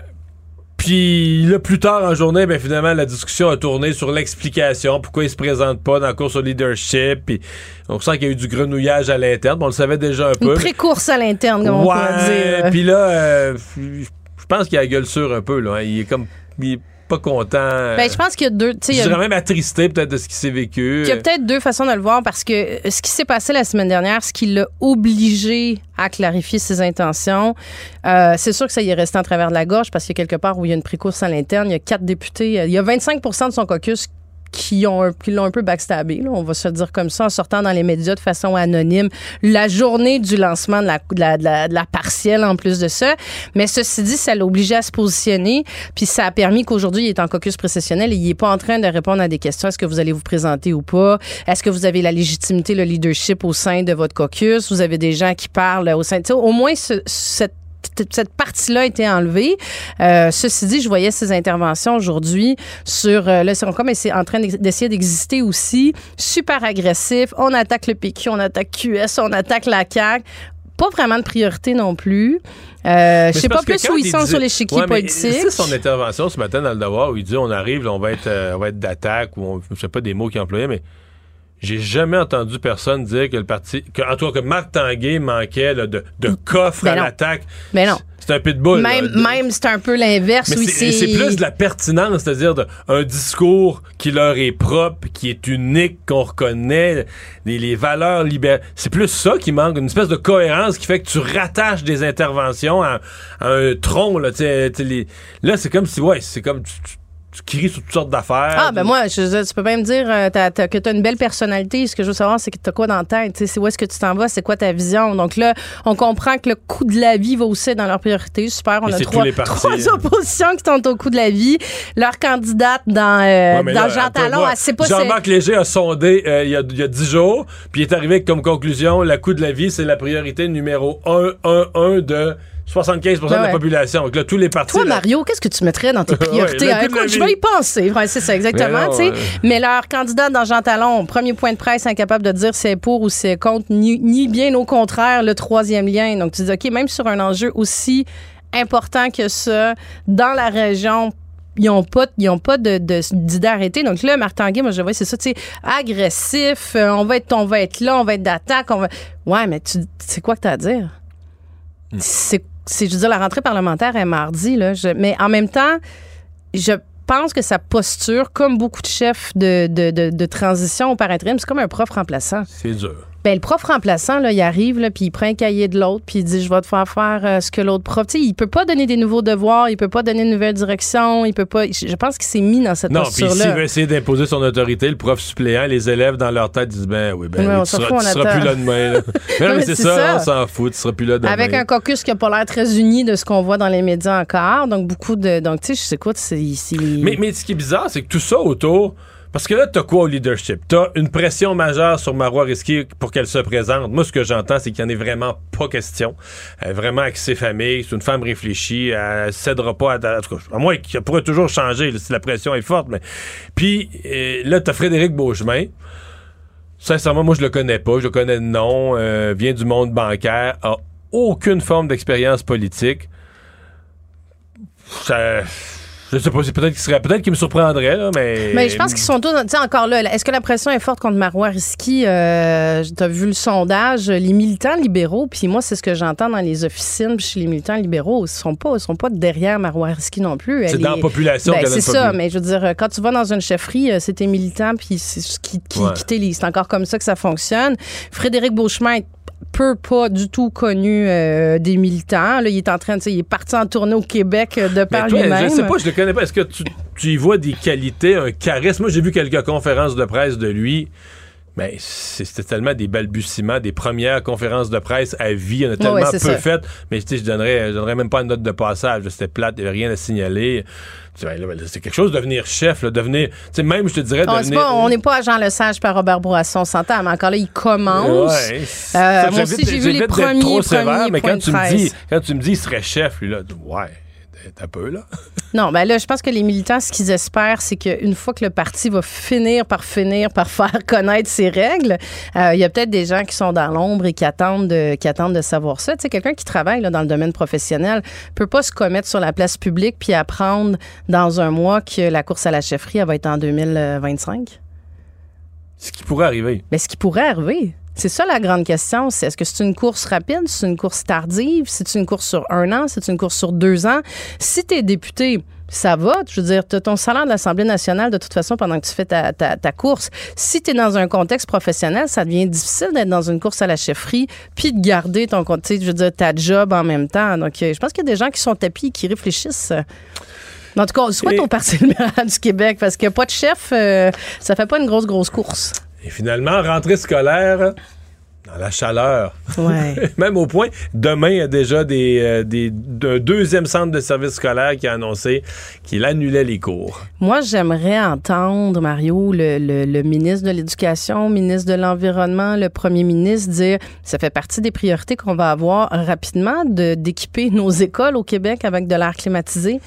S3: puis là, plus tard en journée, ben, finalement, la discussion a tourné sur l'explication, pourquoi il se présente pas dans la course au leadership. Puis on sent qu'il y a eu du grenouillage à l'interne. Bon, on le savait déjà un peu.
S18: Une pré-course à l'interne, comme on
S3: Ouais,
S18: dire.
S3: puis là, euh, je pense qu'il a la gueule sûre un peu. Là. hein. Il est comme. Il est pas content.
S18: Ben, je pense qu'il y a deux.
S3: Je
S18: a-
S3: dirais même attristé peut-être de ce qui s'est vécu.
S18: Il y a peut-être deux façons de le voir parce que euh, ce qui s'est passé la semaine dernière, ce qui l'a obligé à clarifier ses intentions, euh, c'est sûr que ça y est resté en travers de la gorge parce qu'il y a quelque part où il y a une précourse à l'interne, il y a quatre députés, euh, il y a 25% de son caucus qui l'ont un peu backstabé, on va se dire comme ça, en sortant dans les médias de façon anonyme la journée du lancement de la, partielle en plus de ça. Mais ceci dit, ça l'a obligé à se positionner, puis ça a permis qu'aujourd'hui, il est en caucus précessionnel et il n'est pas en train de répondre à des questions. Est-ce que vous allez vous présenter ou pas? Est-ce que vous avez la légitimité, le leadership au sein de votre caucus? Vous avez des gens qui parlent au sein... Au moins, ce- cette cette partie-là a été enlevée. Euh, ceci dit, je voyais ces interventions aujourd'hui sur euh, le comme c'est en train d'essayer d'exister aussi, super agressif. On attaque le PQ, on attaque QS, on attaque la CAQ. Pas vraiment de priorité non plus. Euh,
S3: Mais
S18: je sais pas plus où ils
S3: il
S18: sont
S3: dit-
S18: sur l'échiquier
S3: Ouais, mais
S18: politique.
S3: C'est son intervention ce matin dans le devoir où il dit on arrive, là, on va être, euh, on va être d'attaque ou on, je sais pas des mots qu'il employait, mais j'ai jamais entendu personne dire que le parti, que, en tout cas que Marc Tanguay manquait là, de, de coffre
S18: Ben
S3: à l'attaque.
S18: Mais non.
S3: C'est un pitbull. là.
S18: Même, même c'est un peu l'inverse.
S3: Mais c'est plus de la pertinence, c'est-à-dire un discours qui leur est propre, qui est unique, qu'on reconnaît, les, les valeurs libérales. C'est plus ça qui manque, une espèce de cohérence qui fait que tu rattaches des interventions à, à un tronc. Là, les- là c'est comme si, ouais, c'est comme tu, tu- tu cries sur toutes sortes d'affaires.
S18: Ah, ben moi, je, tu peux même dire euh, que tu as une belle personnalité. Ce que je veux savoir, c'est que tu as quoi dans la tête? Tu sais, C'est où est-ce que tu t'en vas? C'est quoi ta vision? Donc là, on comprend que le coût de la vie va aussi dans leur priorité. Super. On a
S3: c'est
S18: trois, trois oppositions qui sont au coût de la vie. Leur candidate dans, euh,
S3: Ouais,
S18: dans
S3: là,
S18: Jean Talon, elle sait pas
S3: Jean-Marc Léger a sondé euh, il y a- y a 10 jours, puis il est arrivé avec comme conclusion le coût de la vie, c'est la priorité numéro 1, 1, 1 de 75% de
S18: Ben
S3: la
S18: ouais.
S3: population. Donc là, tous les partis.
S18: Toi,
S3: là-
S18: Mario, qu'est-ce que tu mettrais dans tes
S3: Ouais,
S18: priorités? Ah,
S3: de la
S18: écoute, je vais y penser. Ouais, c'est ça, exactement.
S3: Mais non, ouais.
S18: Mais leur candidat dans Jean Talon, premier point de presse, incapable de dire c'est pour ou c'est contre, ni, ni bien au contraire, le troisième lien. Donc, tu dis, OK, même sur un enjeu aussi important que ça, dans la région, ils ont pas, ils ont pas de, de- d'idée arrêtée. Donc là, Martin moi, je vois, c'est ça, tu sais, agressif, euh, on va être, on va être là, on va être d'attaque, on va. Ouais, mais tu, c'est quoi que t'as à dire? C'est, c'est, je veux dire, la rentrée parlementaire est mardi, là. Mais en même temps, je pense que sa posture, comme beaucoup de chefs de, de, transition au par c'est comme un prof remplaçant.
S3: C'est dur.
S18: Ben, le prof remplaçant, là, il arrive, là, puis il prend un cahier de l'autre, puis il dit Je vais te faire faire euh, ce que l'autre prof. Tu sais, il peut pas donner des nouveaux devoirs, il peut pas donner une nouvelle direction, il peut pas. Je pense qu'il s'est mis dans cette
S3: Non, puis s'il
S18: posture-là.
S3: veut essayer d'imposer son autorité, le prof suppléant, les élèves dans leur tête disent ben oui, ben oui, tu seras,
S18: fout,
S3: tu
S18: on
S3: seras
S18: attend.
S3: plus là demain. là. Mais non,
S18: Non,
S3: mais
S18: mais
S3: c'est ça,
S18: ça.
S3: on s'en fout, tu seras plus là demain.
S18: Avec un caucus qui a pas l'air très uni de ce qu'on voit dans les médias encore. Donc, beaucoup de. Donc, tu sais, je sais quoi, c'est. c'est-
S3: Mais, mais ce qui est bizarre, c'est que tout ça autour. Parce que là, t'as quoi au leadership? T'as une pression majeure sur Marois Risky pour qu'elle se présente. Moi, ce que j'entends, c'est qu'il n'y en est vraiment pas question. Elle est vraiment avec ses familles. C'est une femme réfléchie. Elle cédera pas à... En tout cas, à moins qu'elle pourrait toujours changer si la pression est forte. Mais... Puis euh, là, t'as Frédéric Beauchemin. Sincèrement, moi, je le connais pas. Je le connais de nom. euh, vient du monde bancaire. A aucune forme d'expérience politique. Ça... Je sais pas, peut-être qu'il serait, peut-être qu'il me surprendrait, là, mais.
S18: Mais je pense qu'ils sont tous. Tu sais, encore là, est-ce que la pression est forte contre Marois Risky? Euh, T'as vu le sondage, les militants libéraux, puis moi, c'est ce que j'entends dans les officines, puis chez les militants libéraux, ils sont pas, ils sont pas derrière Marois Risky non plus.
S3: C'est dans la population
S18: Ben, C'est ça, mais je veux dire, quand tu vas dans une chefferie, euh, c'est tes militants, puis c'est ce qui, qui,
S3: Ouais.
S18: qui t'élisent. C'est encore comme ça que ça fonctionne. Frédéric Beauchemin est peu pas du tout connu euh, des militants. Là, il est en train de, il est parti en tournée au Québec euh, de par lui-même.
S3: je sais pas, je le connais pas. Est-ce que tu, tu y vois des qualités, un charisme? Moi, j'ai vu quelques conférences de presse de lui. Mais c'est- c'était tellement des balbutiements, des premières conférences de presse à vie. Il y en a tellement peu
S18: ça.
S3: faites. Mais tu sais, je donnerais, je donnerais même pas une note de passage. C'était plate, il n'y avait rien à signaler. Sais, là, C'est quelque chose de devenir chef, là, devenir. Tu sais, même, je te dirais,
S18: On
S3: devenir.
S18: n'est pas à Jean Lesage par Robert Bourasson, on s'entend, mais encore là, il commence.
S3: Ouais.
S18: Euh, moi aussi, j'ai vu les premiers,
S3: trop
S18: premiers
S3: sévère, mais quand tu, me dis, quand tu me dis il serait chef, lui, là, ouais, t'as peu, là.
S18: Non, ben là, je pense que les militants, ce qu'ils espèrent, c'est qu'une fois que le parti va finir par finir par faire connaître ses règles, euh, il y a peut-être des gens qui sont dans l'ombre et qui attendent de, qui attendent de savoir ça. Tu sais, quelqu'un qui travaille là, dans le domaine professionnel peut pas se commettre sur la place publique puis apprendre dans un mois que la course à la chefferie, elle va être en 2025.
S3: Ce qui pourrait arriver.
S18: Mais ce qui pourrait arriver, c'est ça la grande question. C'est est-ce que c'est une course rapide, c'est une course tardive, c'est une course sur un an, c'est une course sur deux ans? Si tu es député, ça va. Je veux dire, tu as ton salaire de l'Assemblée nationale de toute façon pendant que tu fais ta, ta- ta course. Si tu es dans un contexte professionnel, ça devient difficile d'être dans une course à la chefferie puis de garder ton, tu sais, je veux dire, ta job en même temps. Donc, euh, je pense qu'il y a des gens qui sont tapis, qui réfléchissent. En tout cas, souhaite
S3: Et-
S18: au Parti libéral du Québec parce que pas de chef, euh, ça fait pas une grosse, grosse course.
S3: Et finalement, rentrée scolaire dans la chaleur.
S18: Ouais.
S3: Même au point, demain, il y a déjà des, euh, des, un deuxième centre de service scolaire qui a annoncé qu'il annulait les cours.
S18: Moi, j'aimerais entendre, Mario, le, le- le ministre de l'Éducation, ministre de l'Environnement, le premier ministre dire ça fait partie des priorités qu'on va avoir rapidement de- d'équiper nos écoles au Québec avec de l'air climatisé.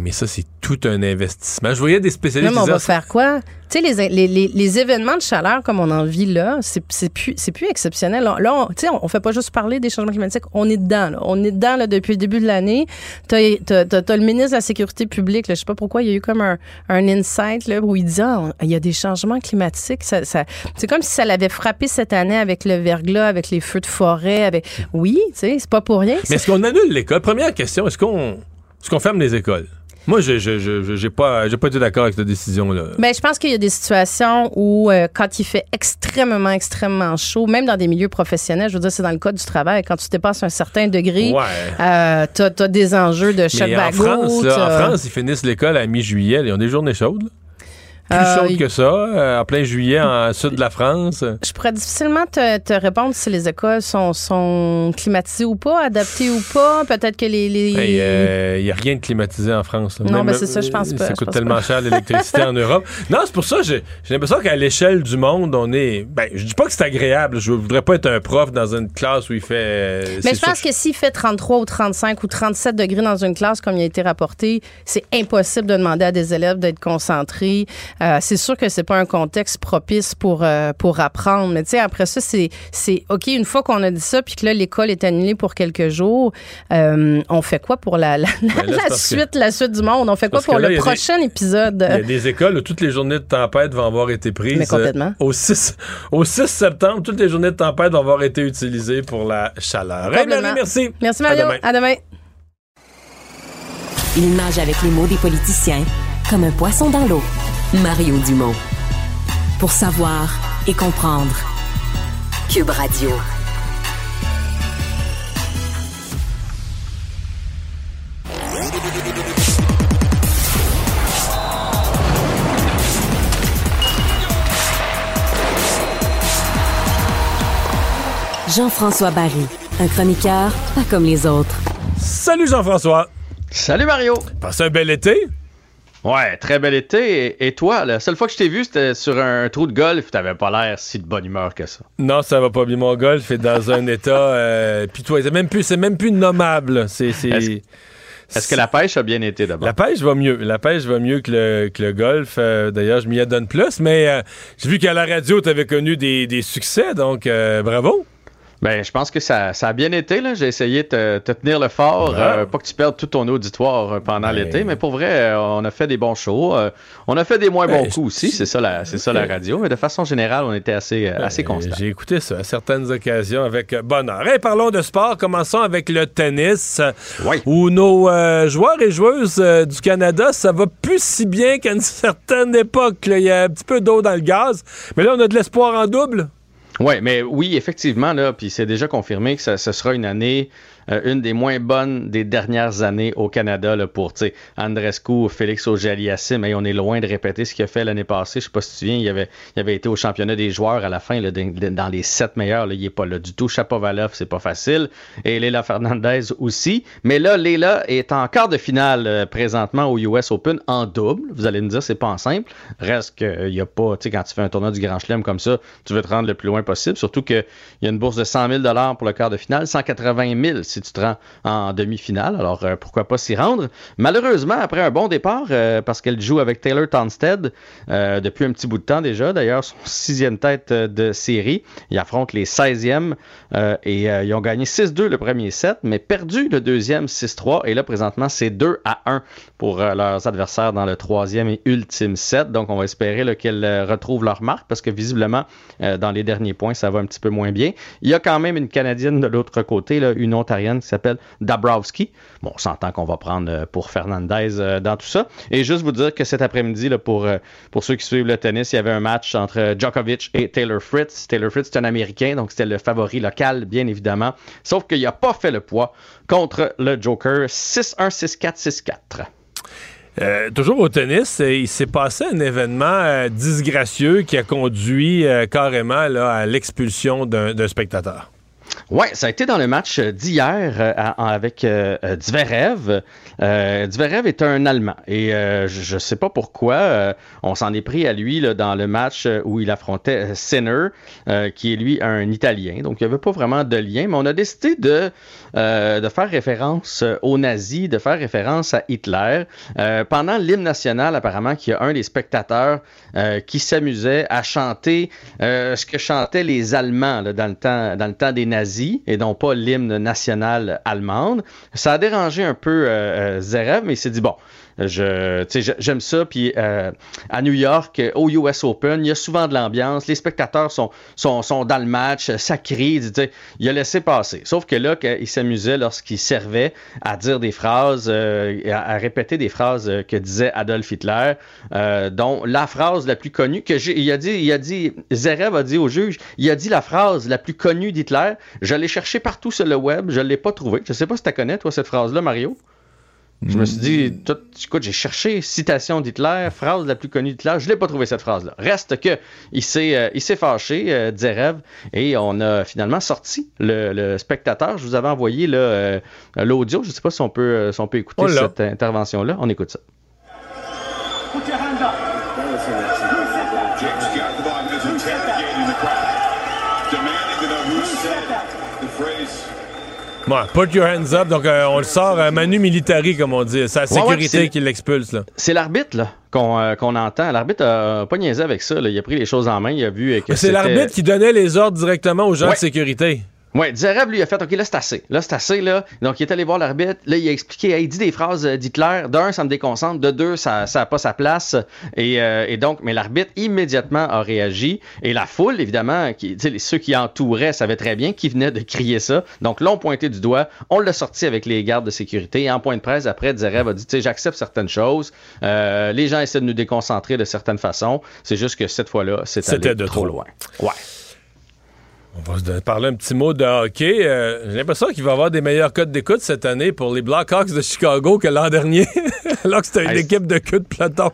S3: Mais ça, c'est tout un investissement. Je voyais des spécialistes
S18: Même on va faire quoi? Tu sais, les, les, les, les événements de chaleur comme on en vit là, c'est plus, plus exceptionnel. Là, on, tu sais, on, on fait pas juste parler des changements climatiques, on est dedans. Là. On est dedans là, depuis le début de l'année. T'as as, le ministre de la Sécurité publique, là, je sais pas pourquoi, il y a eu comme un, un insight là, où il dit ah, il y a des changements climatiques. Ça, ça- c'est comme si ça l'avait frappé cette année avec le verglas, avec les feux de forêt. avec Oui, tu sais, c'est pas pour rien.
S3: mais est-ce qu'on annule l'école? Première question, est-ce qu'on est-ce qu'on ferme les écoles? Moi, je je- je- je- j'ai pas, pas été d'accord avec cette décision-là.
S18: Ben, je pense qu'il y a des situations où, euh, quand il fait extrêmement, extrêmement chaud, même dans des milieux professionnels, je veux dire, c'est dans le cas du travail, quand tu dépasses un certain degré,
S3: Ouais.
S18: euh, t'as as des enjeux de choc
S3: Mais en
S18: bagot.
S3: France, là, en France, ils finissent l'école à mi-juillet. Ils ont des journées chaudes. là. Plus
S18: Euh,
S3: chaudes
S18: il-
S3: que ça, euh, en plein juillet, en sud de la France.
S18: Je pourrais difficilement te, te répondre si les écoles sont, sont climatisées ou pas, adaptées ou pas. Peut-être que les. les-
S3: Il n'y a rien de climatisé en France. là.
S18: Non, ben, c'est ça, je pense
S3: euh,
S18: pas,
S3: Ça coûte tellement
S18: pas.
S3: cher l'électricité en Europe. Non, c'est pour ça j'ai l'impression qu'à l'échelle du monde, on est. Ben, je dis pas que c'est agréable. Je voudrais pas être un prof dans une classe où il fait. euh,
S18: Mais je pense que s'il fait 33 ou 35 ou 37 degrés dans une classe, comme il a été rapporté, c'est impossible de demander à des élèves d'être concentrés. Euh, c'est sûr que c'est pas un contexte propice pour euh, pour apprendre. Mais tu sais, après ça, c'est c'est ok une fois qu'on a dit ça, puis que là l'école est annulée pour quelques jours, euh, on fait quoi pour la la,
S3: Ben là, c'est
S18: la
S3: parce que-
S18: suite la suite du monde? On fait quoi pour
S3: là,
S18: le
S3: des-
S18: prochain épisode?
S3: Il y a des écoles où toutes les journées de tempête vont avoir été prises.
S18: Mais complètement.
S3: euh, au, 6, au 6 septembre, toutes les journées de tempête vont avoir été utilisées pour la chaleur. Hey,
S18: Complètement.
S3: Marie, merci.
S18: Merci
S3: À
S18: Mario.
S3: demain.
S18: À demain.
S2: Il nage avec les mots des politiciens comme un poisson dans l'eau. Mario Dumont. Pour savoir et comprendre. Cube Radio. Jean-François Barry, un chroniqueur pas comme les autres.
S3: Salut Jean-François.
S19: Salut Mario.
S3: Passez un bel été.
S19: Ouais, très bel été. Et, et toi, la seule fois que je t'ai vu, c'était sur un trou de golf. T'avais pas l'air si de bonne humeur que ça.
S3: Non, ça va pas bien. Mon golf est dans un état euh, pitoyable. C'est même plus, c'est même plus nommable. C'est,
S19: Est-ce que la pêche a bien été d'abord?
S3: La pêche va mieux. La pêche va mieux que le, que le golf. Euh, d'ailleurs, je m'y adonne plus. Mais euh, j'ai vu qu'à la radio, tu avais connu des, des succès. Donc, euh, bravo.
S19: Ben, je pense que ça, ça a bien été. là. J'ai essayé de te, te tenir le fort. Euh, pas que tu perdes tout ton auditoire euh, pendant
S3: Ben.
S19: l'été. Mais pour vrai, euh, on a fait des bons shows. euh, on a fait des moins
S3: Ben,
S19: bons coups aussi. C'est ça, la, c'est ça la radio. Mais de façon générale, on était assez, euh, assez constant.
S3: J'ai écouté ça à certaines occasions avec bonheur. Parlons de sport. Commençons avec le tennis. Où nos euh, joueurs et joueuses du Canada, ça va plus si bien qu'à une certaine époque. Il y a un petit peu d'eau dans le gaz. Mais là, on a de l'espoir en double.
S19: Ouais, mais oui, effectivement, là, puis c'est déjà confirmé que ça, ce sera une année, une des moins bonnes des dernières années au Canada là, pour, Andrescu, Félix Auger-Aliassime, mais on est loin de répéter ce qu'il a fait l'année passée. Je sais pas si tu te souviens, il avait, il avait été au championnat des joueurs à la fin, là, dans- les sept meilleurs, là, il est pas là du tout. Chapovalov, c'est pas facile. Et Leila Fernandez aussi. Mais là, Leila est en quart de finale euh, présentement au US Open en double. Vous allez me dire, c'est pas en simple. Reste qu'il y a pas, tu sais, quand tu fais un tournoi du Grand Chelem comme ça, tu veux te rendre le plus loin possible. Surtout qu'il y a une bourse de 100 000 pour le quart de finale, 180 000 si tu te rends en demi-finale. Alors, euh, pourquoi pas s'y rendre? Malheureusement, après un bon départ, euh, parce qu'elle joue avec Taylor Tonstead euh, depuis un petit bout de temps déjà, d'ailleurs, son sixième tête de série. Ils affrontent les 16e euh, et ils ont gagné 6-2 le premier set, mais perdu le deuxième 6-3. Et là, présentement, c'est 2 à 1 pour leurs adversaires dans le troisième et ultime set. Donc, on va espérer qu'elles retrouvent leur marque parce que visiblement, dans les derniers points, ça va un petit peu moins bien. Il y a quand même une Canadienne de l'autre côté, là, une Ontarienne qui s'appelle Dabrowski. Bon, on s'entend qu'on va prendre euh, pour Fernandez euh, dans tout ça. Et juste vous dire que cet après-midi, euh, pour ceux qui suivent le tennis, il y avait un match entre Djokovic et Taylor Fritz. Taylor Fritz, c'est un Américain, donc c'était le favori local, bien évidemment. Sauf qu'il n'a pas fait le poids contre le Joker 6-1, 6-4, 6-4.
S3: Euh, toujours au tennis, il s'est passé un événement disgracieux qui a conduit carrément à l'expulsion d'un spectateur.
S19: Ouais, ça a été dans le match d'hier euh, avec euh, euh, Zverev. Euh, est un Allemand et je ne sais pas pourquoi on s'en est pris à lui là, dans le match où il affrontait Sinner, qui est lui un Italien. Donc il n'y avait pas vraiment de lien, mais on a décidé de, de faire référence aux nazis, de faire référence à Hitler. Pendant l'hymne national, apparemment, qu'il y a un des spectateurs qui s'amusait à chanter ce que chantaient les Allemands dans, le temps, dans le temps des nazis et non pas l'hymne national allemande. Ça a dérangé un peu euh, euh, mais il s'est dit, bon, j'aime ça. Puis euh, à New York, euh, au US Open, il y a souvent de l'ambiance. Les spectateurs sont, dans le match, euh, ça crie. Il a laissé passer. Sauf que là, il s'amusait lorsqu'il servait à dire des phrases, à, répéter des phrases que disait Adolf Hitler, dont la phrase la plus connue que j'ai, il a dit, il a dit, Zerev a dit au juge, il a dit la phrase la plus connue d'Hitler. Je l'ai cherché partout sur le web, je l'ai pas trouvée. Je sais pas si tu connais toi cette phrase-là, Mario. Je me suis dit, tout- écoute, j'ai cherché citation d'Hitler, phrase la plus connue d'Hitler, je l'ai pas trouvé cette phrase-là. Reste que il s'est, euh, il s'est fâché, euh, Zerev, et on a finalement sorti le, le spectateur. Je vous avais envoyé là, euh, l'audio. Je sais pas si on peut, euh, si on peut écouter cette intervention-là. On écoute ça.
S3: Bon, put your hands up. Donc, euh, on le sort à Manu Militari, comme on dit. C'est la
S19: Ouais, ouais,
S3: sécurité qui l'expulse.
S19: C'est l'arbitre, là. qu'on euh, qu'on entend. L'arbitre a pas niaisé avec ça. là. Il a pris les choses en main. Il a vu que
S3: C'est l'arbitre qui donnait les ordres directement aux gens
S19: Ouais.
S3: de sécurité.
S19: Ouais, Zereb, lui, a fait, OK, là, c'est assez. Là, c'est assez, là. Donc, il est allé voir l'arbitre. Là, il a expliqué, Hey, il dit des phrases euh, d'Hitler. D'un, ça me déconcentre. De deux, ça n'a pas sa place. Et, euh, et donc, mais l'arbitre, immédiatement, a réagi. Et la foule, évidemment, qui, tu sais, les- ceux qui entouraient savaient très bien qui venait de crier ça. Donc, l'ont pointé du doigt. On l'a sorti avec les gardes de sécurité. Et en point de presse, après, Zereb a dit, tu sais, j'accepte certaines choses. Euh, les gens essaient de nous déconcentrer de certaines façons. C'est juste que cette fois-là,
S3: C'était de
S19: trop
S3: trop.
S19: loin. Ouais.
S3: On va se parler un petit mot de hockey. Euh, J'ai l'impression qu'il va y avoir des meilleurs codes d'écoute cette année pour les Blackhawks de Chicago que l'an dernier, alors que c'était une
S19: Hey,
S3: équipe de queue de peloton.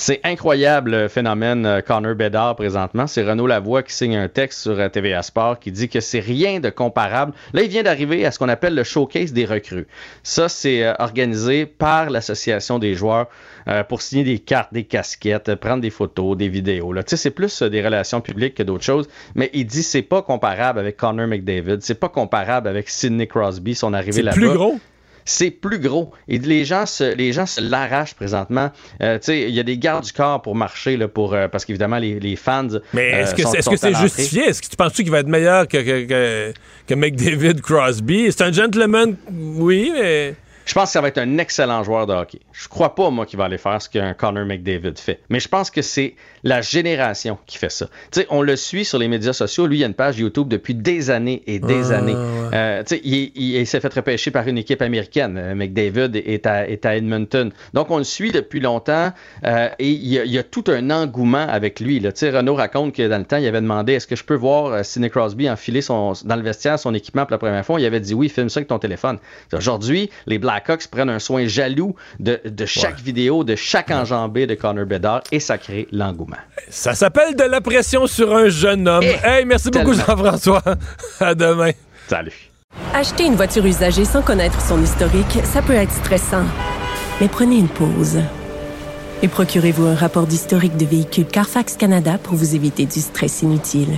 S19: C'est incroyable le phénomène euh, Connor Bedard présentement. C'est Renaud Lavoie qui signe un texte sur euh, TVA Sport qui dit que c'est rien de comparable. Là, il vient d'arriver à ce qu'on appelle le showcase des recrues. Ça, c'est euh, organisé par l'association des joueurs pour signer des cartes, des casquettes, prendre des photos, des vidéos. Là. Tu sais, c'est plus des relations publiques que d'autres choses. Mais il dit c'est pas comparable avec Connor McDavid, c'est pas comparable avec Sidney Crosby, son arrivée
S3: C'est
S19: là-bas.
S3: plus gros?
S19: C'est plus gros. Et les gens se, les gens se l'arrachent présentement. Euh, il y a des gardes du corps pour marcher, là, pour, euh, parce qu'évidemment, les, les fans.
S3: Mais
S19: euh,
S3: est-ce que c'est justifié? Est-ce que tu penses qu'il va être meilleur que, que, que, que McDavid Crosby? C'est un gentleman, oui, mais.
S19: Je pense que ça va être un excellent joueur de hockey. Je crois pas, moi, qu'il va aller faire ce qu'un Connor McDavid fait. Mais je pense que c'est la génération qui fait ça. Tu sais, on le suit sur les médias sociaux. Lui, il a une page YouTube depuis des années et des
S3: Ah,
S19: années.
S3: ouais.
S19: Euh, tu sais, il, il- il s'est fait repêcher par une équipe américaine. Euh, McDavid est à, est à Edmonton. Donc, on le suit depuis longtemps euh, et il y, a, il y a tout un engouement avec lui. là. Tu sais, Renaud raconte que dans le temps, il avait demandé est-ce que je peux voir Sidney Crosby enfiler son, dans le vestiaire son équipement pour la première fois? Il avait dit oui, filme ça avec ton téléphone. Aujourd'hui, les Blackhawks prennent un soin jaloux de, de chaque vidéo, de chaque enjambée de Connor Bedard et ça crée l'engouement.
S3: Ça s'appelle de la pression sur un jeune homme. hey, merci beaucoup. Jean-François. à demain.
S19: Salut.
S7: Acheter une voiture usagée sans connaître son historique, ça peut être stressant. Mais prenez une pause. Et procurez-vous un rapport d'historique de véhicule Carfax Canada pour vous éviter du stress inutile.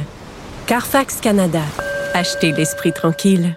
S7: Carfax Canada. Achetez l'esprit tranquille.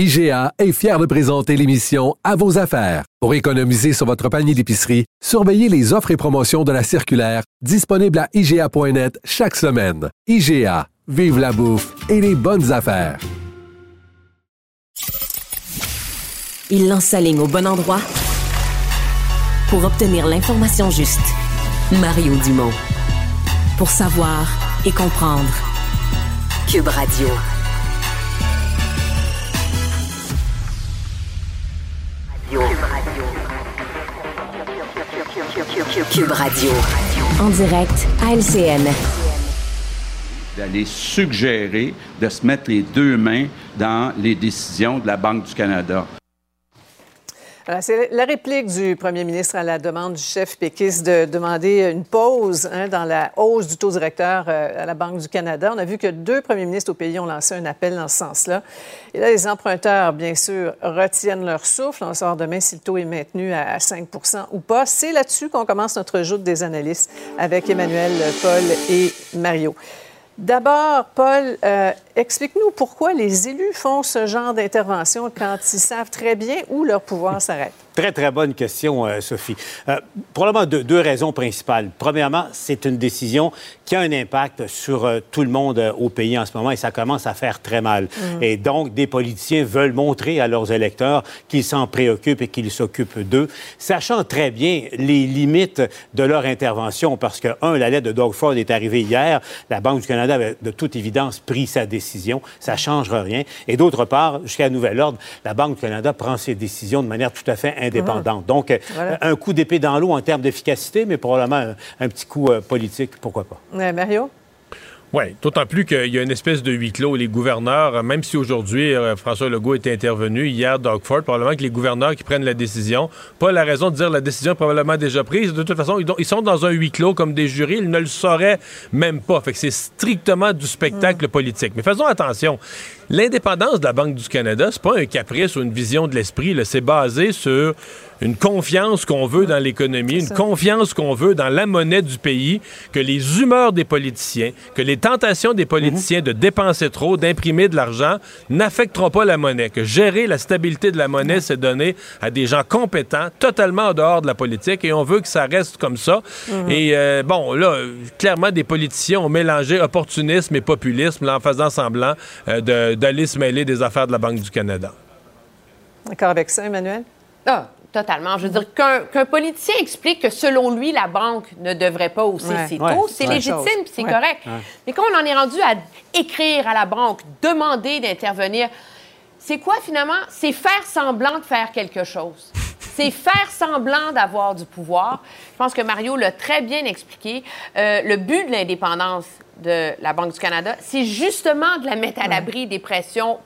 S1: IGA est fier de présenter l'émission À vos affaires. Pour économiser sur votre panier d'épicerie, surveillez les offres et promotions de la circulaire disponible à IGA.net chaque semaine. IGA, vive la bouffe et les bonnes affaires.
S2: Il lance sa ligne au bon endroit pour obtenir l'information juste. Mario Dumont. Pour savoir et comprendre. Cube Radio. Cube Radio. En direct à LCN.
S20: d'aller suggérer de se mettre les deux mains dans les décisions de la Banque du Canada.
S21: C'est la réplique du premier ministre à la demande du chef péquiste de demander une pause hein, dans la hausse du taux directeur euh, à la Banque du Canada. On a vu que deux premiers ministres au pays ont lancé un appel dans ce sens-là. Et là, les emprunteurs, bien sûr, retiennent leur souffle. On saura demain si le taux est maintenu à 5% ou pas. C'est là-dessus qu'on commence notre joute des analystes avec Emmanuel, Paul et Mario. D'abord, Paul, euh, explique-nous pourquoi les élus font ce genre d'intervention quand ils savent très bien où leur pouvoir s'arrête.
S22: Très, très bonne question, euh, Sophie. Euh, probablement deux, deux raisons principales. Premièrement, c'est une décision qui a un impact sur euh, tout le monde au pays en ce moment et ça commence à faire très mal.
S23: Mhm.
S22: Et donc, des politiciens veulent montrer à leurs électeurs qu'ils s'en préoccupent et qu'ils s'occupent d'eux, sachant très bien les limites de leur intervention parce que, un, la lettre de Doug Ford est arrivée hier. La Banque du Canada avait de toute évidence pris sa décision. Ça ne changera rien. Et d'autre part, jusqu'à nouvel ordre, la Banque du Canada prend ses décisions de manière tout à fait indépendante. Donc, euh,
S21: Voilà.
S22: un coup d'épée dans l'eau en termes d'efficacité, mais probablement un, un petit coup euh, politique, pourquoi pas.
S21: Ouais, Mario?
S3: Oui, d'autant plus qu'il y a une espèce de huis clos. Les gouverneurs, euh, même si aujourd'hui François Legault est intervenu, hier, Doug Ford, probablement que les gouverneurs qui prennent la décision, pas la raison de dire la décision est probablement déjà prise. De toute façon, ils, sont dans un huis clos comme des jurys, ils ne le sauraient même pas. Fait que c'est strictement du spectacle politique. Mais faisons attention. L'indépendance de la Banque du Canada, c'est pas un caprice ou une vision de l'esprit. C'est basé sur une confiance qu'on veut dans l'économie, une confiance qu'on veut dans la monnaie du pays, que les humeurs des politiciens, que les tentations des politiciens de dépenser trop, d'imprimer de l'argent, n'affecteront pas la monnaie, que gérer la stabilité de la monnaie, c'est donné à des gens compétents, totalement en dehors de la politique, et on veut que ça reste comme ça.
S24: Mhm.
S3: Et euh, bon, là, clairement, des politiciens ont mélangé opportunisme et populisme là, en faisant semblant euh, de- d'aller se mêler des affaires de la Banque du Canada.
S21: D'accord avec ça, Emmanuel?
S24: Ah, totalement. Je veux dire, qu'un qu'un politicien explique que selon lui, la banque ne devrait pas hausser
S21: Ouais.
S24: ses taux, c'est légitime c'est
S21: Ouais.
S24: correct.
S21: Ouais.
S24: Mais quand on en est rendu à écrire à la banque, demander d'intervenir, c'est quoi finalement? C'est faire semblant de faire quelque chose. C'est faire semblant d'avoir du pouvoir. Je pense que Mario l'a très bien expliqué. Euh, le but de l'indépendance de la Banque du Canada, c'est justement de la mettre à l'abri des pressions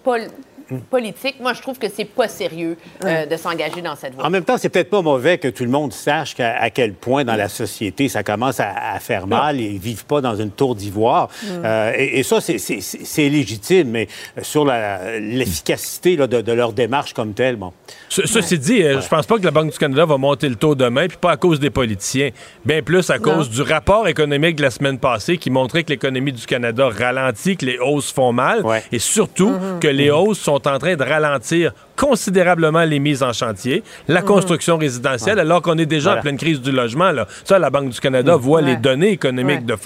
S24: politiques. Moi, je trouve que c'est pas sérieux euh, de s'engager dans cette voie.
S22: En même temps, c'est peut-être pas mauvais que tout le monde sache qu'à à quel point dans la société ça commence à, à faire mal et ils vivent pas dans une tour d'ivoire.
S3: Mm.
S22: Euh, et, et ça, c'est- légitime, mais sur l'efficacité de, de leur démarche comme telle, bon.
S3: Ce- Ceci dit, euh, je pense pas que la Banque du Canada va monter le taux demain, puis pas à cause des politiciens, bien plus à cause du rapport économique de la semaine passée qui montrait que l'économie du Canada ralentit, que les hausses font mal, et surtout
S22: Mm-hmm.
S3: que les hausses sont en train de ralentir considérablement les mises en chantier, la construction résidentielle, alors qu'on est déjà
S22: Voilà.
S3: en pleine crise du logement. Là. Ça, la Banque du Canada voit les données économiques
S22: Ouais.
S3: de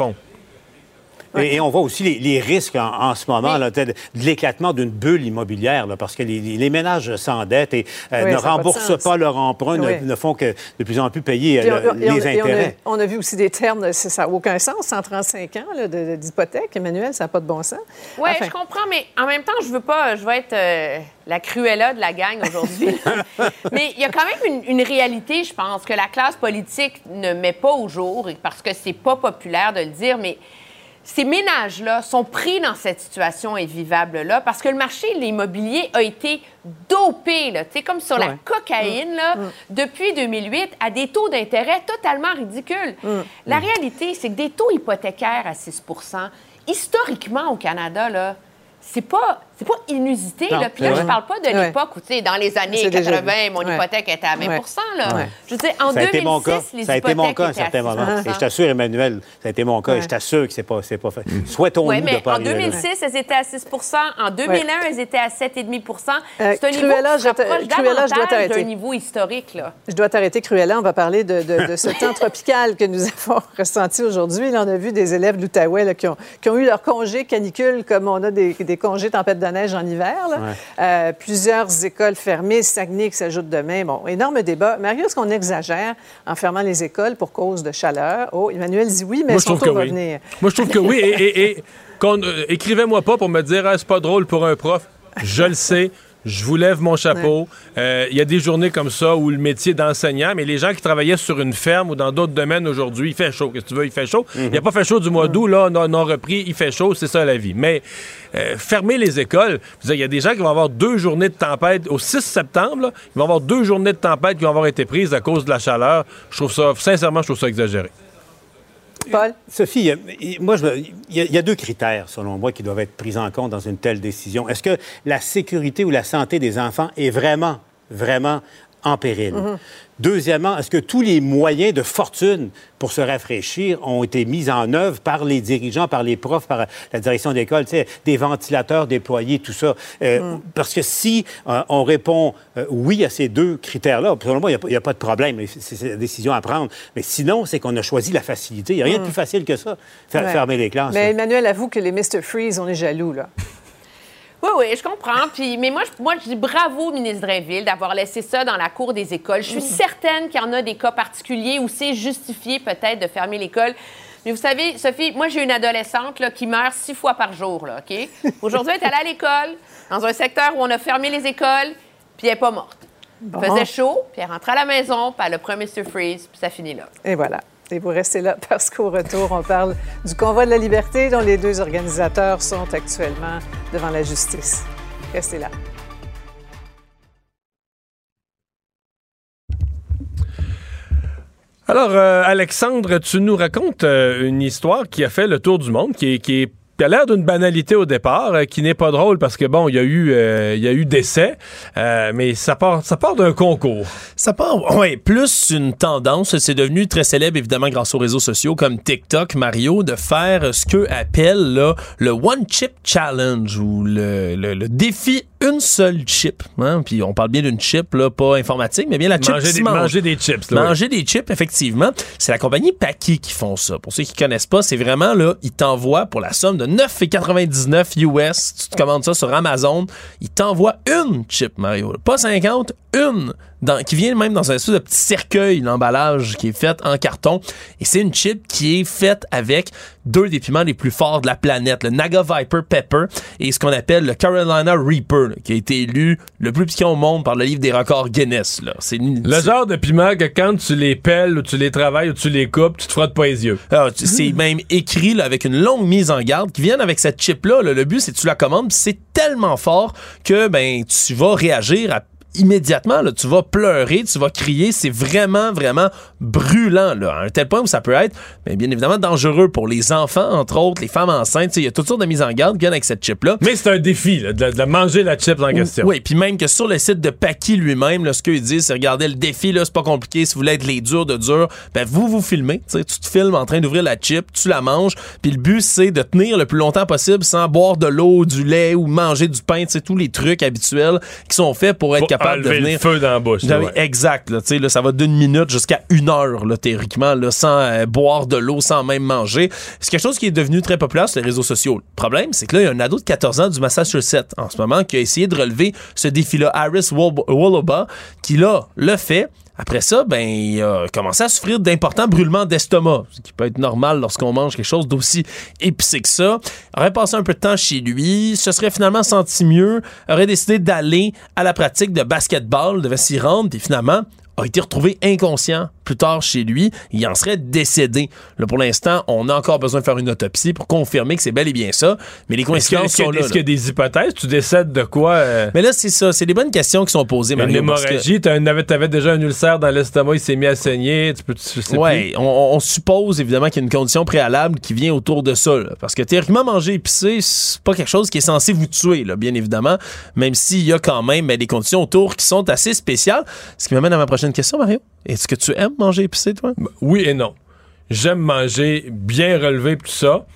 S22: Et, et on voit aussi les, les risques en, en ce moment là, de, de l'éclatement d'une bulle immobilière, là, parce que les, les ménages s'endettent et euh,
S21: Oui,
S22: ne
S21: pas
S22: remboursent pas leur emprunt, ne-
S21: Oui.
S22: ne, font que de plus en plus payer euh,
S21: on- on-
S22: les
S21: et on a-
S22: intérêts.
S21: On a, vu aussi des termes, de- ça n'a aucun sens, 135 ans là, de- de- d'hypothèque. Emmanuel, ça n'a pas de bon sens.
S24: Oui,
S21: Enfin,
S24: je comprends, mais en même temps, je veux pas, je veux être euh, la cruella de la gang aujourd'hui. mais il y a quand même une, une réalité, je pense, que la classe politique ne met pas au jour, parce que c'est pas populaire de le dire, mais ces ménages-là sont pris dans cette situation invivable-là parce que le marché de l'immobilier a été dopé, là, comme sur la cocaïne, là, depuis 2008, à des taux d'intérêt totalement ridicules. La réalité, c'est que des taux hypothécaires à 6% historiquement au Canada, là, c'est pas, c'est pas inusité.
S25: Non,
S24: là. Puis là, je parle pas de
S25: Ouais.
S24: l'époque où, tu sais, dans les années
S22: C'est déjà
S24: 80,
S22: vu.
S24: mon
S22: Ouais.
S24: hypothèque était à 20
S22: Ouais.
S24: là.
S22: Ouais.
S24: Je veux dire, en
S22: ça a été mon
S24: 2006,
S22: cas.
S24: les
S22: Ça a été mon cas à un certain moment.
S24: 6
S22: Et je t'assure, Emmanuel, ça a été mon cas.
S24: Ouais.
S22: Et je t'assure que c'est pas, c'est pas fait. Souhaitons-nous
S24: Oui,
S22: de
S24: mais
S22: pas
S24: en
S22: arriver là.
S24: 2006, elles étaient à 6% En 2001, elles étaient à 7,5
S21: Euh,
S24: C'est un niveau
S21: Cruella,
S24: qui
S21: je
S24: se
S21: te-
S24: rapproche
S21: Cruella, je dois
S24: davantage d'un niveau historique. Là.
S21: Je dois t'arrêter, Cruella. On va parler de, de- de ce temps tropical que nous avons ressenti aujourd'hui. Là, on a vu des élèves là, qui, ont, qui ont eu leur congé canicule comme on a des, des congés tempête de neige en hiver. là.
S22: Ouais.
S21: Euh, plusieurs écoles fermées, Saguenay qui s'ajoute demain. Bon, énorme débat. Mario, est-ce qu'on exagère en fermant les écoles pour cause de chaleur? Oh, Emmanuel dit oui, mais
S3: Moi, je trouve que
S21: va
S3: oui.
S21: venir.
S3: Moi, je trouve que oui. Et, et- et qu'on, euh, écrivez-moi pas pour me dire, Ah, c'est pas drôle pour un prof. Je le sais. Je vous lève mon chapeau. Euh, Il y a des journées comme ça où le métier d'enseignant, mais les gens qui travaillaient sur une ferme ou dans d'autres domaines aujourd'hui, il fait chaud. Qu'est-ce que tu veux? Il fait chaud. Il n'y a pas fait chaud du mois d'août, là, on a, repris, il fait chaud, c'est ça la vie. Mais euh, fermer les écoles, il y a des gens qui vont avoir deux journées de tempête au 6 septembre, là, ils vont avoir deux journées de tempête qui vont avoir été prises à cause de la chaleur. Je trouve ça, sincèrement, je trouve ça exagéré.
S22: Sophie, a- moi, il y a deux critères, selon moi, qui doivent être pris en compte dans une telle décision. Est-ce que la sécurité ou la santé des enfants est vraiment, vraiment en péril? Deuxièmement, est-ce que tous les moyens de fortune pour se rafraîchir ont été mis en œuvre par les dirigeants, par les profs, par la direction d'école, des ventilateurs déployés, tout ça? Euh, Parce que si euh, on répond euh, oui à ces deux critères-là, selon moi, il n'y a, pas de problème. C'est la décision à prendre. Mais sinon, c'est qu'on a choisi la facilité. Il n'y a rien de
S21: Mm.
S22: plus facile que ça, faire,
S21: Ouais.
S22: fermer les classes.
S21: Mais
S22: là.
S21: Emmanuel avoue que les Mr. Freeze, on est jaloux, là.
S24: Oui, oui, je comprends. Puis, mais moi, je, moi, je dis bravo au ministre Drainville d'avoir laissé ça dans la cour des écoles. Je suis certaine qu'il y en a des cas particuliers où c'est justifié peut-être de fermer l'école. Mais vous savez, Sophie, moi, j'ai une adolescente là, qui meurt six fois par jour. là, OK? Aujourd'hui, elle est allée à l'école, dans un secteur où on a fermé les écoles, puis elle n'est pas morte.
S21: Bon.
S24: Il faisait chaud, puis elle rentre à la maison, puis elle a pris Mr. Freeze, puis ça finit là.
S21: Et voilà. Et vous restez là parce qu'au retour, on parle du convoi de la liberté dont les deux organisateurs sont actuellement devant la justice. Restez là.
S3: Alors, euh, Alexandre, tu nous racontes euh, une histoire qui a fait le tour du monde, qui est, qui est qui a l'air d'une banalité au départ, euh, qui n'est pas drôle parce que bon, il y a eu, euh, il y a eu décès, euh, mais ça part, ça part d'un concours.
S16: Ça part, ouais, plus une tendance. C'est devenu très célèbre évidemment grâce aux réseaux sociaux comme TikTok, Mario, de faire ce qu'eux appellent là, le One Chip Challenge ou le, le, le défi une seule chip. Hein? Puis on parle bien d'une chip, là, pas informatique, mais bien la chip
S3: Manger des-
S16: mange.
S3: manger des chips, là,
S16: Manger des chips, effectivement. C'est la compagnie Paki qui font ça. Pour ceux qui connaissent pas, c'est vraiment là, ils t'envoient pour la somme de 9,99 US. Tu te commandes ça sur Amazon. Ils t'envoient une chip, Mario. Pas 50, une. Dans, qui vient même dans un espèce de petit cercueil d'emballage qui est fait en carton. Et c'est une chip qui est faite avec deux des piments les plus forts de la planète, le Naga Viper Pepper et ce qu'on appelle le Carolina Reaper, là, qui a été élu le plus piquant au monde par le livre des records Guinness. Là. C'est une-
S3: Le genre de piment que quand tu les pelles ou tu les travailles ou tu les coupes, tu te frottes pas les yeux.
S16: Tu- c'est même écrit là, avec une longue mise en garde qui viennent avec cette chip là. Le but c'est que tu la commandes, c'est tellement fort que ben tu vas réagir à- immédiatement là, tu vas pleurer, tu vas crier, c'est vraiment vraiment brûlant là, à un tel point où ça peut être bien évidemment dangereux pour les enfants entre autres, les femmes enceintes, il y a toutes sortes de mises en garde qui viennent avec cette chip là.
S3: Mais c'est un défi là, de, de manger la chip en question.
S16: Oui, puis même que sur le site de Paki lui-même, là, ce qu'ils disent, c'est regardez le défi, là, c'est pas compliqué. Si vous voulez être les durs de dur, ben vous vous filmez. Tu te filmes en train d'ouvrir la chip, tu la manges, puis le but c'est de tenir le plus longtemps possible sans boire de l'eau, du lait ou manger du pain, tu sais, tous les trucs habituels qui sont faits pour être
S3: Pour
S16: capable de
S3: le feu dans la bouche, là,
S16: Oui,
S3: ouais.
S16: Exact. Là, ça va d'une minute jusqu'à une heure, là, théoriquement, là, sans euh, boire de l'eau, sans même manger. C'est quelque chose qui est devenu très populaire sur les réseaux sociaux. Le problème, c'est que là, il y a un ado de 14 ans du Massachusetts en ce moment qui a essayé de relever ce défi-là, Harris Wol- Woloba, qui là le fait. Après ça, ben, il a commencé à souffrir d'importants brûlements d'estomac, ce qui peut être normal lorsqu'on mange quelque chose d'aussi épicé que ça. Il aurait passé un peu de temps chez lui, se serait finalement senti mieux, aurait décidé d'aller à la pratique de basketball, devait s'y rendre, puis finalement a été retrouvé inconscient plus tard chez lui. Il en serait décédé. Là, pour l'instant, on a encore besoin de faire une autopsie pour confirmer que c'est bel et bien ça. Mais les coïncidences sont là.
S3: Est-ce qu'il y a
S16: là.
S3: des hypothèses? Tu décèdes de quoi? euh,
S16: Mais là, c'est ça. C'est des bonnes questions qui sont posées,
S3: une
S16: Mario. parce que-
S3: hémorragie, t'avais déjà un ulcère dans l'estomac, il s'est mis à saigner, tu peux tu sais
S16: Ouais, on, on suppose évidemment qu'il y a une condition préalable qui vient autour de ça. là. parce que théoriquement, manger épicé, c'est pas quelque chose qui est censé vous tuer, là, bien évidemment. Même s'il y a quand même ben, des conditions autour qui sont assez spéciales. Ce qui m'amène à ma prochaine question, Mario. Est-ce que tu aimes manger épicé, toi?
S3: Oui et non. J'aime manger bien relevé tout ça.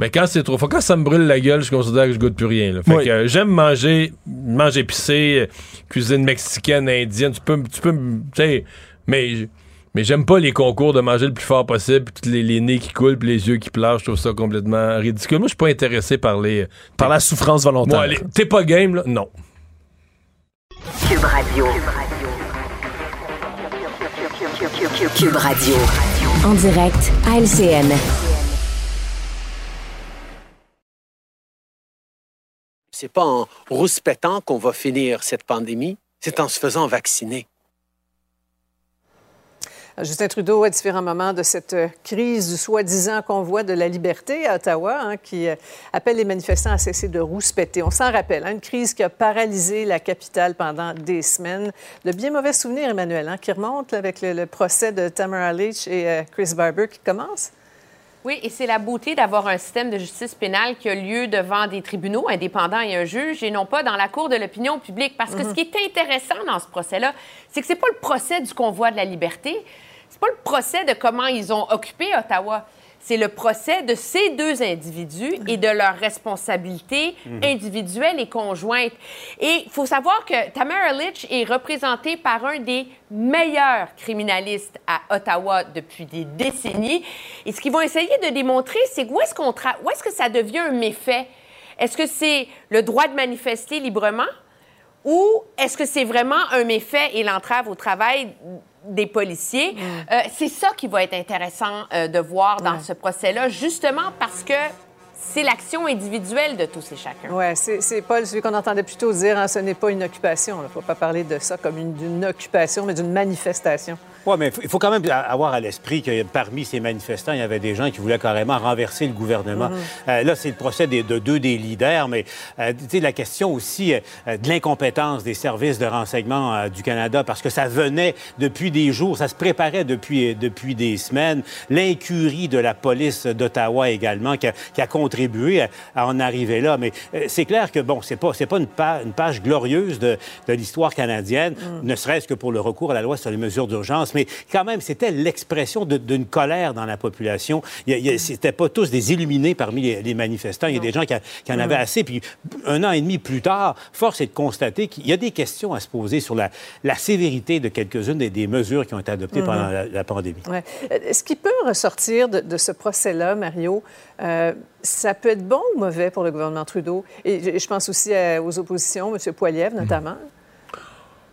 S3: Mais quand c'est trop fort, quand ça me brûle la gueule, je considère que je goûte plus rien. là. Fait
S16: Oui.
S3: que euh, j'aime manger, manger épicé, euh, cuisine mexicaine, indienne. Tu peux, tu peux, m- tu sais, mais, mais j'aime pas les concours de manger le plus fort possible, puis les, les nez qui coulent, puis les yeux qui pleurent. Je trouve ça complètement ridicule. Moi, je suis pas intéressé par les,
S16: Par la souffrance volontaire.
S3: Moi, t'es pas game là, non.
S17: Cube Radio.
S2: Cube Radio. En direct à LCN.
S25: C'est pas en rouspétant qu'on va finir cette pandémie, c'est en se faisant vacciner.
S21: Justin Trudeau, à différents moments de cette euh, crise du soi-disant convoi de la liberté à Ottawa, hein, qui euh, appelle les manifestants à cesser de rouspéter. On s'en rappelle, hein, une crise qui a paralysé la capitale pendant des semaines. De bien mauvais souvenirs, Emmanuel, hein, qui remontent là, avec le, le procès de Tamara Leach et euh, Chris Barber qui commence.
S24: Oui, et c'est la beauté d'avoir un système de justice pénale qui a lieu devant des tribunaux indépendants et un juge et non pas dans la cour de l'opinion publique. Parce que ce qui est intéressant dans ce procès-là, c'est que c'est pas le procès du convoi de la liberté, c'est pas le procès de comment ils ont occupé Ottawa. C'est le procès de ces deux individus et de leurs responsabilités
S26: Mhm.
S24: individuelles et conjointes. Et il faut savoir que Tamara Litch est représentée par un des meilleurs criminalistes à Ottawa depuis des décennies. Et ce qu'ils vont essayer de démontrer, c'est où est-ce qu'on tra- où est-ce que ça devient un méfait? Est-ce que c'est le droit de manifester librement ou est-ce que c'est vraiment un méfait et l'entrave au travail des policiers? Euh, c'est ça qui va être intéressant euh, de voir dans ce procès-là, justement parce que c'est l'action individuelle de tous et chacun.
S21: Oui, c'est Paul, celui qu'on entendait plutôt dire, hein, ce n'est pas une occupation. Il ne faut pas parler de ça comme une, d'une occupation, mais d'une manifestation.
S22: Oui, mais il faut quand même avoir à l'esprit que parmi ces manifestants, il y avait des gens qui voulaient carrément renverser le gouvernement.
S26: Mhm.
S22: Euh, là, c'est le procès des- de deux des leaders, mais euh, tu sais, la question aussi euh, de l'incompétence des services de renseignement euh, du Canada, parce que ça venait depuis des jours, ça se préparait depuis, depuis des semaines. L'incurie de la police d'Ottawa également, qui a, qui a contribué à, à en arriver là. Mais euh, c'est clair que, bon, c'est pas, pas une, pa- une page glorieuse de, de l'histoire canadienne, ne serait-ce que pour le recours à la loi sur les mesures d'urgence, mais quand même, c'était l'expression d'une colère dans la population. A- C'était pas tous des illuminés parmi les, les manifestants. Il y a des gens qui, a- qui en avaient
S26: Mm.
S22: assez. Puis un an et demi plus tard, force est de constater qu'il y a des questions à se poser sur la, la sévérité de quelques-unes des, des mesures qui ont été adoptées pendant la, la pandémie.
S21: Ouais. Euh, Ce qui peut ressortir de, de ce procès-là, Mario, euh, ça peut être bon ou mauvais pour le gouvernement Trudeau? Et je, je pense aussi aux oppositions, M. Poiliev notamment.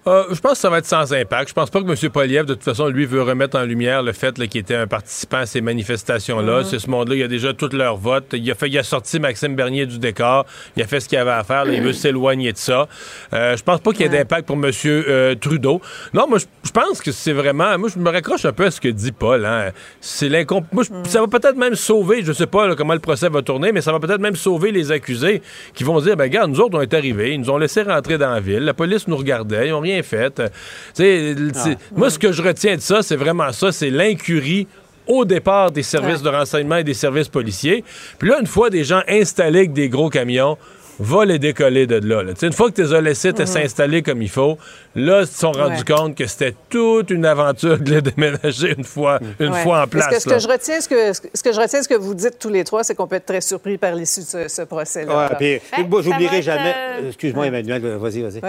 S3: Euh, je pense que ça va être sans impact. Je pense pas que M. Poliev, de toute façon, lui, veut remettre en lumière le fait qu'il était un participant à ces manifestations-là.
S26: Mhm.
S3: C'est ce monde-là, il a déjà tout leur vote. Il a, fait, il a sorti Maxime Bernier du décor. Il a fait ce qu'il avait à faire. là. il veut s'éloigner de ça. Euh, je pense pas qu'il y ait d'impact pour M. euh, Trudeau. Non, moi, je, pense que c'est vraiment... Moi, je me raccroche un peu à ce que dit Paul. Hein. C'est l'incomp... Moi, je- ça va peut-être même sauver, je sais pas là, comment le procès va tourner, mais ça va peut-être même sauver les accusés qui vont dire, ben regarde, nous autres, on est arrivés, ils nous ont laissé rentrer dans la ville, la police nous regardait, ils n'ont rien fait. Euh, c'est- Moi, ce que je retiens de ça, c'est vraiment ça, c'est l'incurie au départ des services de renseignement et des services policiers. Puis là, une fois des gens installés avec des gros camions, va les décoller de là. Une fois que tu les as laissés te s'installer comme il faut, là, ils se sont rendus
S21: Ouais.
S3: compte que c'était toute une aventure de les déménager une fois, une
S21: Ouais.
S3: fois en
S21: Parce
S3: place.
S21: que ce que je retiens, ce que, ce que je retiens, ce que vous dites tous les trois, c'est qu'on peut être très surpris par l'issue de ce, ce procès-là.
S22: Ouais,
S24: ça
S22: j'oublierai
S24: être,
S22: jamais.
S24: euh,
S22: Excuse-moi, Emmanuel, vas-y, vas-y.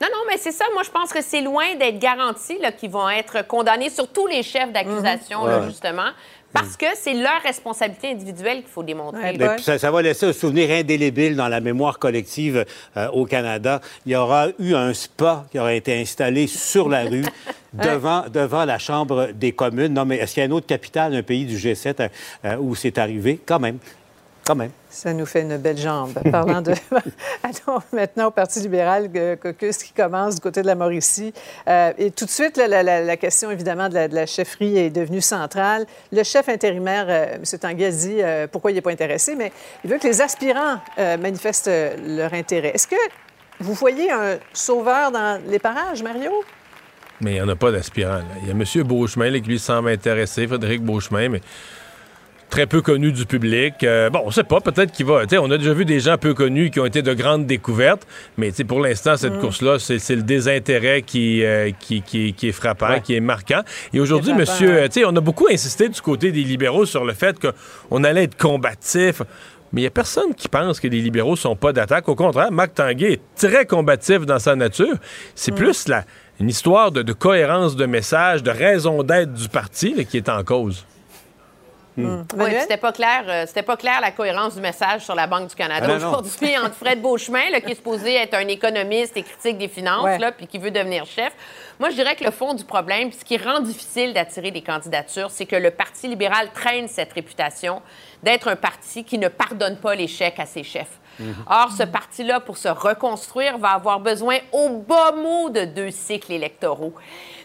S24: Non, non, mais c'est ça. Moi, je pense que c'est loin d'être garanti qu'ils vont être condamnés, surtout les chefs d'accusation,
S22: Mhm. Ouais.
S24: justement, parce que c'est leur responsabilité individuelle qu'il faut démontrer.
S22: Ben, ça, ça va laisser un souvenir indélébile dans la mémoire collective euh, au Canada. Il y aura eu un spa qui aura été installé sur la rue devant, devant la Chambre des communes. Non, mais est-ce qu'il y a une autre capitale, un pays du G7 euh, euh, où c'est arrivé? Quand même. Quand même.
S21: Ça nous fait une belle jambe. Parlant de. Allons maintenant au Parti libéral, euh, caucus qui commence du côté de la Mauricie. Euh, et tout de suite, la, la- la question, évidemment, de la, de la chefferie est devenue centrale. Le chef intérimaire, euh, M. Tanguy, a dit euh, pourquoi il n'est pas intéressé, mais il veut que les aspirants euh, manifestent leur intérêt. Est-ce que vous voyez un sauveur dans les parages, Mario?
S3: Mais il n'y en a pas d'aspirant. là. Il y a M. Beauchemin là, qui lui semble intéressé, Frédéric Beauchemin, mais très peu connu du public. Euh, bon, on sait pas, peut-être qu'il va. On a déjà vu des gens peu connus qui ont été de grandes découvertes, mais pour l'instant, cette
S26: Mm.
S3: course-là, c'est le désintérêt qui, euh, qui, qui- qui est frappant,
S26: Ouais.
S3: qui est marquant. Et aujourd'hui, monsieur, euh, on a beaucoup insisté du côté des libéraux sur le fait qu'on allait être combatif. Mais il n'y a personne qui pense que les libéraux sont pas d'attaque. Au contraire, Marc Tanguay est très combatif dans sa nature. C'est
S26: Mm.
S3: plus la, une histoire de, de cohérence de message, de raison d'être du parti là, qui est en cause.
S24: Oui, puis c'était pas clair, euh, c'était pas clair la cohérence du message sur la Banque du Canada
S3: Ah,
S24: aujourd'hui entre Fred Beauchemin, là, qui est supposé être un économiste et critique des finances,
S21: Ouais.
S24: là, puis qui veut devenir chef. Moi, je dirais que le fond du problème, puis ce qui rend difficile d'attirer des candidatures, c'est que le Parti libéral traîne cette réputation d'être un parti qui ne pardonne pas l'échec à ses chefs. Or, ce parti-là, pour se reconstruire, va avoir besoin au bas mot de deux cycles électoraux.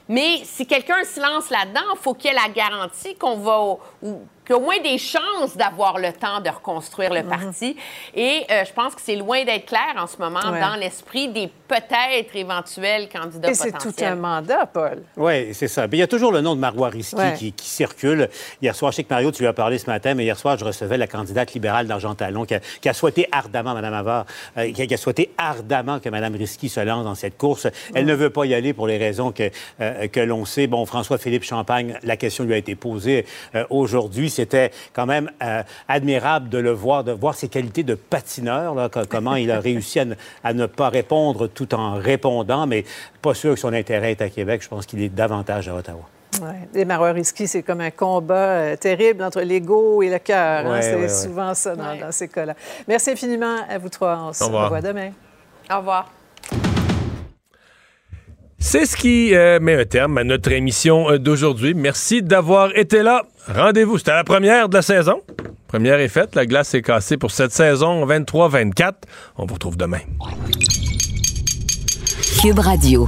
S24: Mais si quelqu'un se lance là-dedans, il faut qu'il y ait la garantie qu'on va, ou a au moins des chances d'avoir le temps de reconstruire le parti. Et euh, je pense que c'est loin d'être clair en ce moment
S21: Ouais.
S24: dans l'esprit des peut-être éventuels candidats
S21: Et c'est tout un mandat, Paul.
S22: Oui, c'est ça. Mais il y a toujours le nom de Marois Risky
S21: Ouais.
S22: qui, qui circule. Hier soir, je sais que Mario, tu lui as parlé ce matin, mais hier soir, je recevais la candidate libérale d'Argent Talon qui a, qui a souhaité ardemment, Mme Havard, euh, qui, a, qui a souhaité ardemment que Mme Risky se lance dans cette course. Elle ne veut pas y aller pour les raisons que, euh, que l'on sait. Bon, François-Philippe Champagne, la question lui a été posée euh, aujourd'hui. C'était quand même euh, admirable de le voir, de voir ses qualités de patineur, là, comment il a réussi à ne, à ne pas répondre tout en répondant, mais pas sûr que son intérêt est à Québec. Je pense qu'il est davantage à Ottawa.
S21: Ouais. Les Marois risqués, c'est comme un combat euh, terrible entre l'ego et le cœur. hein. C'est
S22: ouais, ouais.
S21: souvent ça dans, dans ces cas-là. Merci infiniment à vous trois. On se
S3: Au revoir.
S21: revoit demain.
S24: Au revoir.
S3: C'est ce qui euh, met un terme à notre émission euh, d'aujourd'hui. Merci d'avoir été là. Rendez-vous, c'était la première de la saison. Première est faite, la glace est cassée pour cette saison 23-24. On vous retrouve demain.
S2: Cube Radio.